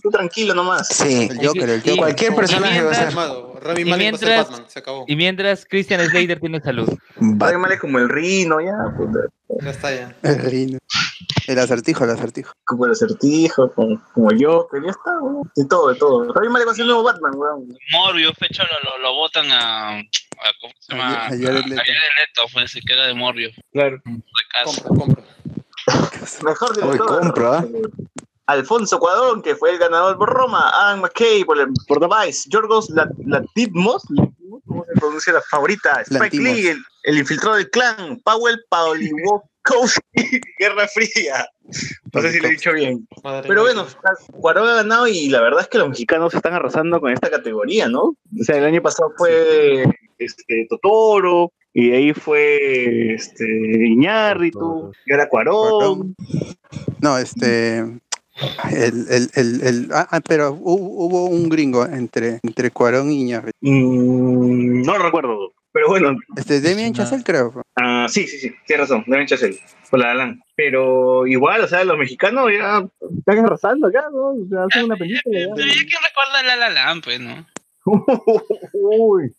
tú tranquilo nomás. Sí. El Joker, el Joker. Cualquier personaje va a ser. Rami Y Malek va a ser mientras- Batman, se acabó. Y mientras Christian Slater tiene salud. Rami Malek como el Rino, ya, puta, Ya está ya. El reino. El acertijo, el acertijo. como el acertijo, como, como yo, que ya está, weón. De todo, de todo. Rami Malek va a ser el nuevo Batman, weón. Morbius, pecho, lo, lo, lo botan a, a- ¿Cómo se llama? A Jared Leto. A Jared Leto, pues se queda de Morbius. Claro. De casa. Compro, compro. Mejor Uy, director. compro, ¿ah? Alfonso Cuadrón, que fue el ganador por Roma, Adam McKay por, el- por The Vice, Yorgos La- Latimos, ¿cómo se pronuncia la favorita? Spike Lantimos. Lee, el, el infiltrado del clan, Powell Pauliwokowski, Guerra Fría. No sé si lo he dicho bien. Madre Pero bueno, Cuarón ha ganado y la verdad es que los mexicanos están arrasando con esta categoría, ¿no? O sea, el año pasado fue este, Totoro, y de ahí fue este, Iñárritu, y ahora Cuarón. No, este. El, el, el, el- ah, ah, pero hubo, hubo un gringo entre, entre Cuarón y Iñárritu. Mm, no lo recuerdo, pero bueno, Este, Damien Chazelle, creo. ah, sí, sí, sí, tienes razón, Deben Chazelle, por la Alan. Pero igual, o sea, los mexicanos ya están arrasando acá, ¿no? O sea, hacen una película ya. Pero ya que recuerda La La Land, pues, ¿no? Uy,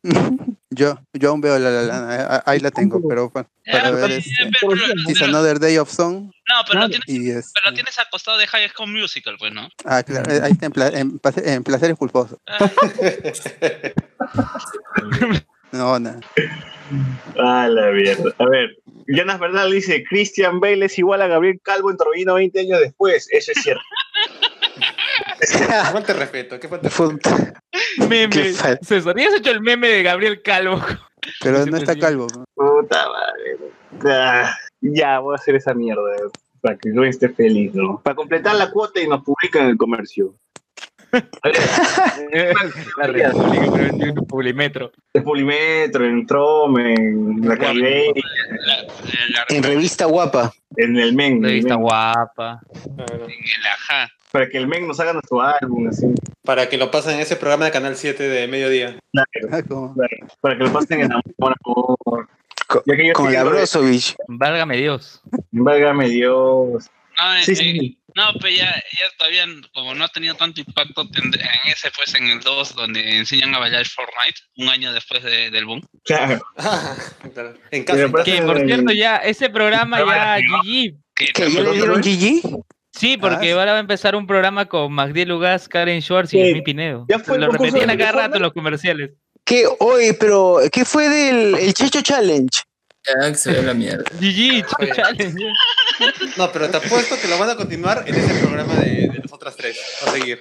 Yo, yo aún veo la, la, la- ahí la tengo, pero bueno, para Ya, ver pero- este, pero- pero- It's pero- Another Day of Song No, pero lo tienes, y es, pero tienes acostado de High School Musical, pues, ¿no? ah, claro, ahí está en, pla- en, placer- en Placeres Culposos. No, nada. a la mierda. A ver, Jonas Bernal dice, Christian Bale es igual a Gabriel Calvo en Trovino 20 años después. Eso es cierto. Qué falta respeto, qué falta. Meme. Qué fa- César, ¿ya has hecho el meme de Gabriel Calvo? Pero no está calvo. Puta madre. Ah, ya, voy a hacer esa mierda. Para que Luis esté feliz, ¿no? Para completar la cuota y nos publican el comercio. La República, pero en un Publimetro. en Polimetro, en Trome, en la la, En revista guapa. en el Men. en el Revista Men. guapa. Claro. en el ajá. Para que el men nos haga nuestro álbum, así. Para que lo pasen en ese programa de Canal 7 de mediodía. Claro, claro, para que lo pasen en amor, amor. Con estoy la Brozovic. Válgame Dios. Válgame Dios. No, eh, Sí, eh, sí. no, pero ya, ya todavía, como no ha tenido tanto impacto, tendré- en ese, pues en el 2, donde enseñan a bailar Fortnite, un año después de- del boom. Claro. Claro. En casa. Que por cierto, ya, ese programa ya GG. Que ¿Que ya le dieron GG? Sí, porque ahora va a empezar un programa con Magdiel Ugas, Karen Schwartz y. Yasmín Pinedo. Ya fue Lo repetían a cada rato Fortnite. en los comerciales. ¿Qué? Oye, pero ¿qué fue del el Checho Challenge? Ya que se ve la mierda. GG, Oye. challenge. No, pero te apuesto que lo van a continuar en ese programa de, de las otras tres. Va a seguir.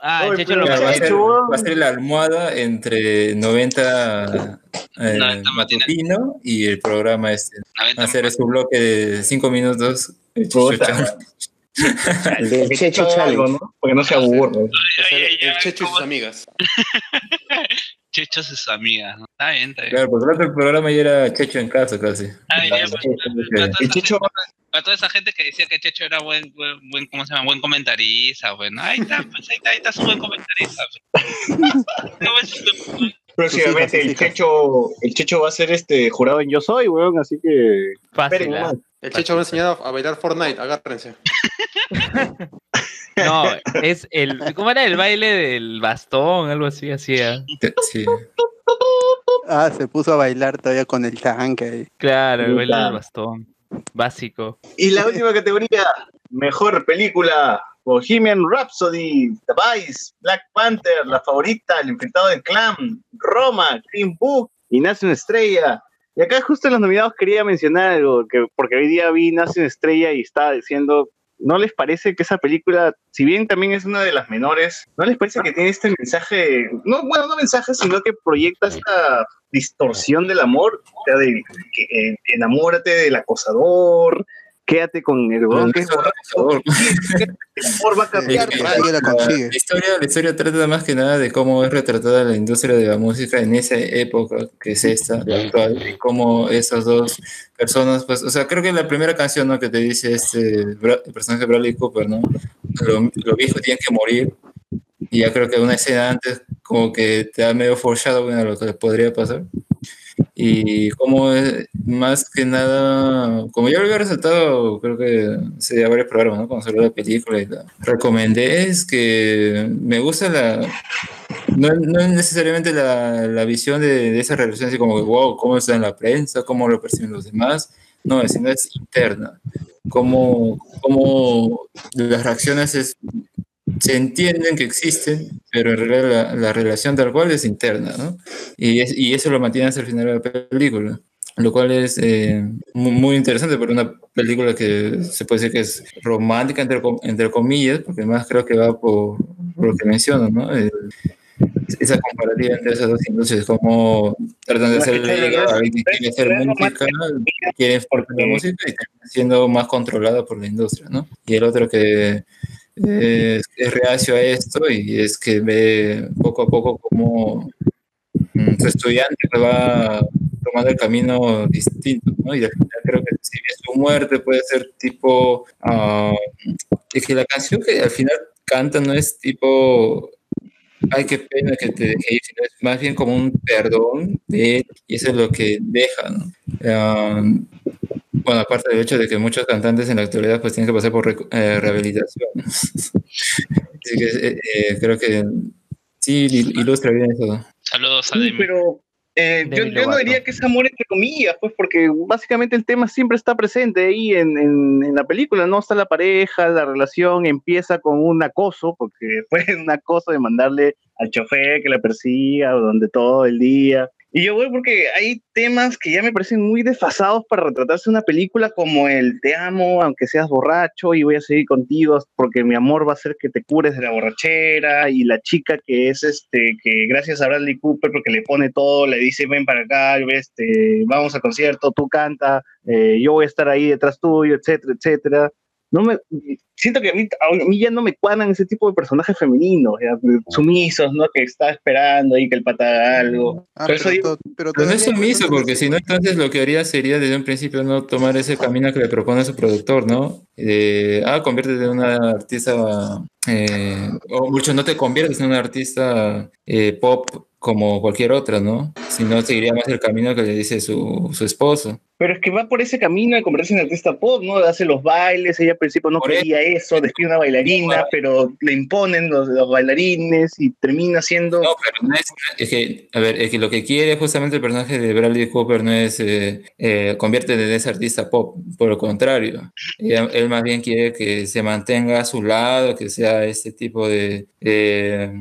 Ah, el Checho lo va, a ser, va a ser la almohada entre 90 eh, 90 matutino y el programa este. 90 Va a ser su bloque de 5 minutos. el Puta. chuchucha. El del Checho Challenge. ¿no? Porque no se aburre. El Checho y sus amigas. Chechos es su amiga, ¿no? Está bien, está bien. Claro, porque el otro programa ya era Checho en casa casi. Ya, pues, para, toda El esa Checho- gente, para toda esa gente que decía que Checho era buen, buen, buen- ¿cómo se llama? Buen comentarista, bueno, ahí está, pues ahí está, ahí está su buen comentarista. pues. Próximamente Sus sus el. Checho, el Checho va a ser este jurado en Yo Soy, weón, así que Fácil. esperen ¿ah? nomás. El Checho va a enseñar a bailar Fortnite. Agárrense. No, es el. ¿Cómo era el baile del bastón? Algo así hacía. Sí. Ah, se puso a bailar todavía con el tanque. Claro, el baile del bastón. Básico. Y la última categoría, mejor película, Bohemian Rhapsody, The Vice, Black Panther, La Favorita, El Infiltrado del Clan, Roma, Green Book y Nace una Estrella. Y acá justo en los nominados quería mencionar algo, que, porque hoy día vi Nace una Estrella y estaba diciendo, ¿no les parece que esa película, si bien también es una de las menores, ¿no les parece que tiene este mensaje, no, bueno, no mensaje, sino que proyecta esta distorsión del amor? O sea, de que eh, enamórate del acosador, quédate con el weón que es borracho, el amor va a cambiar. Sí, la consigue. La historia, la historia trata más que nada de cómo es retratada la industria de la música en esa época que es esta, la actual, y cómo esas dos personas, pues, o sea, creo que la primera canción ¿no? que te dice este Bra- el personaje Bradley Cooper, ¿no? Lo, lo viejo tiene que morir, y ya creo que una escena antes como que te da medio foreshadowing a lo que podría pasar. Y como es, más que nada, como yo lo había resaltado, creo que se dio varios programas, ¿no? Cuando salió la película y la recomendé, es que me gusta la. No, no es necesariamente la, la visión de, de esa relación, así como wow, cómo está en la prensa, cómo lo perciben los demás. No, sino es interna. Cómo, cómo las reacciones es, se entienden que existen, pero en realidad la, la relación tal cual es interna, ¿no? Y, es- y eso lo mantiene hasta el final de la película, lo cual es eh, mu- muy, interesante por una película que se puede decir que es romántica, entre, entre comillas, porque más creo que va por, por lo que menciono, ¿no? El- esa comparativa entre esas dos industrias, como tratan de La que hacerle tiene llegar a alguien que dos- quiere hacer música, quiere exportar la música y termina siendo más controlada por la industria, ¿no? Y el otro que es reacio a esto y es que ve poco a poco como mm, su estudiante va tomando el camino distinto, ¿no? Y al final creo que si bien su muerte puede ser tipo... ah, es que la canción que al final canta no es tipo... Ay, qué pena que te dejé ir, sino es más bien como un perdón de él, y eso es lo que deja, ¿no? Ah, bueno, aparte del hecho de que muchos cantantes en la actualidad pues tienen que pasar por recu- eh, rehabilitación. Así que eh, eh, creo que sí il- ilustra bien eso. Saludos a Sí, Demi. pero eh, yo, no diría que es amor entre comillas, pues porque básicamente el tema siempre está presente ahí en, en- en la película, ¿no? Está la pareja, la relación empieza con un acoso, porque fue un acoso de mandarle al chofer que la persiga durante todo el día. Y yo voy porque hay temas que ya me parecen muy desfasados para retratarse una película como el te amo aunque seas borracho y voy a seguir contigo porque mi amor va a hacer que te cures de la borrachera y la chica que es este que gracias a Bradley Cooper porque le pone todo le dice ven para acá este vamos al concierto tú canta eh, yo voy a estar ahí detrás tuyo etcétera etcétera no me siento que a mí, a mí ya no me cuadran ese tipo de personajes femeninos, ya, sumisos, ¿no? Que está esperando ahí que el pata haga algo. Ah, pero, pero Pero no es sumiso, porque si no, entonces lo que haría sería desde un principio no tomar ese camino que le propone su productor, ¿no? De, ah, conviértete en una artista, eh, o mucho no te conviertes en una artista eh, pop como cualquier otra, ¿no? Si no, seguiría más el camino que le dice su, su esposo. Pero es que va por ese camino de convertirse en artista pop, ¿no? Hace los bailes, ella al principio no Por quería eso, despide una bailarina, pero le imponen los, los bailarines y termina siendo... No, pero no es, es que, a ver, es que lo que quiere justamente el personaje de Bradley Cooper no es eh, eh, convierte en ese artista pop, por lo contrario. Ella- él más bien quiere que se mantenga a su lado, que sea este tipo de eh,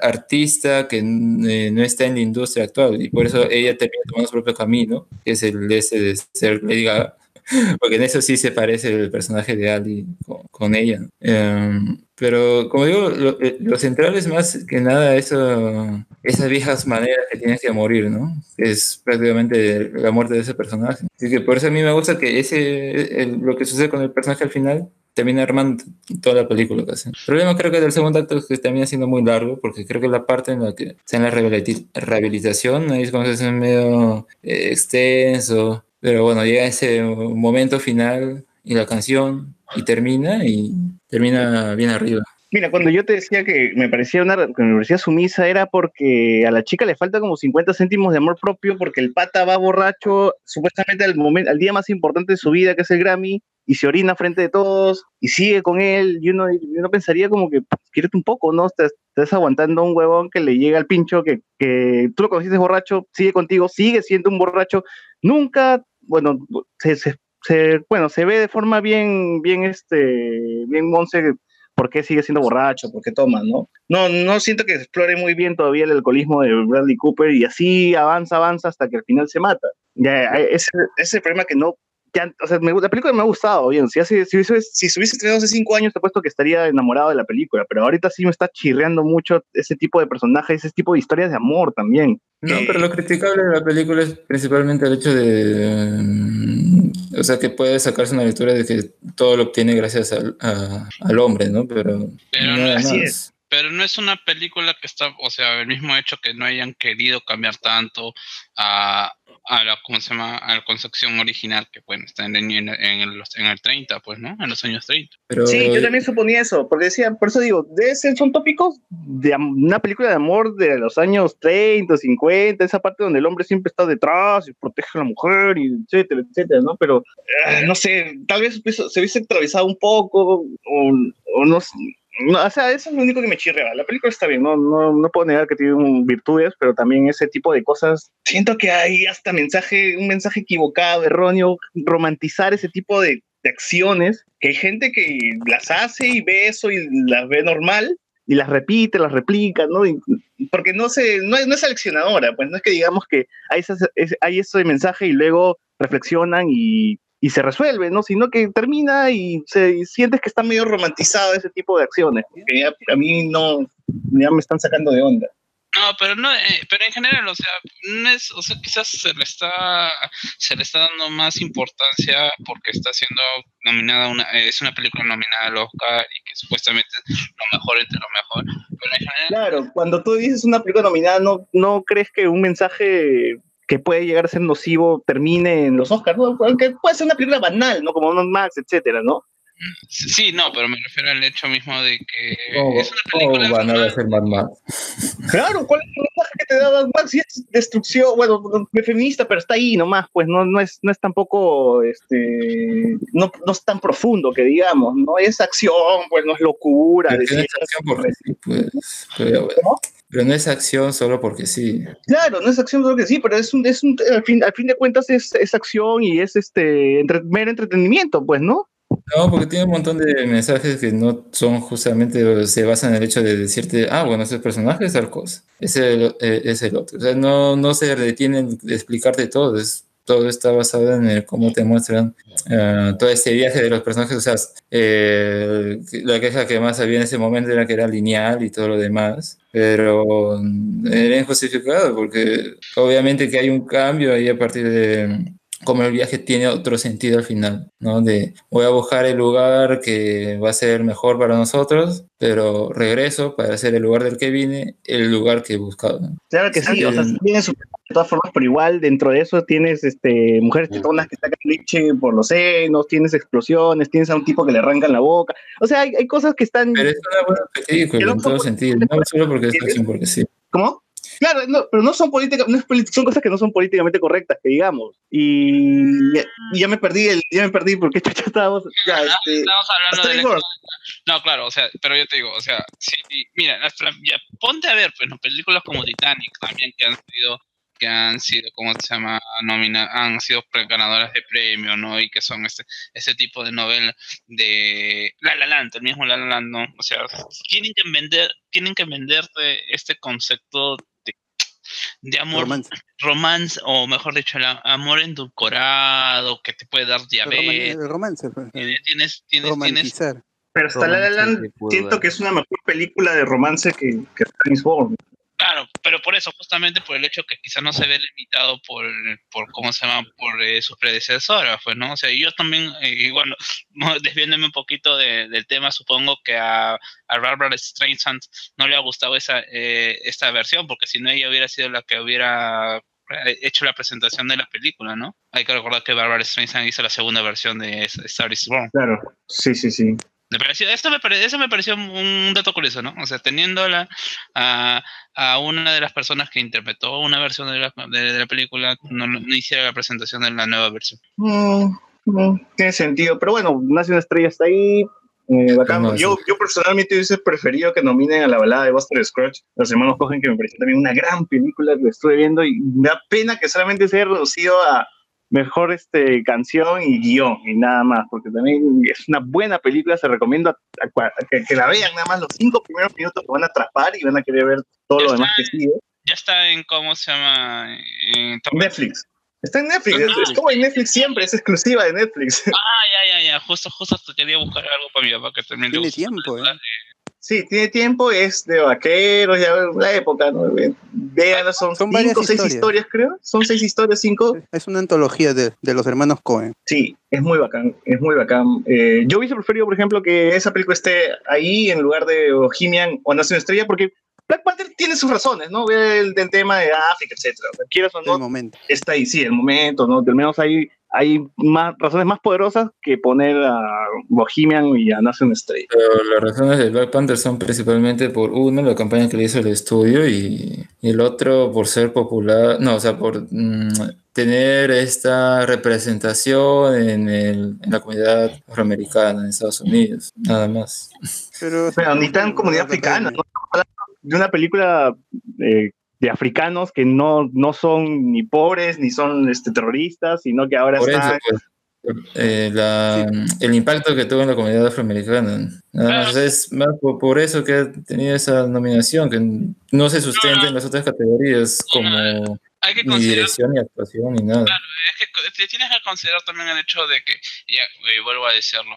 artista que eh, no está en la industria actual y por eso ella termina tomando su propio camino, que es el de ese de ser Lady Gaga, porque en eso sí se parece el personaje de Ali con, con ella. Em, pero como digo, lo, eh, lo central es más que nada eso, esas viejas maneras que tienes que morir, ¿no? Es prácticamente la muerte de ese personaje. Así que por eso a mí me gusta que ese, el- lo que sucede con el personaje al final termina armando toda la película casi. El problema creo que del segundo acto es que termina siendo muy largo, porque creo que la parte en la que está en la rehabilitación, ahí es cuando se hace medio eh, extenso, pero bueno, llega ese momento final y la canción y termina y termina bien arriba. Mira, cuando yo te decía que me parecía una que me parecía sumisa era porque a la chica le falta como 50 céntimos de amor propio porque el pata va borracho supuestamente al momento al día más importante de su vida que es el Grammy y se orina frente de todos y sigue con él y uno, y uno pensaría como que pues, quiérete un poco, ¿no? Estás, estás aguantando a un huevón que le llega al pincho que, que tú lo conociste borracho, sigue contigo, sigue siendo un borracho, nunca, bueno, se, se- se- bueno, se ve de forma bien, bien, este, bien monse por qué sigue siendo borracho, por qué toma, ¿no? No, no siento que explore muy bien todavía el alcoholismo de Bradley Cooper y así avanza, avanza hasta que al final se mata. Ya, ese, ese problema que no... ya, o sea, me gu- la película me ha gustado, bien. Si, hace, si, hubiese- si se hubiese estrenado hace cinco años, te he puesto que estaría enamorado de la película, pero ahorita sí me está chirreando mucho ese tipo de personajes, ese tipo de historias de amor también. No, pero lo criticable de la película es principalmente el hecho de, mm, o sea, que puede sacarse una lectura de que todo lo obtiene gracias al, a- al hombre, ¿no? Pero Pero no, así más. es. Pero no es una película que está, o sea, el mismo hecho que no hayan querido cambiar tanto a, a la, ¿cómo se llama? A la concepción original que, bueno, está en, en, en el, en el 30, pues, ¿no? En los años 30. Pero, Sí, yo también suponía eso, porque decía, por eso digo, debe ser, son tópicos de am- una película de amor de los años 30, 50, esa parte donde el hombre siempre está detrás y protege a la mujer, y etcétera, etcétera, ¿no? Pero, ah, no sé, tal vez se hubiese atravesado un poco, o, o no sé. No, o sea, eso es lo único que me chirrea. La película está bien, no, no, no puedo negar que tiene virtudes, pero también ese tipo de cosas. Siento que hay hasta mensaje, un mensaje equivocado, erróneo, romantizar ese tipo de, de acciones, que hay gente que las hace y ve eso y las ve normal y las repite, las replica, ¿no? Y- porque no, se, no, es, no es seleccionadora, pues no es que digamos que hay, ese- ese- hay mensaje y luego reflexionan y, y se resuelve, ¿no? Sino que termina y, se, y sientes que está medio romantizado ese tipo de acciones, que ya a mí no, ya me están sacando de onda. No, pero no, eh, pero en general, o sea, no es, o sea, quizás se le está, se le está dando más importancia porque está siendo nominada una, eh, es una película nominada al Oscar y que supuestamente es lo mejor entre lo mejor. Pero en general, Claro, cuando tú dices una película nominada, ¿no, no crees que un mensaje que puede llegar a ser nocivo termine en los Oscars? ¿no? Aunque puede ser una película banal, ¿no? Como Mad Max, etcétera, ¿no? sí, no, pero me refiero al hecho mismo de que ¿Cómo, es una cómo película van a hacer Mad Max? Claro, ¿cuál es el mensaje que te da Mad Max? Si es destrucción, bueno, no- feminista, pero está ahí nomás, pues no, no, es, no es tampoco, este, no, no es tan profundo que digamos, no es acción, pues no es locura. Decir- no es acción sí, pues. Pero, bueno, pero no es acción solo porque sí. Claro, no es acción, creo que sí, pero es un, es un al, fin, al fin de cuentas es, es acción y es este entre- mero entretenimiento, pues, ¿no? No, porque tiene un montón de mensajes que no son justamente, se basan en el hecho de decirte, ah, bueno, ese personaje es tal cosa, es el, eh, es el otro. O sea, no, no se detienen de explicarte todo, es, todo está basado en cómo te muestran eh, todo este viaje de los personajes. O sea, eh, la queja que más había en ese momento era que era lineal y todo lo demás, pero era injustificado porque obviamente que hay un cambio ahí a partir de como el viaje tiene otro sentido al final, ¿no? De voy a buscar el lugar que va a ser mejor para nosotros, pero regreso para hacer el lugar del que vine, el lugar que he buscado. ¿no? Claro que sí, o sea, sí tiene su de todas formas, pero igual dentro de eso tienes este, mujeres tetonas que sacan leche por los senos, tienes explosiones, tienes a un tipo que le arrancan la boca. O sea, hay, hay cosas que están. Pero es una buena película en todo sentido, no solo porque es acción, porque sí. ¿Cómo? Claro, no, pero no son políticas, no son cosas que no son políticamente correctas, que digamos. Y ya, y ya me perdí, el, ya me perdí porque chucha estábamos. Ya, este, Estamos hablando de. No, claro, o sea, pero yo te digo, o sea, sí, mira, las ya, ponte a ver, pues, ¿no? películas como Titanic también que han sido, que han sido, ¿cómo se llama? Nomina, han sido ganadoras de premio, ¿no? Y que son este, este tipo de novela de La La Land, el mismo La La Land, ¿no? O sea, tienen que vender, tienen que venderte este concepto de, amor, Romance. romance, o mejor dicho, el amor endulcorado, que te puede dar El, diabetes. el romance, pues. Eh, Tienes, tienes, tienes. Pero hasta La La Land siento que es una mejor película de romance que, que James Bond. Claro, pero por eso, justamente por el hecho que quizás no se ve limitado por, por ¿cómo se llama? Por eh, sus predecesoras, pues, ¿no? O sea, yo también, eh, y bueno, desviándome un poquito de- del tema, supongo que a, a Barbara Streisand no le ha gustado esa, eh, esta versión, porque si no ella hubiera sido la que hubiera eh, hecho la presentación de la película, ¿no? Hay que recordar que Barbara Streisand hizo la segunda versión de Star is Born. Claro, sí, sí, sí. Me pareció, esto me pare- eso me pareció un dato curioso, ¿no? O sea, teniendo la, a, a una de las personas que interpretó una versión de la, de, de la película, no, no hiciera la presentación de la nueva versión. Mm, mm, tiene sentido, pero bueno, Nace una estrella está ahí. eh, bacán. No, yo, yo personalmente hubiese preferido que nominen a la balada de Buster Scruggs, Los hermanos Cogen, que me pareció también una gran película que estuve viendo y me da pena que solamente se haya reducido a mejor este, canción y guion y nada más, porque también es una buena película, se recomienda a cua- a que, que la vean nada más los cinco primeros minutos que van a atrapar y van a querer ver todo lo demás que sigue. Ya está en, ¿cómo se llama? En Netflix. Está en Netflix, es, Ah. es como en Netflix siempre, es exclusiva de Netflix. Ah, ya, ya, ya. Justo, justo quería buscar algo para mi papá que también Tiene tiempo, ¿eh? Sí, tiene tiempo, es de vaqueros, ya la época, ¿no? Vean, son, Son cinco o seis historias. historias, creo. Son seis historias, cinco. Es una antología de, de los hermanos Cohen. Sí, es muy bacán, es muy bacán. Eh, yo hubiese preferido, por ejemplo, que esa película esté ahí en lugar de Bohemian o Nación Estrella, porque Black Panther tiene sus razones, ¿no? El del tema de África, etcétera. Quieras o El no, momento. está ahí, sí, el momento, ¿no? Al menos hay, hay más razones más poderosas que poner a Bohemian y a Nación Estrella. Pero las razones de Black Panther son principalmente por uno, la campaña que le hizo el estudio, y, y el otro por ser popular, no, o sea, por mm, tener esta representación en, el- en la comunidad afroamericana en Estados Unidos, nada más. Pero, Pero ni tan comunidad africana, ¿no? Estamos hablando de una película eh, de africanos que no, no son ni pobres ni son este, terroristas, sino que ahora Por eso, están. pues, eh, la- el impacto que tuvo en la comunidad afroamericana. Nada más, es más por, por eso que ha tenido esa nominación, que no se sustenta en las otras categorías como Hay que ni dirección, ni actuación, ni nada. es que tienes que considerar también el hecho de que, ya eh, vuelvo a decirlo,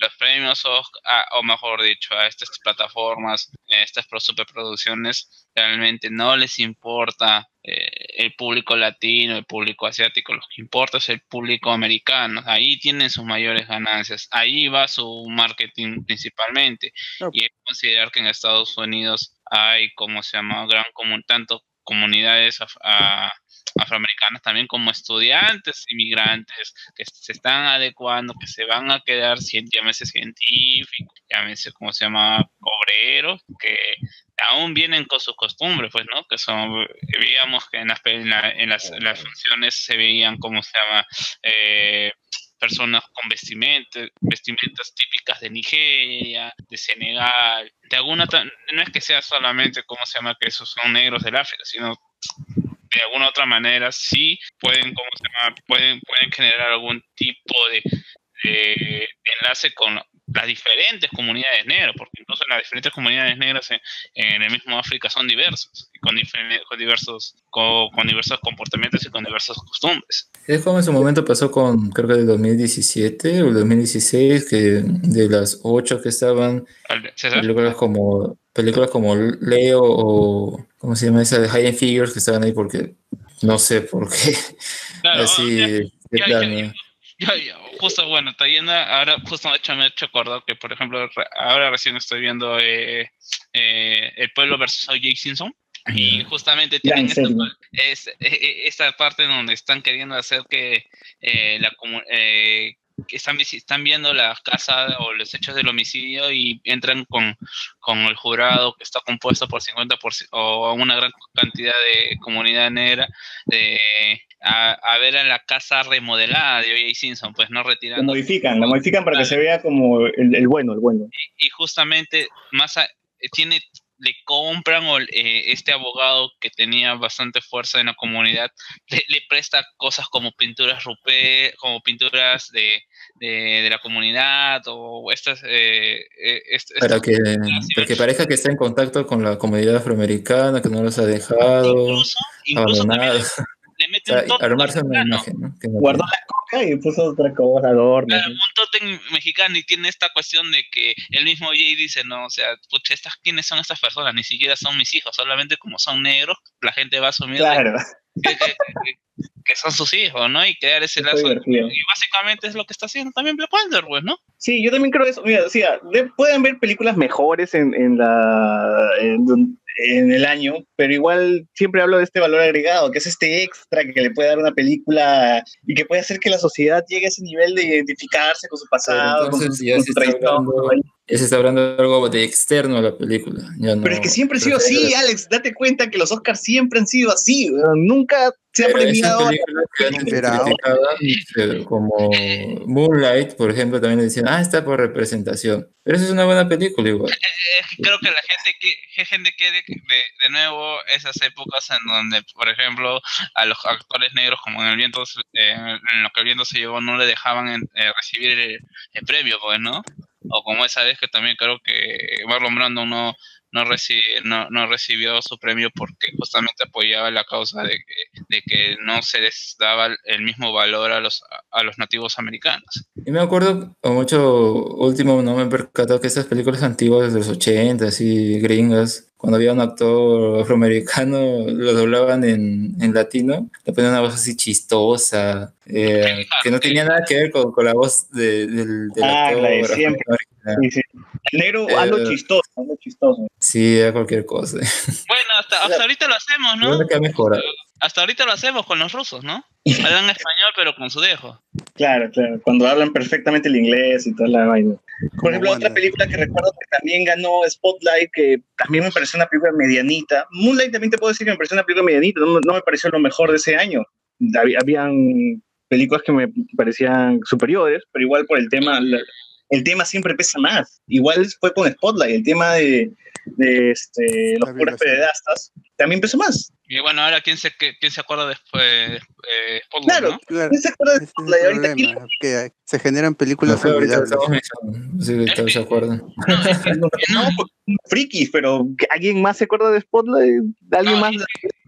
los premios Oscar, ah, o mejor dicho, a estas plataformas, eh, estas pro- superproducciones, realmente no les importa eh, el público latino, el público asiático, lo que importa es el público americano, ahí tienen sus mayores ganancias, ahí va su marketing principalmente, y que considerar que en Estados Unidos hay, como se llama, gran común, tanto comunidades a- afroamericanas también como estudiantes inmigrantes que se están adecuando, que se van a quedar, llámese científicos, llámese, como se llama, obreros, que aún vienen con sus costumbres, pues, ¿no? Que son, veíamos que en las, en la- en las, funciones se veían, como se llama, eh, personas con vestimentas, vestimentas típicas de Nigeria, de Senegal, de alguna, no es que sea solamente, ¿cómo se llama?, que esos son negros del África, sino de alguna otra manera sí pueden, ¿cómo se llama?, pueden, pueden generar algún tipo de, de enlace con las diferentes comunidades negras, porque incluso las diferentes comunidades negras en, en el mismo África son diversas, con, diversos, con, con diversos comportamientos y con diversas costumbres. Es como en su momento pasó con, creo que del 2017 o el 2016, que de las ocho que estaban, César, películas como, películas como Leo o, ¿cómo se llama esa de Hidden Figures que estaban ahí porque, no sé por qué, Claro, así, de Ya, plano. Ya, ya, justo, bueno, está yendo, ahora justo de hecho me ha hecho acordar que, por ejemplo, ahora recién estoy viendo eh, eh, El Pueblo versus O.J. Simpson. Y justamente tienen esta, es, eh, eh, esta parte donde están queriendo hacer que eh, la eh, que están, están viendo la casa o los hechos del homicidio y entran con, con el jurado que está compuesto por 50% o una gran cantidad de comunidad negra de, a, a ver a la casa remodelada de O.J. Simpson, pues no Lo retirando modifican, lo modifican para que se vea como el, el bueno, el bueno. y justamente más a- eh, tiene le compran o eh, este abogado que tenía bastante fuerza en la comunidad le, le presta cosas como pinturas rupé como pinturas de, de, de la comunidad o estas eh, eh, est- Para estas que, para que parezca que está en contacto con la comunidad afroamericana, que no los ha dejado, incluso abandonados. le mete O sea, un toque armarse una imagen, ¿no? Que no Guardó la coca y puso otra cosa, adorno. Claro, un tótem mexicano y tiene esta cuestión de que el mismo Jay dice, no, o sea, pucha, estas, ¿quiénes son estas personas? Ni siquiera son mis hijos, solamente como son negros, la gente va a asumir Claro. que, que- que- que son sus hijos, ¿no? Y crear ese Está lazo. divertido. Y básicamente es lo que está haciendo también Black Panther, pues, ¿no? Sí, yo también creo eso. Mira, o sea, de- pueden ver películas mejores en, en la en, en el año, pero igual siempre hablo de este valor agregado, que es este extra que le puede dar una película y que puede hacer que la sociedad llegue a ese nivel de identificarse con su pasado, con su, ya con su trayectoria. hablando, se está hablando de algo de externo a la película. no- Pero es que siempre ha sido así, Alex. Date cuenta que los Oscars siempre han sido así. Nunca se ha Pero esas premiado. eh, como Moonlight, por ejemplo, también le dicen, ah, está por representación. Pero eso es una buena película igual. Es que creo que la gente que, que gente quiere que de, de nuevo esas épocas en donde, por ejemplo, a los actores negros, como en el viento, eh, en lo que el viento se llevó, no le dejaban en- eh, recibir el, el premio, pues, ¿no? O como esa vez que también creo que Marlon Brando no, no, reci- no, recibió su premio porque justamente apoyaba la causa de que, no se les daba el mismo valor a los, a los nativos americanos. Y me acuerdo con mucho último, no me he percatado que esas películas antiguas de los 80, así gringas, cuando había un actor afroamericano, lo doblaban en, en latino, le ponían una voz así chistosa, eh, que no tenía nada que ver con, con la voz de- del, del Ah, actor. la de siempre. Sí, sí. El negro, Eh, chistoso, hazlo chistoso. Sí, era cualquier cosa. Bueno, hasta, hasta ahorita lo hacemos, ¿no? Bueno, que ha mejorado. Hasta ahorita lo hacemos con los rusos, ¿no? Hablan español, pero con su dejo. Claro, claro. Cuando hablan perfectamente el inglés y toda la vaina. Por ejemplo, otra película que recuerdo que también ganó Spotlight, que también me pareció una película medianita. Moonlight también te puedo decir que me pareció una película medianita, no, no me pareció lo mejor de ese año. Hab- Habían películas que me parecían superiores, pero igual por el tema, la- el tema siempre pesa más. Igual fue con Spotlight, el tema de, de este, los puros pedastas también pesó más. Y bueno, ahora, ¿quién se, qué- quién se acuerda después? Eh, Spotlight, Claro, ¿no? Claro, ¿quién se acuerda de Spotlight? Ahorita, ¿quién problema, que se generan películas No olvidables. no todos se acuerdan. No, porque son frikis, pero ¿alguien más se acuerda de Spotlight? ¿Alguien más?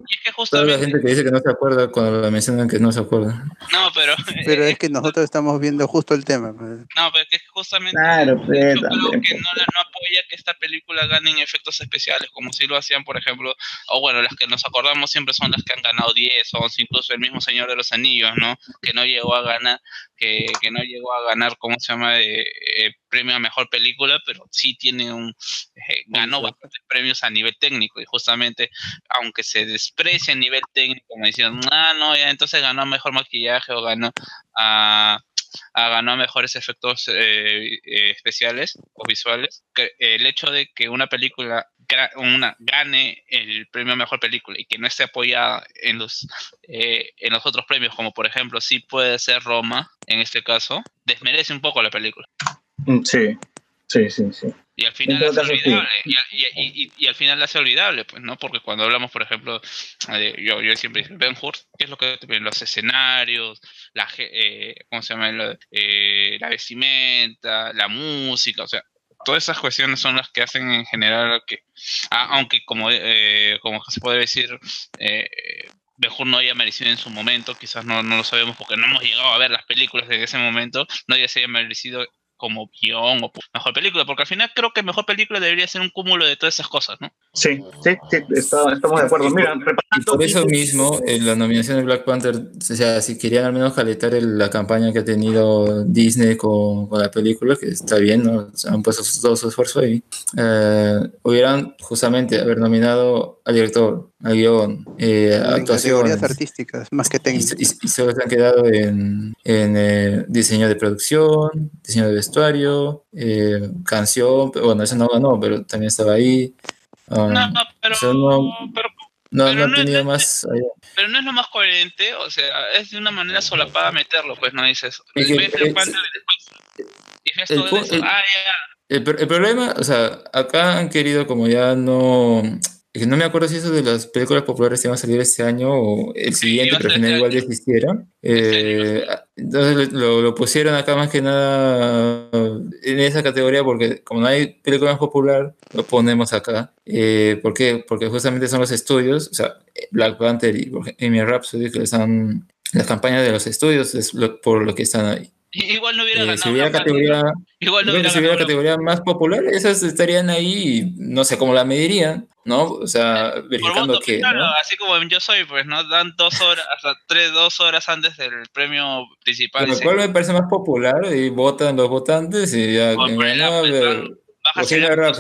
Y es que Toda la justamente, gente que dice que no se acuerda cuando la mencionan que no se acuerda. no, pero, Pero es que nosotros estamos viendo justo el tema. pues. no, pero es que justamente Claro, yo pues, creo que no, la- no apoya que esta película gane en efectos especiales, como si lo hacían, por ejemplo, o bueno, las que nos acordamos siempre son las que han ganado 10, 11, incluso el mismo Señor de los Anillos, ¿no? Que no llegó a ganar, que, que no llegó a ganar, ¿cómo se llama? De, eh, premio a mejor película, pero sí tiene un, eh, ganó bastantes premios a nivel técnico y justamente, aunque se desprecia a nivel técnico, me decían, ah, no, ya entonces ganó mejor maquillaje o ganó a a ganó a mejores efectos eh, eh, especiales o visuales. Que el hecho de que una película gra- una, gane el premio a mejor película y que no esté apoyada en los, eh, en los otros premios, como por ejemplo sí puede ser Roma, en este caso, desmerece un poco la película. Mm, Sí, sí, sí, sí. Y al final sí. olvidable. Y, al- y- y- y- y al final la hace olvidable, pues, ¿no? Porque cuando hablamos, por ejemplo, de- yo, yo siempre digo, Ben Hur, ¿qué es lo que? Los escenarios, la, eh, ¿cómo se llama? Eh, la vestimenta, la música, o sea, todas esas cuestiones son las que hacen en general que, aunque como, eh, como se puede decir, eh, Ben Hur no haya merecido en su momento, quizás no, no lo sabemos porque no hemos llegado a ver las películas de ese momento, no haya se haya merecido como guion o mejor película, porque al final creo que mejor película debería ser un cúmulo de todas esas cosas, ¿no? Sí, sí, sí, está- estamos de acuerdo. Mira, Y por eso mismo, en la nominación de Black Panther, o sea, si querían al menos jaletar el- la campaña que ha tenido Disney con, con la película, que está bien, ¿no? O sea, han puesto todo su esfuerzo ahí, eh, hubieran justamente haber nominado al director, al guion, eh, actuaciones. artísticas, más que Y, técnicas. y- y solo se han quedado en, en, eh, diseño de producción, diseño de vestuario, eh, canción, pero bueno, eso no ganó, pero también estaba ahí. Um, No, pero, no, pero, no, pero no ha no- tenido no- más allá. pero no es lo más coherente, o sea, es de una manera solapada meterlo, pues no dices. Es que es- y después y ves el todo pu- eso, el- ah, el problema, o sea, acá han querido como ya no... no me acuerdo si eso de las películas populares iban a salir este año o el siguiente, iba a pero al final igual ya existieron. Eh, entonces lo, lo pusieron acá más que nada en esa categoría porque como no hay película más popular, lo ponemos acá. Eh, ¿Por qué? Porque justamente son los estudios, o sea, Black Panther y Bohemian Rhapsody, que están... Las campañas de los estudios es lo- por lo que están ahí. Igual no hubiera Eh, ganado. si hubiera categoría, Igual no hubiera si hubiera categoría más popular, esas estarían ahí y no sé cómo la medirían, ¿no? O sea, verificando voto, que, claro, ¿no? así como en Yo Soy, pues, ¿no? Dan dos horas, hasta tres, dos horas antes del premio principal. Lo cual me parece más popular y votan los votantes y ya app, pero- bajas el app,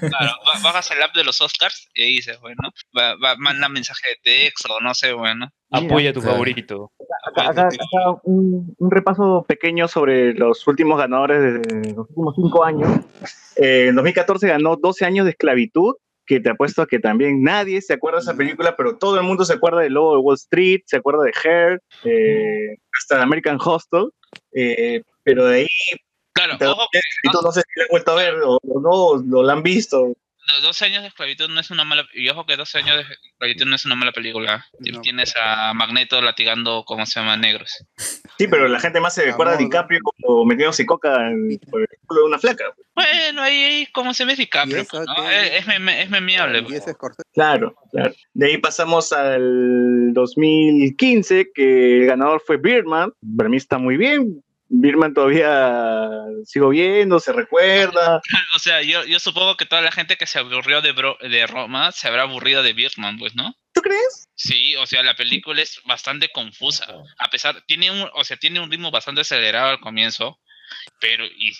claro, bajas el app de los Oscars y ahí dices, bueno, va, va- manda mensaje de texto, no sé, bueno. Apoya a tu Claro. favorito. Acá, acá- acá un, un repaso pequeño sobre los últimos ganadores de los últimos cinco años. Eh, en 2014 ganó 12 años de esclavitud, que te apuesto a que también nadie se acuerda de esa película, pero todo el mundo se acuerda del lobo de Wall Street, se acuerda de Hair, eh, hasta de American Hostel, eh, pero de ahí... Claro, ojo no sé si la han vuelto a ver o, o no, o la han visto. Los 12 años de esclavitud no es una mala y ojo que 12 años de esclavitud no es una mala película. Tienes a Magneto latigando, ¿cómo se llama? Negros. Sí, pero la gente más se recuerda a DiCaprio como metiéndose coca en- por el culo de una flaca. Bueno, ahí, ahí ¿cómo se ve DiCaprio? pues, ¿no? Es, es memeable. pues. Claro, claro. De ahí pasamos al 2015, que el ganador fue Birdman. Para mí está muy bien. Birdman todavía sigo viendo, se recuerda. O sea, yo, yo supongo que toda la gente que se aburrió de, Bro- de Roma se habrá aburrido de Birdman, pues, ¿no? ¿Tú crees? Sí, o sea, la película es bastante confusa. A pesar, tiene un, o sea, tiene un ritmo bastante acelerado al comienzo, pero, y,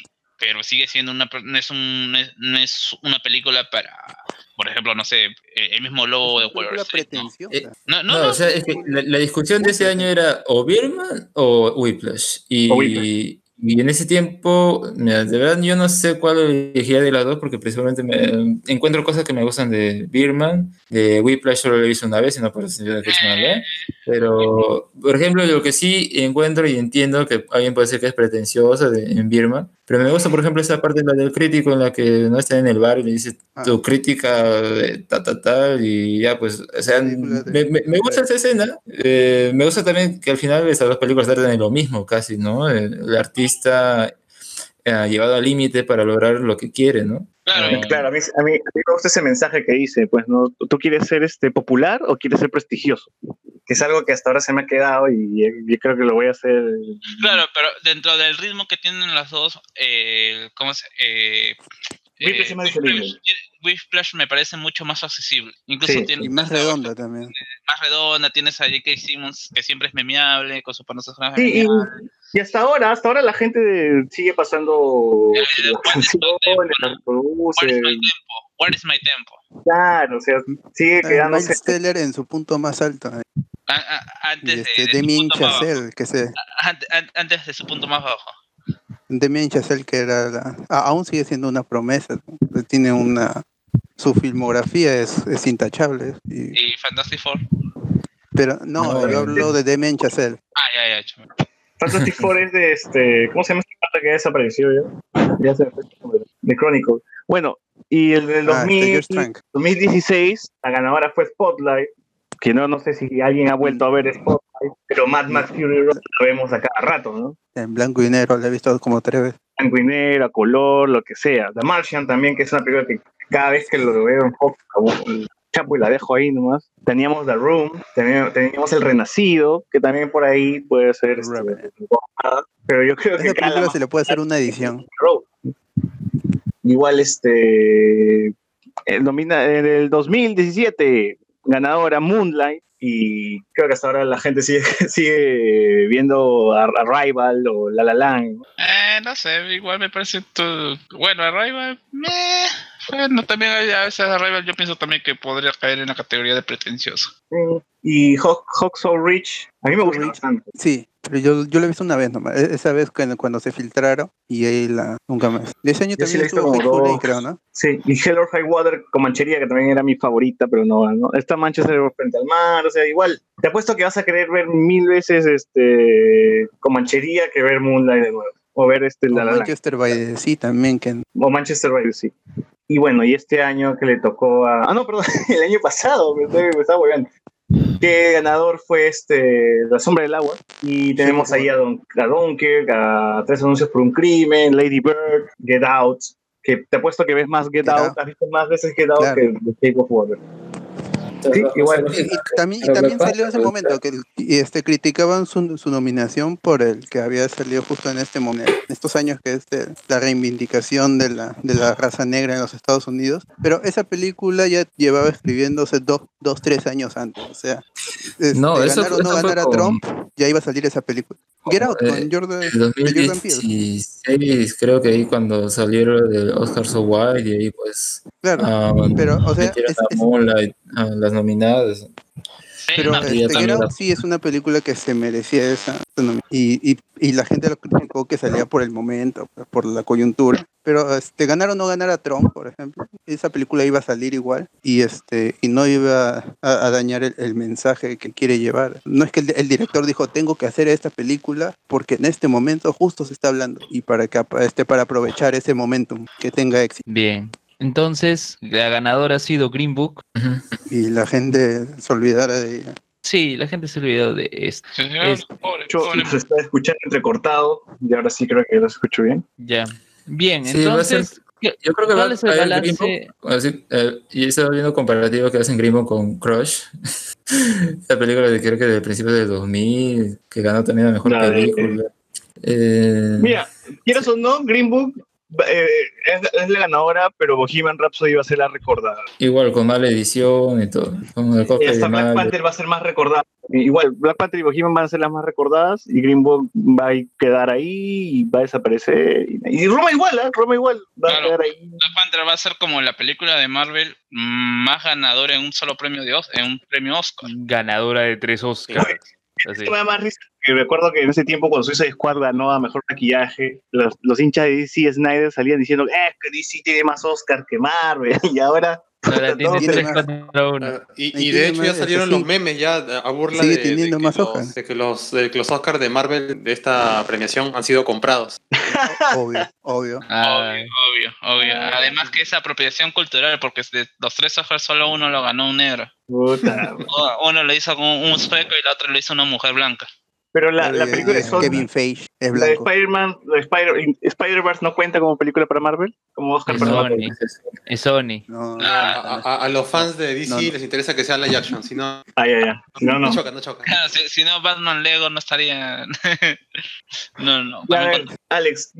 pero sigue siendo una, no es, un, no es, no es una película para, por ejemplo, no sé, eh, el mismo logo de Wall Street, ¿no? Eh, No, no, No, no, o sea, es que la, la discusión de ese año era o Birdman o Whiplash. Y, O Whiplash. y en ese tiempo, mira, de verdad yo no sé cuál elegiría de las dos porque principalmente me, encuentro cosas que me gustan de Birdman. De Whiplash solo lo he visto una vez y no por eso. Pero, por ejemplo, lo que sí encuentro y entiendo que alguien puede decir que es pretencioso de, en Birdman, pero me gusta, por ejemplo, esa parte la del crítico en la que no está en el bar y le dice tu crítica de ta, ta, tal, y ya, pues, o sea, me, me- me gusta esa escena. eh, me gusta también que al final esas dos películas tratan de lo mismo, casi, ¿no? El, el artista eh, llevado al límite para lograr lo que quiere, ¿no? Claro, Claro, a mí, a, mí, a mí me gusta ese mensaje que dice, pues, ¿no? ¿Tú quieres ser este popular o quieres ser prestigioso? Que es algo que hasta ahora se me ha quedado y eh, yo creo que lo voy a hacer. Claro, pero dentro del ritmo que tienen las dos, eh, ¿cómo se eh, Whiplash es más digerible. Whiplash me parece mucho más accesible. Incluso Sí, tiene y más redonda también. más redonda, tienes a J.K. Simmons que siempre es memeable, con sus panos Sí, y, y hasta ahora, hasta ahora la gente sigue pasando Eh. Where is my tempo? Claro, o sea, sigue Ah, quedándose. Miles Teller en su punto más alto. eh. A- a- Y antes, este, de, de bajo. Chazelle, que se, Ante- an- antes de su punto más bajo. Damien Chazelle que era la- a- aún sigue siendo una promesa. ¿no? Tiene una su filmografía es, es intachable. y- Y Fantastic Four. pero no, No, yo eh, hablo de Damien Chazelle. Ah, ya, ya. Fantastic Four es de este. ¿Cómo se llama esta pata que ha desaparecido ya? Ya se. De Chronicle. Bueno, y el del Ah, este, 2000 George Trank. 2016, la ganadora fue Spotlight. Que no, no sé si alguien ha vuelto a ver Spotlight, pero Mad Max Fury Road la vemos a cada rato, ¿no? En blanco y negro, la he visto como tres veces. blanco y negro, a color, lo que sea. The Martian también, que es una película que cada vez que lo veo en foco, chapo y la dejo ahí nomás. Teníamos The Room, teníamos, El Renacido, que también por ahí puede ser este, Pero yo creo que Esa película se le puede hacer una edición. Igual este el en el 2017 ganadora Moonlight y creo que hasta ahora la gente sigue, sigue viendo a, a Rival o La La Land. Eh, no sé, igual me parece todo. Bueno, Arrival, meh. Bueno, también a veces Arrival yo pienso también que podría caer en la categoría de pretencioso. Y Hawk, Hawk So Rich, a mí me gusta bastante. Sí, pero yo, yo la he visto una vez nomás. e- Esa vez cuando, cuando se filtraron y ahí la nunca más. De ese año Yo sí la también he visto como dos. creo, ¿no? Sí, y Hell or High Water con Manchería, que también era mi favorita, pero no ganó. Esta Manchester frente al mar, o sea, igual. Te apuesto que vas a querer ver mil veces este con Manchería que ver Moonlight de nuevo. O ver este O La La. Manchester by the Sea también, que O Manchester by the Sea. Y bueno, y este año que le tocó a. Ah, no, perdón, el año pasado, me, estoy- me estaba volviendo. Que ganador fue este La Sombra del Agua. Y tenemos ahí a, Don, a a Tres Anuncios por un Crimen, Lady Bird, Get Out. Que te apuesto que ves más Get, Out, has visto más veces Get Out Claro. que The Shape of Water. Sí, igual. Y, y también, y también salió en ese momento que y este, criticaban su, su nominación por el que había salido justo en este momento, en estos años que es de la reivindicación de la, de la raza negra en los Estados Unidos. Pero esa película ya llevaba escribiéndose dos, dos tres años antes. O sea, este, No, eso ganar o no ganar a con- Trump, ya iba a salir esa película. Get Out Eh, con Jordan, En de Jordan Peele. 2016 creo que ahí cuando salieron de Oscar So White y ahí pues Claro, ah, pero, o sea, es- a Moonlight, a las nominadas. Pero este, la- sí es una película que se merecía esa y, y, y la gente lo criticó que salía por el momento, por la coyuntura. Pero este, ganar o no ganar a Trump, por ejemplo, esa película iba a salir igual y este y no iba a, a dañar el, el mensaje que quiere llevar. No es que el, el director dijo tengo que hacer esta película porque en este momento justo se está hablando y para que este para aprovechar ese momentum que tenga éxito. Bien. Entonces, la ganadora ha sido Green Book. Y la gente se olvidara de ella. Sí, la gente se olvidó de esto. Es- Yo- se está escuchando entrecortado y ahora sí creo que lo escucho bien. ya. Bien, Sí, entonces, ¿qué- Yo creo que va ¿cuál a es el balance? Así, eh, y he estado viendo comparativo que hacen Green Book con Crush. la película de creo que del principio del 2000, que ganó también la mejor La de- película. Eh, Mira, quieras o no, Green Book eh, es, es la ganadora, pero Bohemian Rhapsody va a ser la recordada. igual con mala edición y todo. Con el Y hasta Black. Panther va a ser más recordada. Igual, Black Panther y Bohemian van a ser las más recordadas y Green Book va a quedar ahí y va a desaparecer. Y, Roma igual, ¿eh? Roma igual va a quedar ahí. Black Panther va a ser como la película de Marvel más ganadora en un solo premio de Os- en un premio Oscar. Ganadora de tres Oscars. Así. Me da más risa que recuerdo que en ese tiempo cuando Suicide Squad ganó a mejor maquillaje, los, los hinchas de DC Snyder salían diciendo "Eh, es que DC tiene más Oscar que Marvel y ahora Ahora tiene contra uno. Y, y de hecho ya salieron los memes ya a burla de, más que los, hojas. de que los de que los Oscars de Marvel de esta premiación han sido comprados. Obvio, obvio. Ah, Obvio, obvio. Además que es apropiación cultural, porque de los tres Oscars solo uno lo ganó un negro. Puta. Uno lo hizo con un sueco y el otro lo hizo una mujer blanca. Pero la, la Eh, película de Sony, Kevin Feige es la de blanco. Spider-Man, la de Spider- Spider-Verse no cuenta como película para Marvel, como Oscar es para Sony. Marvel. Es Sony. No, A, a- a los fans de DC No, no. les interesa que sea live action, si no, Ah, ya, ya. No, no. no choca, no choca. Si, si no, Batman Lego no estaría. no, no. A ver, Alex,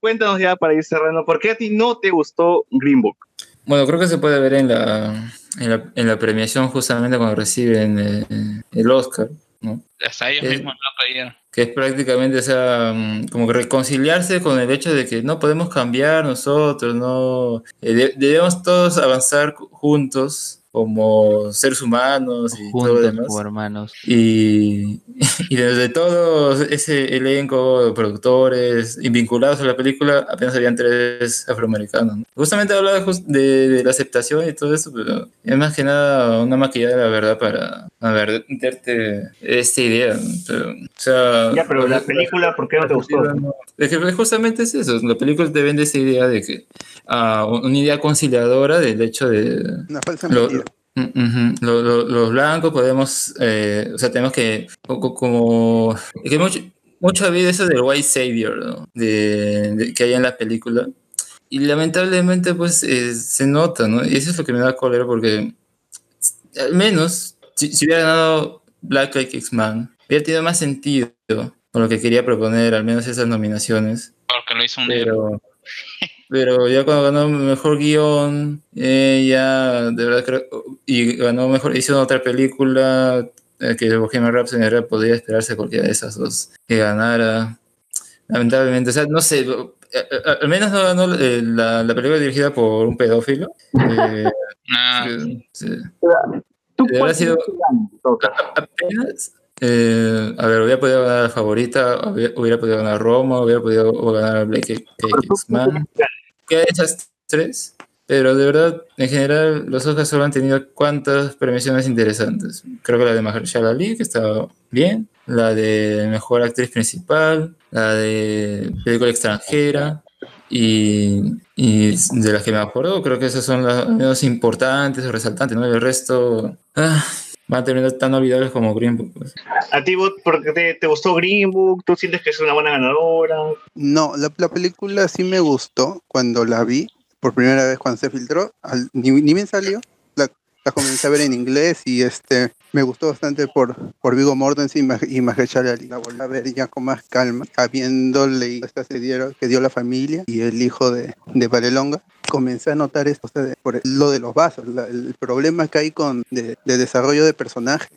cuéntanos ya para ir cerrando, ¿por qué a ti no te gustó Green Book? Bueno, creo que se puede ver en la, en la, en la premiación justamente cuando reciben eh, el Oscar, ¿no? Hasta ellos Eh, mismos lo que es prácticamente o sea, mm, como que reconciliarse con el hecho de que no podemos cambiar nosotros, no Eh, de- debemos todos avanzar juntos como seres humanos y todo lo Juntos demás. como hermanos. Y, y desde todo ese elenco de productores y vinculados a la película, apenas habían tres afroamericanos. ¿no? Justamente hablaba jus- de, de la aceptación y todo eso, pero es más que nada una maquillada, la verdad, para a ver, darte esta idea. ¿no? Pero, o sea, Ya, pero la película, ¿por qué no te gustó? es que justamente es eso, la película te vende esa idea de que, ah, una idea conciliadora del hecho de, Una falsa lo- mentira. Lo- lo- los blancos podemos, eh, o sea, tenemos que, co- co- como, es que mucho, mucho ha habido eso del white savior, ¿no? de, de- que hay en la película. Y lamentablemente, pues, eh, se nota, ¿no? Y eso es lo que me da cólera porque, al menos, si, si hubiera ganado Black Like X-Man, hubiera tenido más sentido. con lo que quería proponer, al menos esas nominaciones. Porque lo hizo un negro. Pero, pero ya cuando ganó mejor guion, eh, ya de verdad creo, y ganó mejor, hizo otra película eh, que Bohemian Rhapsody en realidad podría esperarse cualquiera de esas dos que ganara. Lamentablemente, o sea, no sé, eh, eh, al menos no ganó eh, la, la película dirigida por un pedófilo. Eh, Ah, sí. Haber sido a- apenas. eh, a ver, hubiera podido ganar la favorita, hubiera, hubiera podido ganar Roma, hubiera podido ganar Blake X-Man. Que de esas tres, pero de verdad, en general, los Oscars solo han tenido cuantas premiaciones interesantes. Creo que la de Mahershala Ali, que está bien, la de Mejor Actriz Principal, la de Película Extranjera, y, y de las que me acuerdo, creo que esas son las menos importantes o resaltantes, ¿no? El resto ah, van a terminar tan olvidables como Green Book. pues. A ti, Bot, porque te, te gustó Green Book, tú sientes que es una buena ganadora. No, la, la película sí me gustó cuando la vi por primera vez cuando se filtró. al- ni, ni bien salió, la, la comencé a ver en inglés y este me gustó bastante por, por Vigo Mortensen y, Maj- y Ali. La volví a ver ya con más calma, habiendo leído estas que, dio la familia y el hijo de, de Valelonga. Comencé a notar esto, o sea, por lo de los vasos, la- el problema que hay con de, de desarrollo de personajes.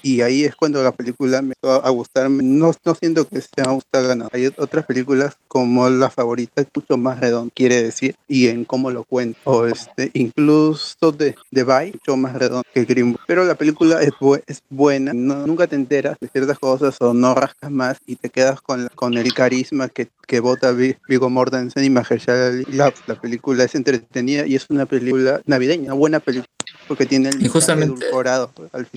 Y ahí es cuando la película me empezó a gustarme. No, no siento que sea un Oscar ganador. Hay otras películas como La Favorita, mucho más redondo, quiere decir, y en cómo lo cuenta. O este, incluso de, de Bye, mucho más redondo que Green Book. Pero la película es, bu- es buena. No, nunca te enteras de ciertas cosas o no rascas más y te quedas con, la- con el carisma que, que vota Vi- Viggo Mortensen y Mahershala Ali. La, la película es entretenida y es una película navideña, una buena película. Porque tiene el Y justamente- al.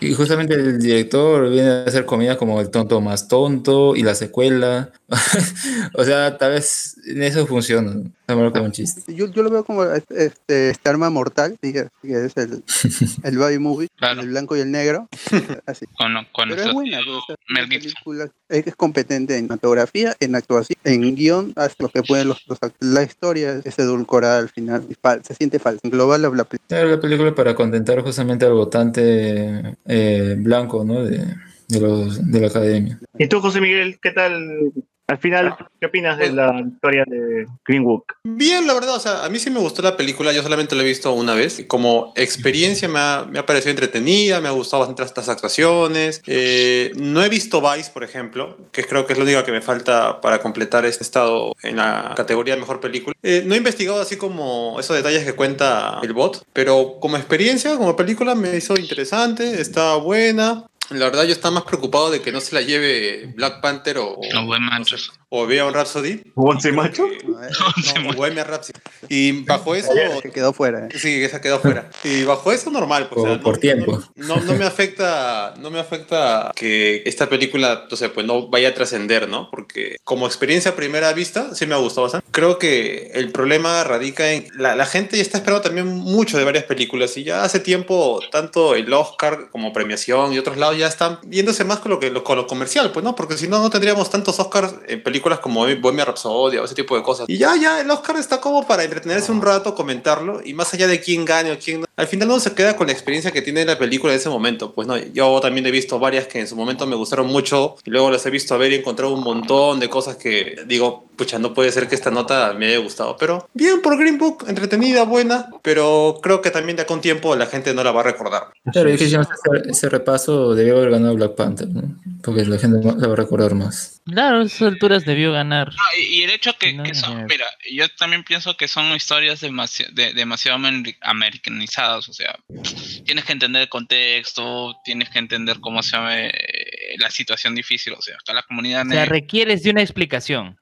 Y justamente el director viene a hacer comida como El tonto más tonto y la secuela. o sea, tal vez en eso funciona. Como un chiste. Yo, yo lo veo como este, este, este arma mortal, que que es el, el Body Movie, el blanco y el negro. Así. Con, con Pero es buena, o sea, película es que es competente en fotografía, en actuación, en guion, hasta lo que pueden los, los La historia es edulcorada al final, y fal- se siente falsa. En global, la, la película Era la película para contentar justamente al votante eh, blanco, ¿no? De, de, los, de la academia. ¿Y tú, José Miguel, qué tal? Al final, ¿qué opinas de la historia de Green Book? Bien, la verdad, o sea, a mí sí me gustó la película, yo solamente la he visto una vez. Como experiencia me ha, me ha parecido entretenida, me ha gustado bastante estas actuaciones. Eh, no he visto Vice, por ejemplo, que creo que es lo único que me falta para completar este estado en la categoría de mejor película. Eh, no he investigado así como esos detalles que cuenta el bot, pero como experiencia, como película, me hizo interesante, está buena. La verdad, yo estaba más preocupado de que no se la lleve Black Panther o, Los buen machos. O Bohemian Rhapsody. ¿Once macho? No, Bohemian Rhapsody. Y bajo eso... que quedó fuera. ¿eh? Sí, esa quedó fuera. Y bajo eso normal, pues, o sea, Por, no, tiempo. no, no me afecta, no me afecta que esta película, o sea, pues no vaya a trascender, ¿no? Porque como experiencia a primera vista, sí me ha gustado bastante. Creo que el problema radica en la, la gente ya está esperando también mucho de varias películas y ya hace tiempo tanto el Oscar como premiación y otros lados ya están yéndose más con lo que con lo comercial, pues no, porque si no no tendríamos tantos Oscars en películas como Bohemian Rhapsody o ese tipo de cosas. Y ya ya el Oscar está como para entretenerse un rato, comentarlo y más allá de quién gane o quién no, al final uno se queda con la experiencia que tiene la película en ese momento. Pues no, yo también he visto varias que en su momento me gustaron mucho y luego las he visto a ver y he encontrado un montón de cosas que digo, pucha, no puede ser que esta nota me haya gustado. Pero bien por Green Book, entretenida, buena, pero creo que también de acá un tiempo la gente no la va a recordar. Claro, es que ese, ese repaso debió haber ganado Black Panther, ¿no? Porque la gente la va a recordar más. Claro, a esas alturas debió ganar. No, y, y el hecho que, que son, mira, yo también pienso que son historias demasiado, demasiado amer- americanizadas, o sea, tienes que entender el contexto, tienes que entender cómo se llama eh, la situación difícil, o sea, acá la comunidad O sea, requieres de una explicación.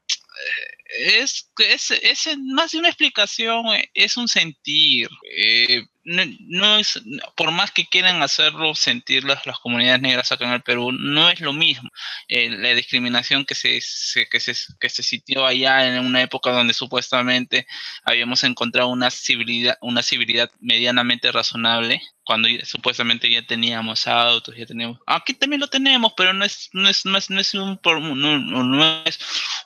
es, es, es más de una explicación, eh, es un sentir. eh, no, es, por más que quieran hacerlo sentir las, las comunidades negras acá en el Perú, no es lo mismo. Eh, la discriminación que se, que, se, que se sintió allá en una época donde supuestamente habíamos encontrado una civilidad, una civilidad medianamente razonable, cuando supuestamente ya teníamos autos, ya teníamos... Aquí también lo tenemos, pero no es, no es, no es, no es un, no- no es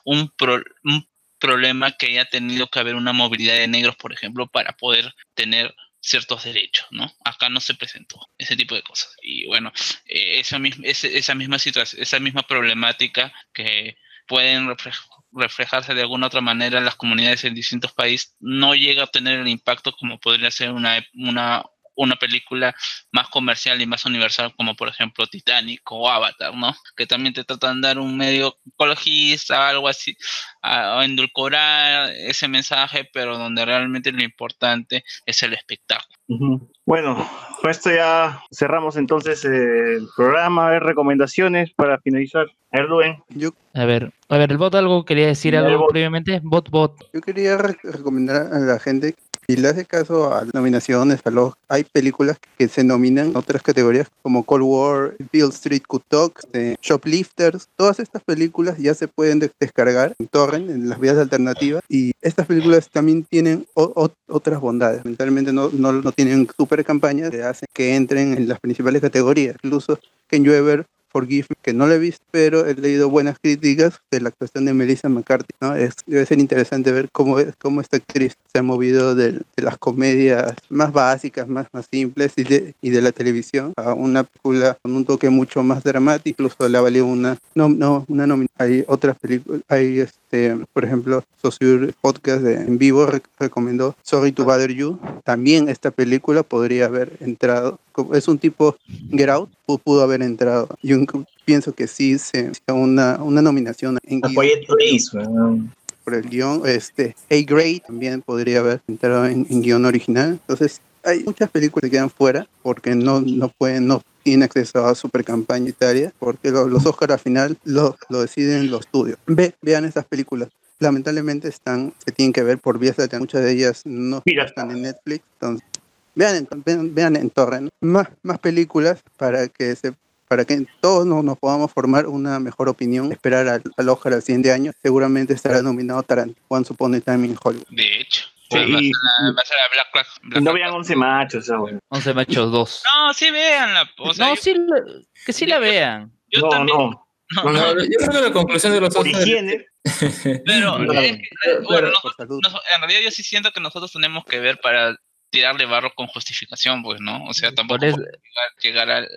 un, pro- un problema que haya tenido que haber una movilidad de negros, por ejemplo, para poder tener ciertos derechos, ¿no? Acá no se presentó ese tipo de cosas. Y bueno, eh, esa, misma, esa misma situación, esa misma problemática que pueden reflej- reflejarse de alguna otra manera en las comunidades en distintos países, no llega a tener el impacto como podría ser una, una, una película más comercial y más universal como por ejemplo Titanic o Avatar, ¿no? Que también te tratan de dar un medio ecologista, algo así, a, a endulcorar ese mensaje, pero donde realmente lo importante es el espectáculo. Bueno, con esto ya cerramos entonces el programa. A ver, recomendaciones para finalizar. A ver, Luen. Yo, A ver, a ver, el bot algo quería decir algo bot. previamente. Bot, bot. yo quería re- recomendar a la gente, si le hace caso a nominaciones, a los, hay películas que se nominan en otras categorías como Cold War, Bill Street Could Talk, este, Shoplifters. Todas estas películas ya se pueden de- descargar en torrent, en las vías alternativas. Y estas películas también tienen otras bondades. Lamentablemente no, no, no tienen super campañas que hacen que entren en las principales categorías. Incluso Ken Ever Forgive Me, que no lo he visto, pero he leído buenas críticas de la actuación de Melissa McCarthy. ¿no? Es, debe ser interesante ver cómo, es- cómo esta actriz se ha movido de, las comedias más básicas, más, más simples y de, y de la televisión a una película con un toque mucho más dramático. Incluso le ha valido una, no, no, una nominación. Hay otras películas, hay este, por ejemplo, Sociur Podcast de, en vivo rec- recomendó Sorry to Bother You. También esta película podría haber entrado. Es un tipo Get Out, pu- pudo haber entrado. Yo pienso que sí, se, una, una nominación en por el guion. Este, A-Grade también podría haber entrado en, en guion original. Entonces, hay muchas películas que quedan fuera porque no, no pueden, no tienen acceso a super campaña italia, porque lo- los Oscars al final lo, lo deciden los estudios. Ve, vean estas películas. Lamentablemente están, se tienen que ver por vías alternativas. Muchas de ellas no están en Netflix. Entonces, vean en, vean, vean en torrent más, más películas para que se para que todos nos, nos podamos formar una mejor opinión, esperar al, al Oscar al siguiente año, seguramente estará nominado Tarantino, Once Upon a Time in Hollywood. De hecho. Sí, va, a ser y- la, va a ser la Black Black- Y Black no vean 11 machos, esa weón. 11 machos 2. No, sí véanla. O sea, No, yo- sí, la- que sí la vean. yo No, también. no. No, No, yo creo que la conclusión de los Por higiene. Pero Claro. es que, bueno, nosotros- nos- en realidad yo sí siento que nosotros tenemos que ver para tirarle barro con justificación, pues, ¿no? O sea, tampoco podemos llegar, llegar al...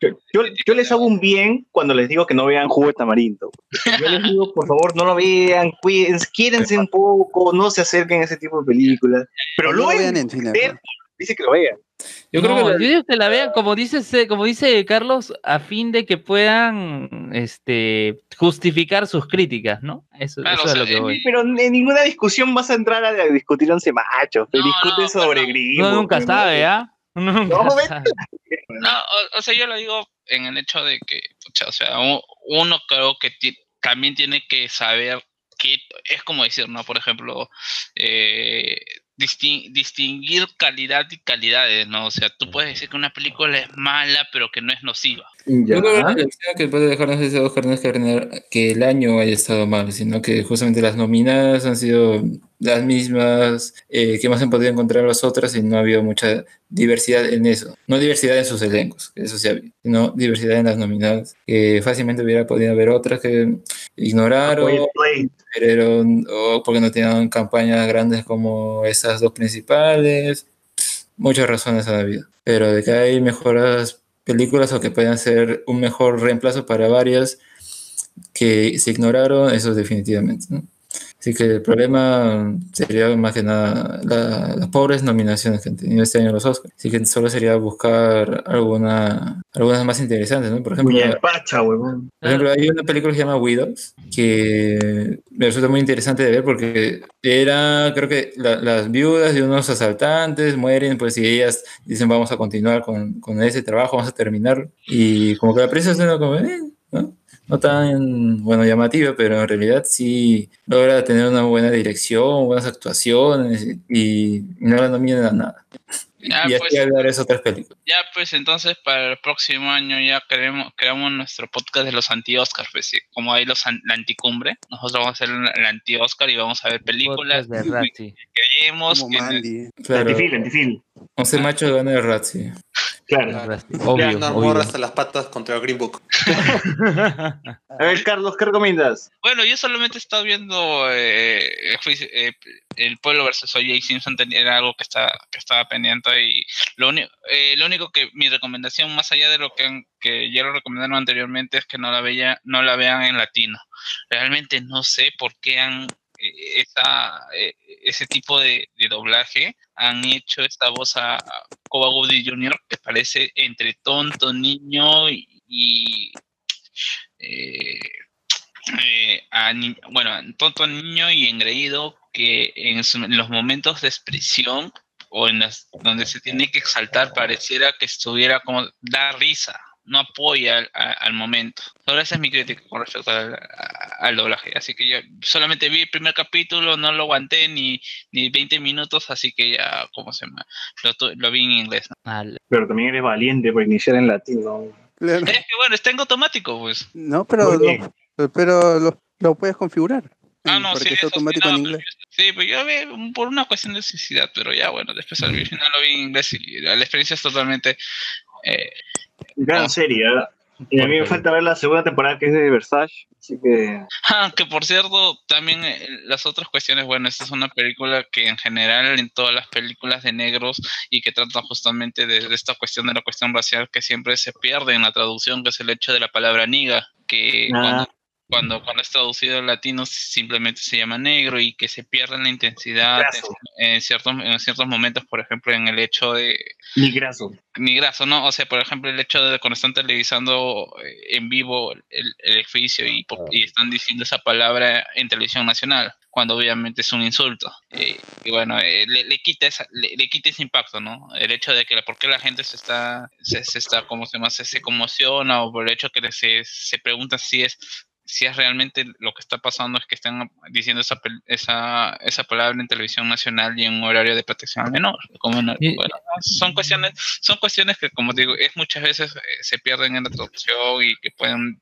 Yo, yo- yo les hago un bien cuando les digo que no vean jugo de tamarindo. Yo les digo, por favor, no lo vean, cuídense, quiérense un poco, no se acerquen a ese tipo de películas. Pero No lo luego vean en cine. Dice que lo vean. Yo creo No, que la- yo digo que la vean, como dice, Ce- como dice Carlos, a fin de que puedan este, justificar sus críticas, ¿no? Eso, Claro, eso o es lo que voy. Pero en ninguna discusión vas a entrar a discutir once machos. Te No, discute no, sobre pero- gringos. Uno nunca sabe, ¿ah? Nunca No, ve- sabe. No, o, o sea, yo lo digo en el hecho de que, pucha, o sea, uno creo que ti- también tiene que saber que es como decir, ¿no? Por ejemplo, eh, distin- distinguir calidad y calidades, ¿no? O sea, tú puedes decir que una película es mala, pero que no es nociva. Yo creo que puede dejarnos ese Oscar no es que, que el año haya estado mal, sino que justamente las nominadas han sido las mismas eh, que hemos podido encontrar las otras y no ha habido mucha diversidad en eso. No diversidad en sus elencos, que eso sí ha habido, sino diversidad en las nominadas, que fácilmente hubiera podido haber otras que ignoraron, pero- o porque no tenían campañas grandes como esas dos principales. Muchas razones ha habido. Pero de que hay mejoras películas o que puedan ser un mejor reemplazo para varias que se ignoraron, eso definitivamente. ¿no? Así que el problema sería más que nada la- las pobres nominaciones que han tenido este año los Oscars. Así que solo sería buscar alguna, algunas más interesantes, ¿no? Por ejemplo, Pacha, huevón. por ejemplo, hay una película que se llama Widows, que me resulta muy interesante de ver porque era, creo que la- las viudas de unos asaltantes mueren, pues y ellas dicen vamos a continuar con, con ese trabajo, vamos a terminar. Y como que la prensa suena como, eh, ¿no? Tan, bueno, llamativa, pero en realidad sí logra tener una buena dirección, buenas actuaciones y, y no la nominan a nada. Ya, y pues. hay varias otras películas. Ya, pues entonces para el próximo año ya creemos, creamos nuestro podcast de los anti-Oscars, pues sí, como hay los la anticumbre, nosotros vamos a hacer el anti-Oscar y vamos a ver películas de que creemos Como que. Claro, Antifil, antifil. 11 machos gana el Razzie. Claro. Obvio, Una obvio. morra hasta las patas contra el Green Book. A ver, Carlos, ¿qué recomiendas? Bueno, yo solamente he estado viendo eh, eh, El Pueblo versus O.J. Simpson, era algo que, está, que estaba pendiente y lo, eh, lo único que mi recomendación, más allá de lo que, han- que ya lo recomendaron anteriormente, es que no la, veía, no la vean en latino. Realmente no sé por qué han esa, eh, ese tipo de, doblaje han hecho esta voz a a Cuba Gooding Jr. que parece entre tonto, niño y, eh, eh, bueno, tonto niño y engreído que en, su- en los momentos de expresión o en las donde se tiene que exaltar pareciera que estuviera como da risa, no apoya al, a- al momento. Ahora esa es mi crítica con respecto al, a- al doblaje. Así que yo solamente vi el primer capítulo, no lo aguanté ni, ni 20 minutos, así que ya, ¿cómo se llama? Lo, vi en inglés. ¿no? Pero también eres valiente por iniciar en latino. Claro. Es que bueno, está en automático, pues. No, pero, lo, pero lo, lo puedes configurar. Ah, no, sí, sí, automático no, en inglés. Sí, pues yo vi por una cuestión de necesidad, pero ya bueno, después al final lo vi en inglés y la, la experiencia es totalmente... eh, Gran serie. ¿eh? Y a mí me falta ver la segunda temporada que es de Versace. Así que. Ah, que por cierto, también eh, las otras cuestiones, bueno, esta es una película que en general en todas las películas de negros y que tratan justamente de, de esta cuestión de la cuestión racial que siempre se pierde en la traducción, que es el hecho de la palabra niga, que Ah. cuando, cuando, cuando es traducido al latino simplemente se llama negro y que se pierde la intensidad en ciertos, en ciertos momentos, por ejemplo, en el hecho de, Ni graso. ni graso, ¿no? O sea, por ejemplo, el hecho de cuando están televisando eh, en vivo el, el juicio y, y están diciendo esa palabra en televisión nacional, cuando obviamente es un insulto. Eh, y bueno, eh, le, le quita esa, le, le quita ese impacto, ¿no? El hecho de que la, por qué la gente se está, se, se está, ¿cómo se llama? Se, se conmociona o por el hecho que se, se pregunta si es si es realmente lo que está pasando es que están diciendo esa, pel- esa, esa palabra en televisión nacional y en un horario de protección al menor. Como no- Y- bueno, son cuestiones, son cuestiones que como digo, es muchas veces eh, se pierden en la traducción y que pueden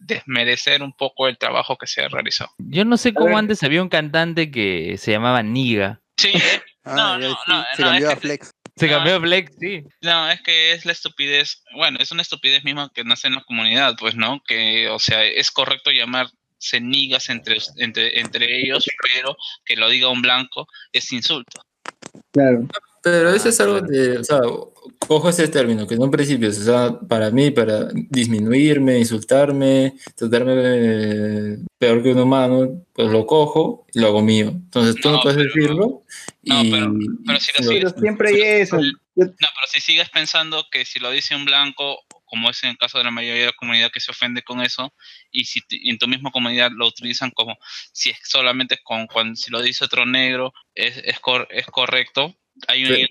desmerecer un poco el trabajo que se ha realizado. Yo no sé cómo antes había un cantante que se llamaba Niga. Sí, eh, Ah, ya, sí, se no, cambió a Flex. Se No, cambió a Flex, sí. No, es que es la estupidez, bueno, es una estupidez misma que nace en la comunidad, pues, ¿no? Que, o sea, es correcto llamarse nigas entre, entre, entre ellos, pero que lo diga un blanco es insulto. Claro. Pero eso es algo de, o sea, cojo ese término, que en un principio, o sea, para mí, para disminuirme, insultarme, tratarme eh, peor que un humano, pues lo cojo y lo hago mío. Entonces tú no, No, puedes pero- decirlo no, y... pero- pero si lo sigues- Siempre hay eso. No, pero si sigues pensando que si lo dice un blanco, como es en el caso de la mayoría de la comunidad que se ofende con eso, y si en tu misma comunidad lo utilizan como si es solamente con cuando si lo dice otro negro es, es, cor- es correcto, hay un Pero-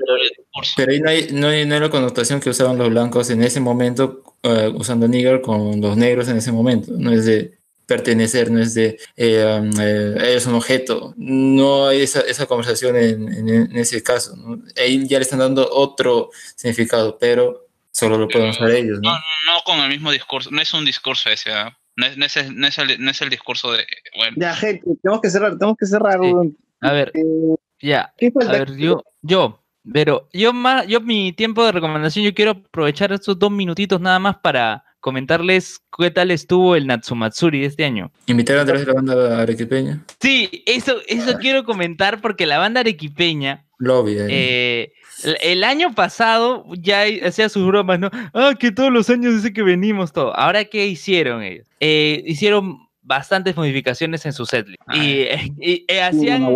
Pero ahí no hay, no, hay, no hay la connotación que usaban los blancos en ese momento, eh, usando nigger con los negros en ese momento. No es de pertenecer, no es de eh, um, eh, ellos son objeto. No hay esa, esa conversación en, en- en ese caso. ¿no? Ahí ya le están dando otro significado, pero solo lo pueden usar ellos. ¿no? no, no con el mismo discurso, no es un discurso ese, ¿ah? no, es, no, es, el- no, es el, no es el discurso de, bueno, Ya, gente, tenemos que cerrar, tenemos que cerrar. Sí. A ver, Eh, ya. ¿Qué A ver, yo, yo, pero yo más, yo mi tiempo de recomendación, yo quiero aprovechar estos dos minutitos nada más para comentarles qué tal estuvo el Natsumatsuri de este año. Invitar a Andrés de la banda arequipeña. Sí, eso, eso quiero comentar porque la banda arequipeña, Lobby. ahí. eh, el, el año pasado ya hacía sus bromas, ¿no? Ah, que todos los años dice que venimos todo. Ahora, ¿qué hicieron ellos? Eh, hicieron bastantes modificaciones en su setlist. Y, y, hacían,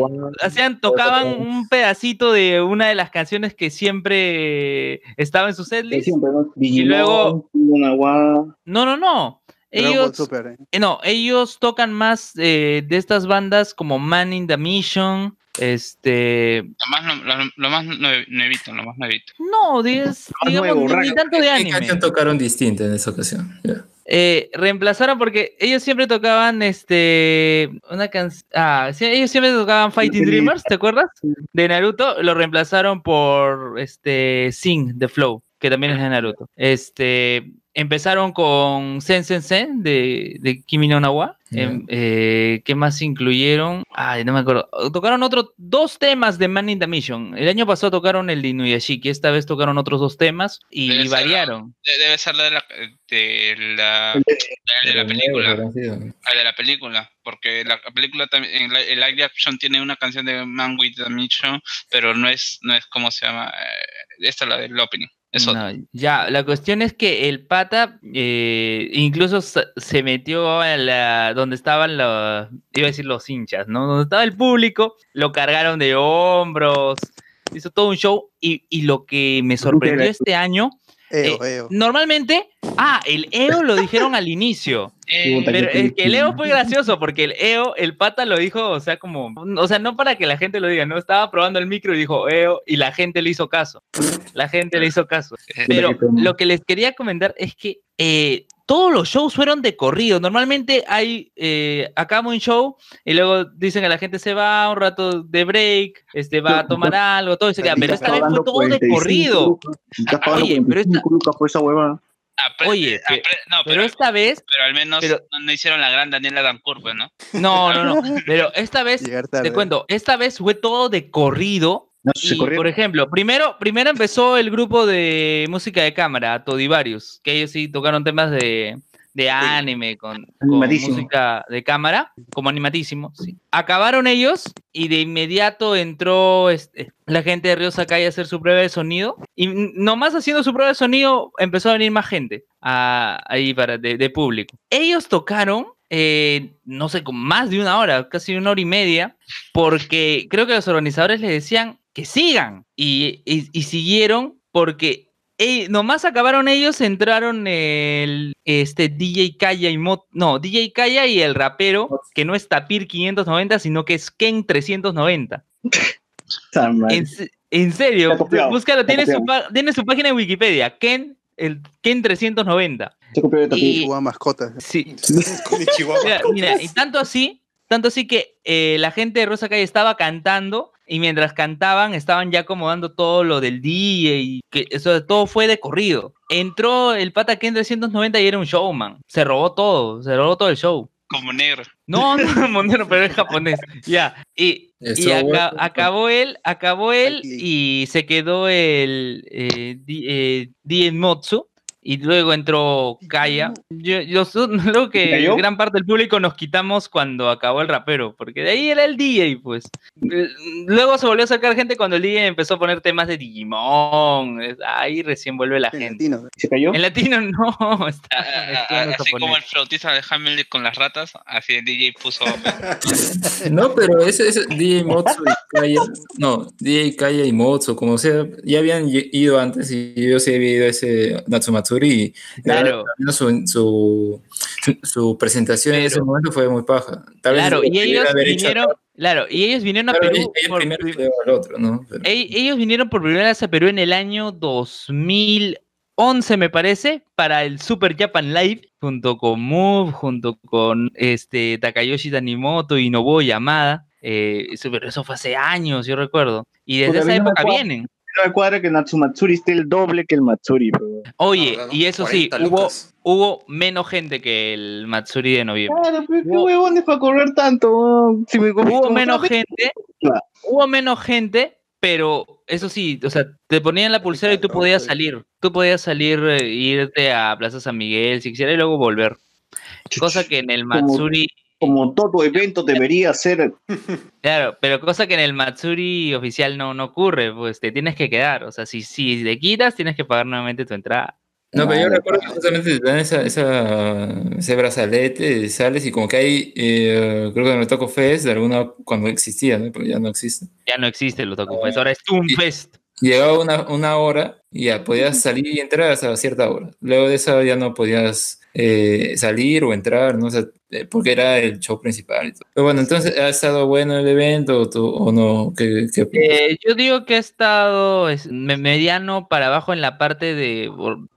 hacían, tocaban un pedacito de una de las canciones que siempre estaba en su setlist. Siempre, ¿no? Y luego, no, no, no. Ellos, Super, eh. eh, no, ellos tocan más eh, de estas bandas como Man in the Mission, este, lo más, lo, lo- lo más nue- nuevito, lo más nuevito. no, digas- digamos, nuevo, ni- ni, tanto de ¿Qué anime. canción tocaron distinta en esa ocasión? Eh, reemplazaron porque ellos siempre tocaban este una canción ah sí, ellos siempre tocaban Fighting Sí. Dreamers ¿te acuerdas? de Naruto lo reemplazaron por este Sing the Flow que también es de Naruto este empezaron con Sen Sen Sen de, de Kimi no Nawa. Em, eh, ¿Qué más incluyeron? Ay, no me acuerdo. Tocaron otros dos temas de Man in the Mission. El año pasado tocaron el de Inuyashiki. Esta vez tocaron otros dos temas y, Debe ser la- variaron. De- Debe ser la de la, de la, de la película. El de la película. Porque la película también, en la- el live action tiene una canción de Man with the Mission, pero no es, no es como se llama. eh, esta es la del opening. Es otra. No, ya, la cuestión es que el pata eh, incluso se se metió a la, donde estaban los, iba a decir los hinchas, ¿no? Donde estaba el público, lo cargaron de hombros, hizo todo un show y, y lo que me sorprendió este año, Eo, eh, eo. normalmente, ah, el EO lo dijeron al inicio. Eh, Pero es que el EO fue gracioso porque el EO, el pata lo dijo, o sea, como, o sea, no para que la gente lo diga, no estaba probando el micro y dijo EO y la gente le hizo caso. La gente le hizo caso. Pero lo que les quería comentar es que eh, todos los shows fueron de corrido. Normalmente hay, eh, acaba un show y luego dicen que la gente se va un rato de break, este, va a tomar algo, todo se queda. Pero esta vez fue todo de corrido. Oye, pero esta, hueva. oye, pe- no, pero esta vez Pero al menos pero- no, hicieron la gran Daniela Dancourt, ¿no? No, no, no. Pero esta vez, te cuento, esta vez fue todo de corrido. Se Y, por ejemplo, primero, primero empezó el grupo de música de cámara, Todivarius, que ellos sí tocaron temas de, de anime con, música de cámara, como animatísimo. sí. Acabaron ellos y de inmediato entró este, la gente de Río Sakai a hacer su prueba de sonido. Y nomás haciendo su prueba de sonido empezó a venir más gente a- ahí para de, de público. Ellos tocaron, eh, no sé, con más de una hora, casi una hora y media, porque creo que los organizadores les decían que sigan y, y- y siguieron porque eh, nomás acabaron ellos, entraron el este DJ Kaya y Mot, no, DJ Kaya y el rapero, que no es Tapir 590, sino que es Ken 390. En, en serio, búscalo, tiene su, tiene su página en Wikipedia, Ken, el Ken 390. Se copió de Y- Tapir. Jugaba mascotas. Sí, Chihuahua. Mira, mira, y tanto así, tanto así que eh, la gente de Rosa Calle estaba cantando y mientras cantaban estaban ya acomodando todo lo del día y que eso todo fue de corrido. Entró el pata Ken 390 y era un showman. Se robó todo, se robó todo el show. Como negro. No, no, Monero, pero es japonés. Ya. Y, y Estuvo aca- bueno. acabó él, acabó él Aquí. y se quedó el eh, Di- eh, Motsu. Y luego entró Kaya. Yo, yo luego que ¿Cayó? gran parte del público nos quitamos cuando acabó el rapero, porque de ahí era el DJ, pues. Luego se volvió a sacar gente cuando el DJ empezó a poner temas de Digimon. es- Ahí recién vuelve la En gente. latino. ¿Se cayó? En latino no, está Ah, ah, así como el flautista de Hamilton con las ratas, así el DJ puso. No, pero ese, ese DJ Motsu y Kaya, no, DJ Kaya y Motsu, como sea, ya habían ido antes y yo sí había ido a ese Natsumatsuri y la Claro. verdad, su, su, su presentación en ese momento fue muy paja. Tal vez Claro, lo y ellos hecho vinieron, claro, y ellos vinieron a Claro, Perú. ella por primero pri- y luego al otro, ¿no? Pero- Ell- Ellos vinieron por primera vez a Perú en el año 2011, me parece, para el Super Japan Live, junto con Move, junto con este Takayoshi Tanimoto y Nobuo Yamada. Eh, eso, pero eso fue hace años, yo recuerdo. Y desde Porque esa época vienen. No me cuadra que Natsumatsuri esté el doble que el Matsuri, pero... Oye, No, no, y eso sí, 40 hubo, hubo menos gente que el Matsuri de noviembre. Claro, pero qué Hubo- huevones para correr tanto. Si me hubo menos gente, Claro. hubo menos gente, pero eso sí, o sea, te ponían la pulsera y tú podías salir, tú podías salir, eh, irte a Plaza San Miguel si quisieras y luego volver. Cosa que en el Como- Matsuri, Como todo evento debería ser. claro, pero cosa que en el Matsuri oficial no, no ocurre, pues te tienes que quedar, o sea, si, si te quitas tienes que pagar nuevamente tu entrada. No, pero yo recuerdo que justamente te dan esa, esa, ese brazalete, sales y como que hay, eh, creo que en el Taco Fest, de alguna, cuando existía, ¿no? Porque ya no existe. Ya no existe los Otaku Fest, ahora es Toonfest. Llegaba una, una hora y ya podías salir y entrar hasta cierta hora. Luego de esa ya no podías eh, salir o entrar, ¿no? O sea, eh, porque era el show principal. y todo. Pero bueno, entonces, ¿ha estado bueno el evento o, tú- o no? ¿Qué? Eh, yo digo que ha estado es, me- mediano para abajo en la parte de,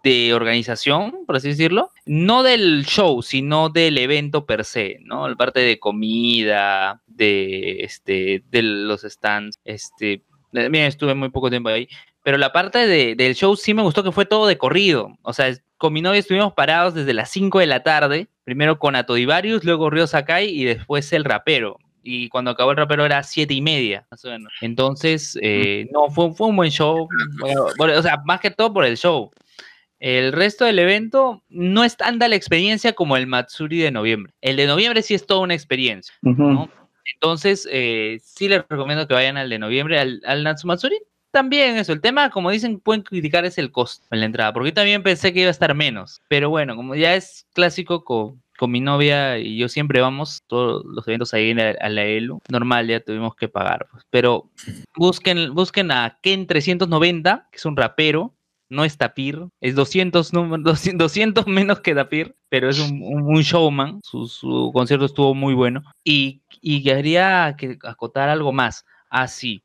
de organización, por así decirlo. No del show, sino del evento per se, ¿no? La parte de comida, de, este, de los stands. Este, eh, bien, estuve muy poco tiempo ahí, pero la parte de- del show sí me gustó que fue todo de corrido. O sea, con mi novia estuvimos parados desde las 5 de la tarde, primero con Atodivarius, luego Río Sakai y después el rapero. Y cuando acabó el rapero era siete y media, más o menos. Entonces, eh, no, fue, fue un buen show. Bueno, bueno, o sea, más que todo por el show. El resto del evento no es tanta la experiencia como el Matsuri de noviembre. El de noviembre sí es toda una experiencia. ¿no? Entonces, eh, sí les recomiendo que vayan al de noviembre, al, al Natsumatsuri. También eso, el tema, como dicen, pueden criticar es el costo en la entrada, porque yo también pensé que iba a estar menos. Pero bueno, como ya es clásico con, con mi novia y yo siempre vamos, todos los eventos ahí en la- a la ELU, normal ya tuvimos que pagar. pues. Pero busquen, busquen a Ken 390, que es un rapero, no es Tapir, es 200, número- 200, 200 menos que Tapir, pero es un, un- un showman, su, su concierto estuvo muy bueno. Y, y quería que acotar algo más, así.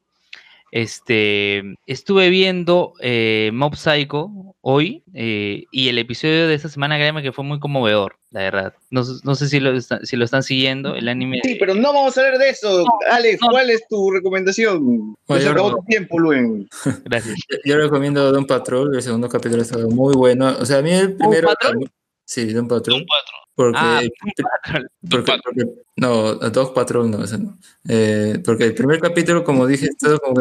Este, estuve viendo eh, Mob Psycho hoy eh, y el episodio de esta semana, créeme que fue muy conmovedor, la verdad. No, sé- no sé si lo, está- si lo están siguiendo, el anime. Sí, pero no vamos a hablar de eso. Alex, ¿cuál es tu recomendación? Bueno, Se yo acabó tu tiempo, Luen. Gracias. Yo recomiendo Don Patrol, el segundo capítulo está muy bueno. O sea, a mí el primero. Sí, Don Patrol. Porque, Ah, porque, porque- no, Dog Patrol no, ese no. Eh, porque el primer capítulo, como dije, estaba como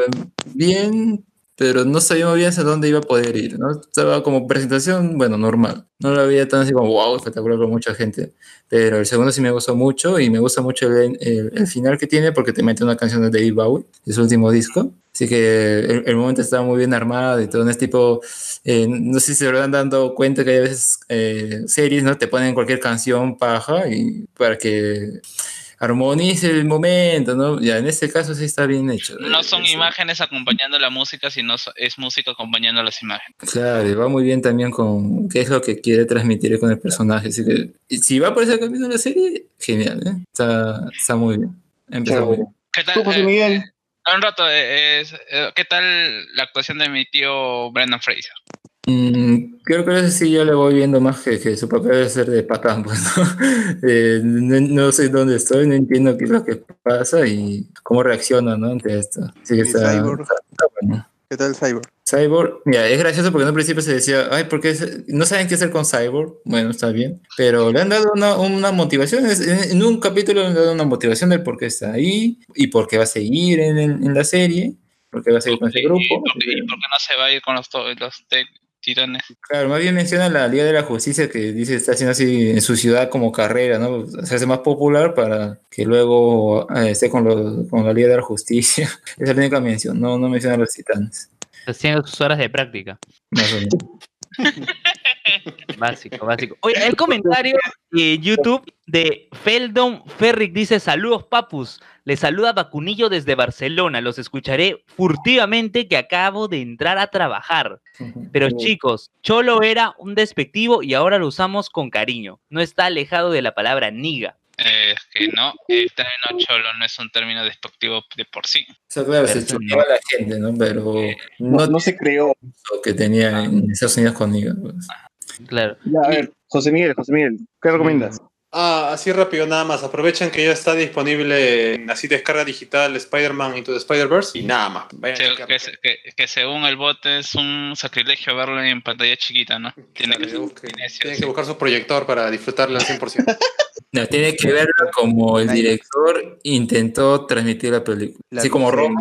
bien, pero no sabíamos bien hacia dónde iba a poder ir, ¿no? Estaba como presentación, bueno, normal. No lo veía tan así como, wow, espectacular con mucha gente. Pero el segundo sí me gustó mucho y me gusta mucho el, el- el final que tiene porque te mete una canción de David Bowie, de su último disco. Así que el, el momento está muy bien armado y todo. No es tipo, eh, no sé si se habrán dando cuenta que hay veces eh, series, ¿no? Te ponen cualquier canción paja y para que armonice el momento, ¿no? Ya en este caso sí está bien hecho. No son imágenes acompañando la música, sino es música acompañando las imágenes. Claro, y va muy bien también con qué es lo que quiere transmitir con el personaje. Así que y si va por ese camino de la serie, genial, ¿eh? Está, está muy bien. Empezó muy bien. ¿Qué tal? eh, un rato, eh, es- eh, ¿qué tal la actuación de mi tío Brendan Fraser? Mm, creo que ese sí yo le voy viendo más que, que su papel debe ser de patán, pues, ¿no? Eh, no, no sé dónde estoy, no entiendo qué es lo que pasa y cómo reacciona, ¿no? Ante esto. Que Y está, está- está bueno. ¿Qué tal Cyborg? Cyborg, mira, es gracioso porque en un principio se decía, ay, ¿por qué se- no saben qué hacer con Cyborg? Bueno, está bien, pero le han dado una, una motivación, en, un capítulo le han dado una motivación del por qué está ahí y por qué va a seguir en, en- en la serie, por qué va a seguir con ese grupo. ¿Y por qué, y por qué no se va a ir con los, los titanes? Claro, más bien menciona la Liga de la Justicia que dice está haciendo así en su ciudad como carrera, ¿no? Se hace más popular para que luego eh, esté con, los- con la Liga de la Justicia. Esa es la única mención, no, no menciona a los titanes. Haciendo sus horas de práctica. Más o menos. Básico, básico. Oye, el comentario de YouTube de Feldon Ferric dice: Saludos, papus. Les saluda Vacunillo desde Barcelona. Los escucharé furtivamente que acabo de entrar a trabajar. Pero chicos, Cholo era un despectivo y ahora lo usamos con cariño. No está alejado de la palabra niga. Eh, Es que no, el término cholo no es un término despectivo de por sí. O sea, claro, se chocaba a la gente, ¿no? Pero no, no se creó que tenía en Estados Unidos conmigo. pues. Claro. Ya, a ver, José Miguel, José Miguel, ¿qué recomiendas? Ah, así rápido nada más. Aprovechen que ya está disponible en así descarga digital Spider-Man Into the Spider-Verse y nada más. Vayan a Que, que se- que- que según el bote es un sacrilegio verlo en pantalla chiquita, ¿no? Tiene que ser Tienen que buscar su proyector para disfrutarla al 100%. No, tiene que verlo como el director intentó transmitir la película. Así como Roma.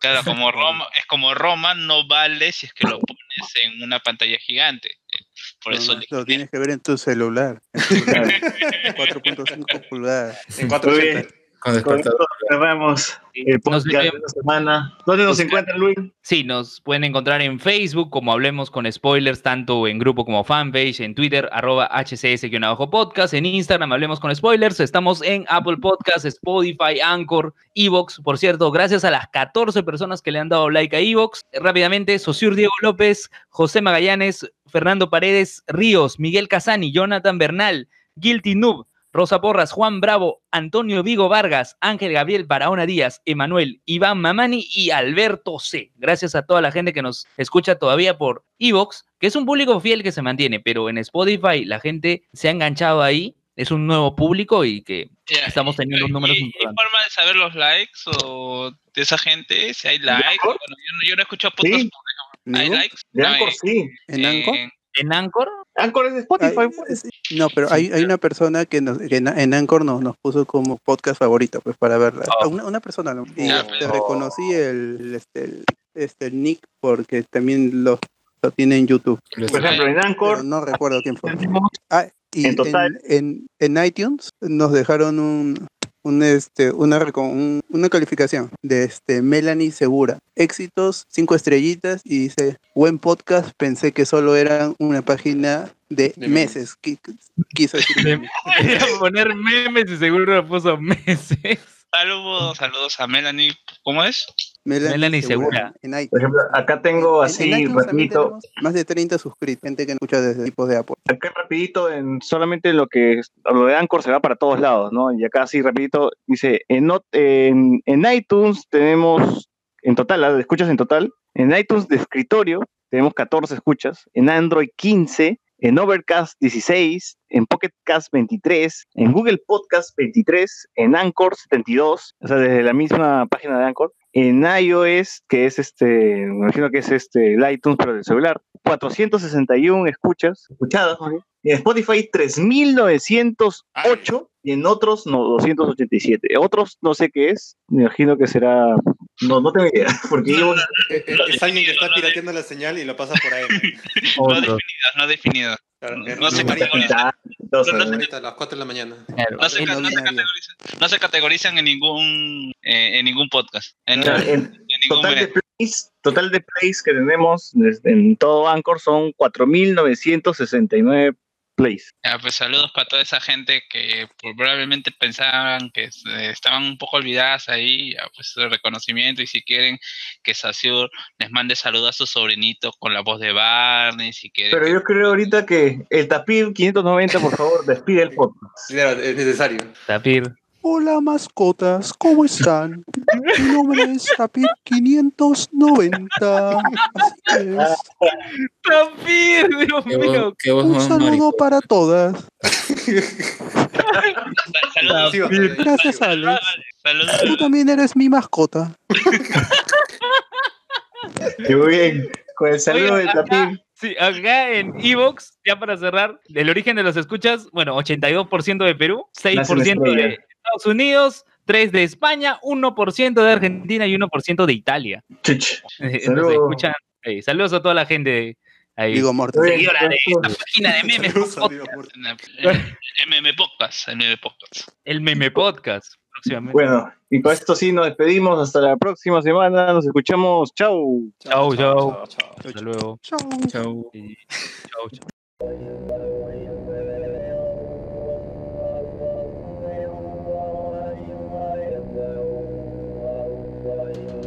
Claro, como Roma, es como Roma no vale si es que lo pones en una pantalla gigante. Por No, eso no, lo tienes que ver en tu celular. En tu celular. 4.5 pulgadas. En Muy bien. Con esto cerramos el podcast de esta semana. ¿Dónde nos encuentran, Luis? Sí, nos pueden encontrar en Facebook como Hablemos con Spoilers, tanto en grupo como fanpage, en Twitter, arroba hcs-podcast, en Instagram, Hablemos con Spoilers, estamos en Apple Podcasts, Spotify, Anchor, Evox, por cierto, gracias a las 14 personas que le han dado like a Evox, rápidamente, Sosur Diego López, José Magallanes, Fernando Paredes, Ríos, Miguel Casani, Jonathan Bernal, Guilty Noob, Rosa Porras, Juan Bravo, Antonio Vigo Vargas, Ángel Gabriel Barahona Díaz, Emanuel, Iván Mamani y Alberto C. Gracias a toda la gente que nos escucha todavía por Evox, que es un público fiel que se mantiene, pero en Spotify la gente se ha enganchado ahí. es un nuevo público y que estamos teniendo números ¿Y, y importantes. forma de saber los likes o de esa gente? Si hay likes. Bueno, yo, no- yo no he escuchado podcast, Sí. ¿Hay likes? De No, Anchor eh, sí. ¿En eh, Anchor? ¿En Anchor? Anchor es de Spotify. Pues. No, pero hay, hay una persona que, nos, que en, en Anchor nos, nos puso como podcast favorito, pues para verla. Oh. Una, una persona, ¿no? Y este, pero- reconocí el, este, el, este, el nick porque también lo, lo tiene en YouTube. Por ejemplo, en Anchor Pero no recuerdo quién fue. Ah, y En total- en, en, en iTunes nos dejaron un, un, este, una, un- una calificación de este Melanie Segura. Éxitos, cinco estrellitas y dice, buen podcast, pensé que solo eran una página de, De meses. Qui- Quiso decir. Poner memes y seguro puso meses. Saludos, saludos a Melanie. ¿Cómo es? Melanie Segura. En iTunes. Por ejemplo, acá tengo En- así en rapidito, más de 30 suscritos, gente que escucha desde tipos de Apple. acá rapidito en solamente lo que lo de Anchor se va para todos lados, ¿no? Y acá así rapidito dice, en, not- en, en iTunes tenemos en total, ¿ah? escuchas en total, en iTunes de escritorio tenemos 14 escuchas, en Android 15, en Overcast 16, en Pocket Cast 23, en Google Podcast 23, en Anchor 72, o sea, desde la misma página de Anchor, en iOS, que es este, me imagino que es este, el iTunes, pero del celular, 461 escuchas, escuchadas, y en Spotify 3908 y en otros no, 287. Otros no sé qué es, me imagino que será, no, no tengo idea, porque yo... Eh, eh, Es alguien que está pirateando la señal y lo pasa por ahí. No Otro. definidas, no definidas. Claro, No se categorizan. No, no, ¿no? a las 4 de la mañana. No se, no categorizan, no se categorizan en ningún eh, en ningún podcast. En, Claro, en en ningún total de plays, total de plays que tenemos desde- en todo Anchor son 4.969 plays. Ya, pues saludos para toda esa gente que probablemente pensaban que eh, estaban un poco olvidadas ahí, ya, pues el reconocimiento y si quieren que Sasur les mande saludos a su sobrinito con la voz de Barney, si quieren Pero yo creo ahorita que el Tapir 590, por favor, despide el podcast. Claro, es necesario. Tapir. Hola mascotas, ¿cómo están? Mi nombre es Tapir 590. Así es. Tapir, Dios Qué, mío. qué Un saludo para todas. Sa- saludos. Gracias, Alex. saludos. Tú también eres mi mascota. Muy bien, con el saludo del Tapir. Sí, acá en Evox, ya para cerrar, el origen de los escuchas, bueno, 82% de Perú, 6% de. Estados Unidos, 3% de España, 1% de Argentina y 1% de Italia. Chuch. Eh, Nos Saludos. escuchan. eh, saludos a toda la gente ahí. Digo bien, Seguidora de esta página de memes. El MM Podcast, el MM Podcast. El meme podcast, próximamente. Bueno, y con esto sí nos despedimos. Hasta la próxima semana. Nos escuchamos. Chau. Chau, chau. chao. Hasta luego. Chao. Chau. Y- Chau, chau. yeah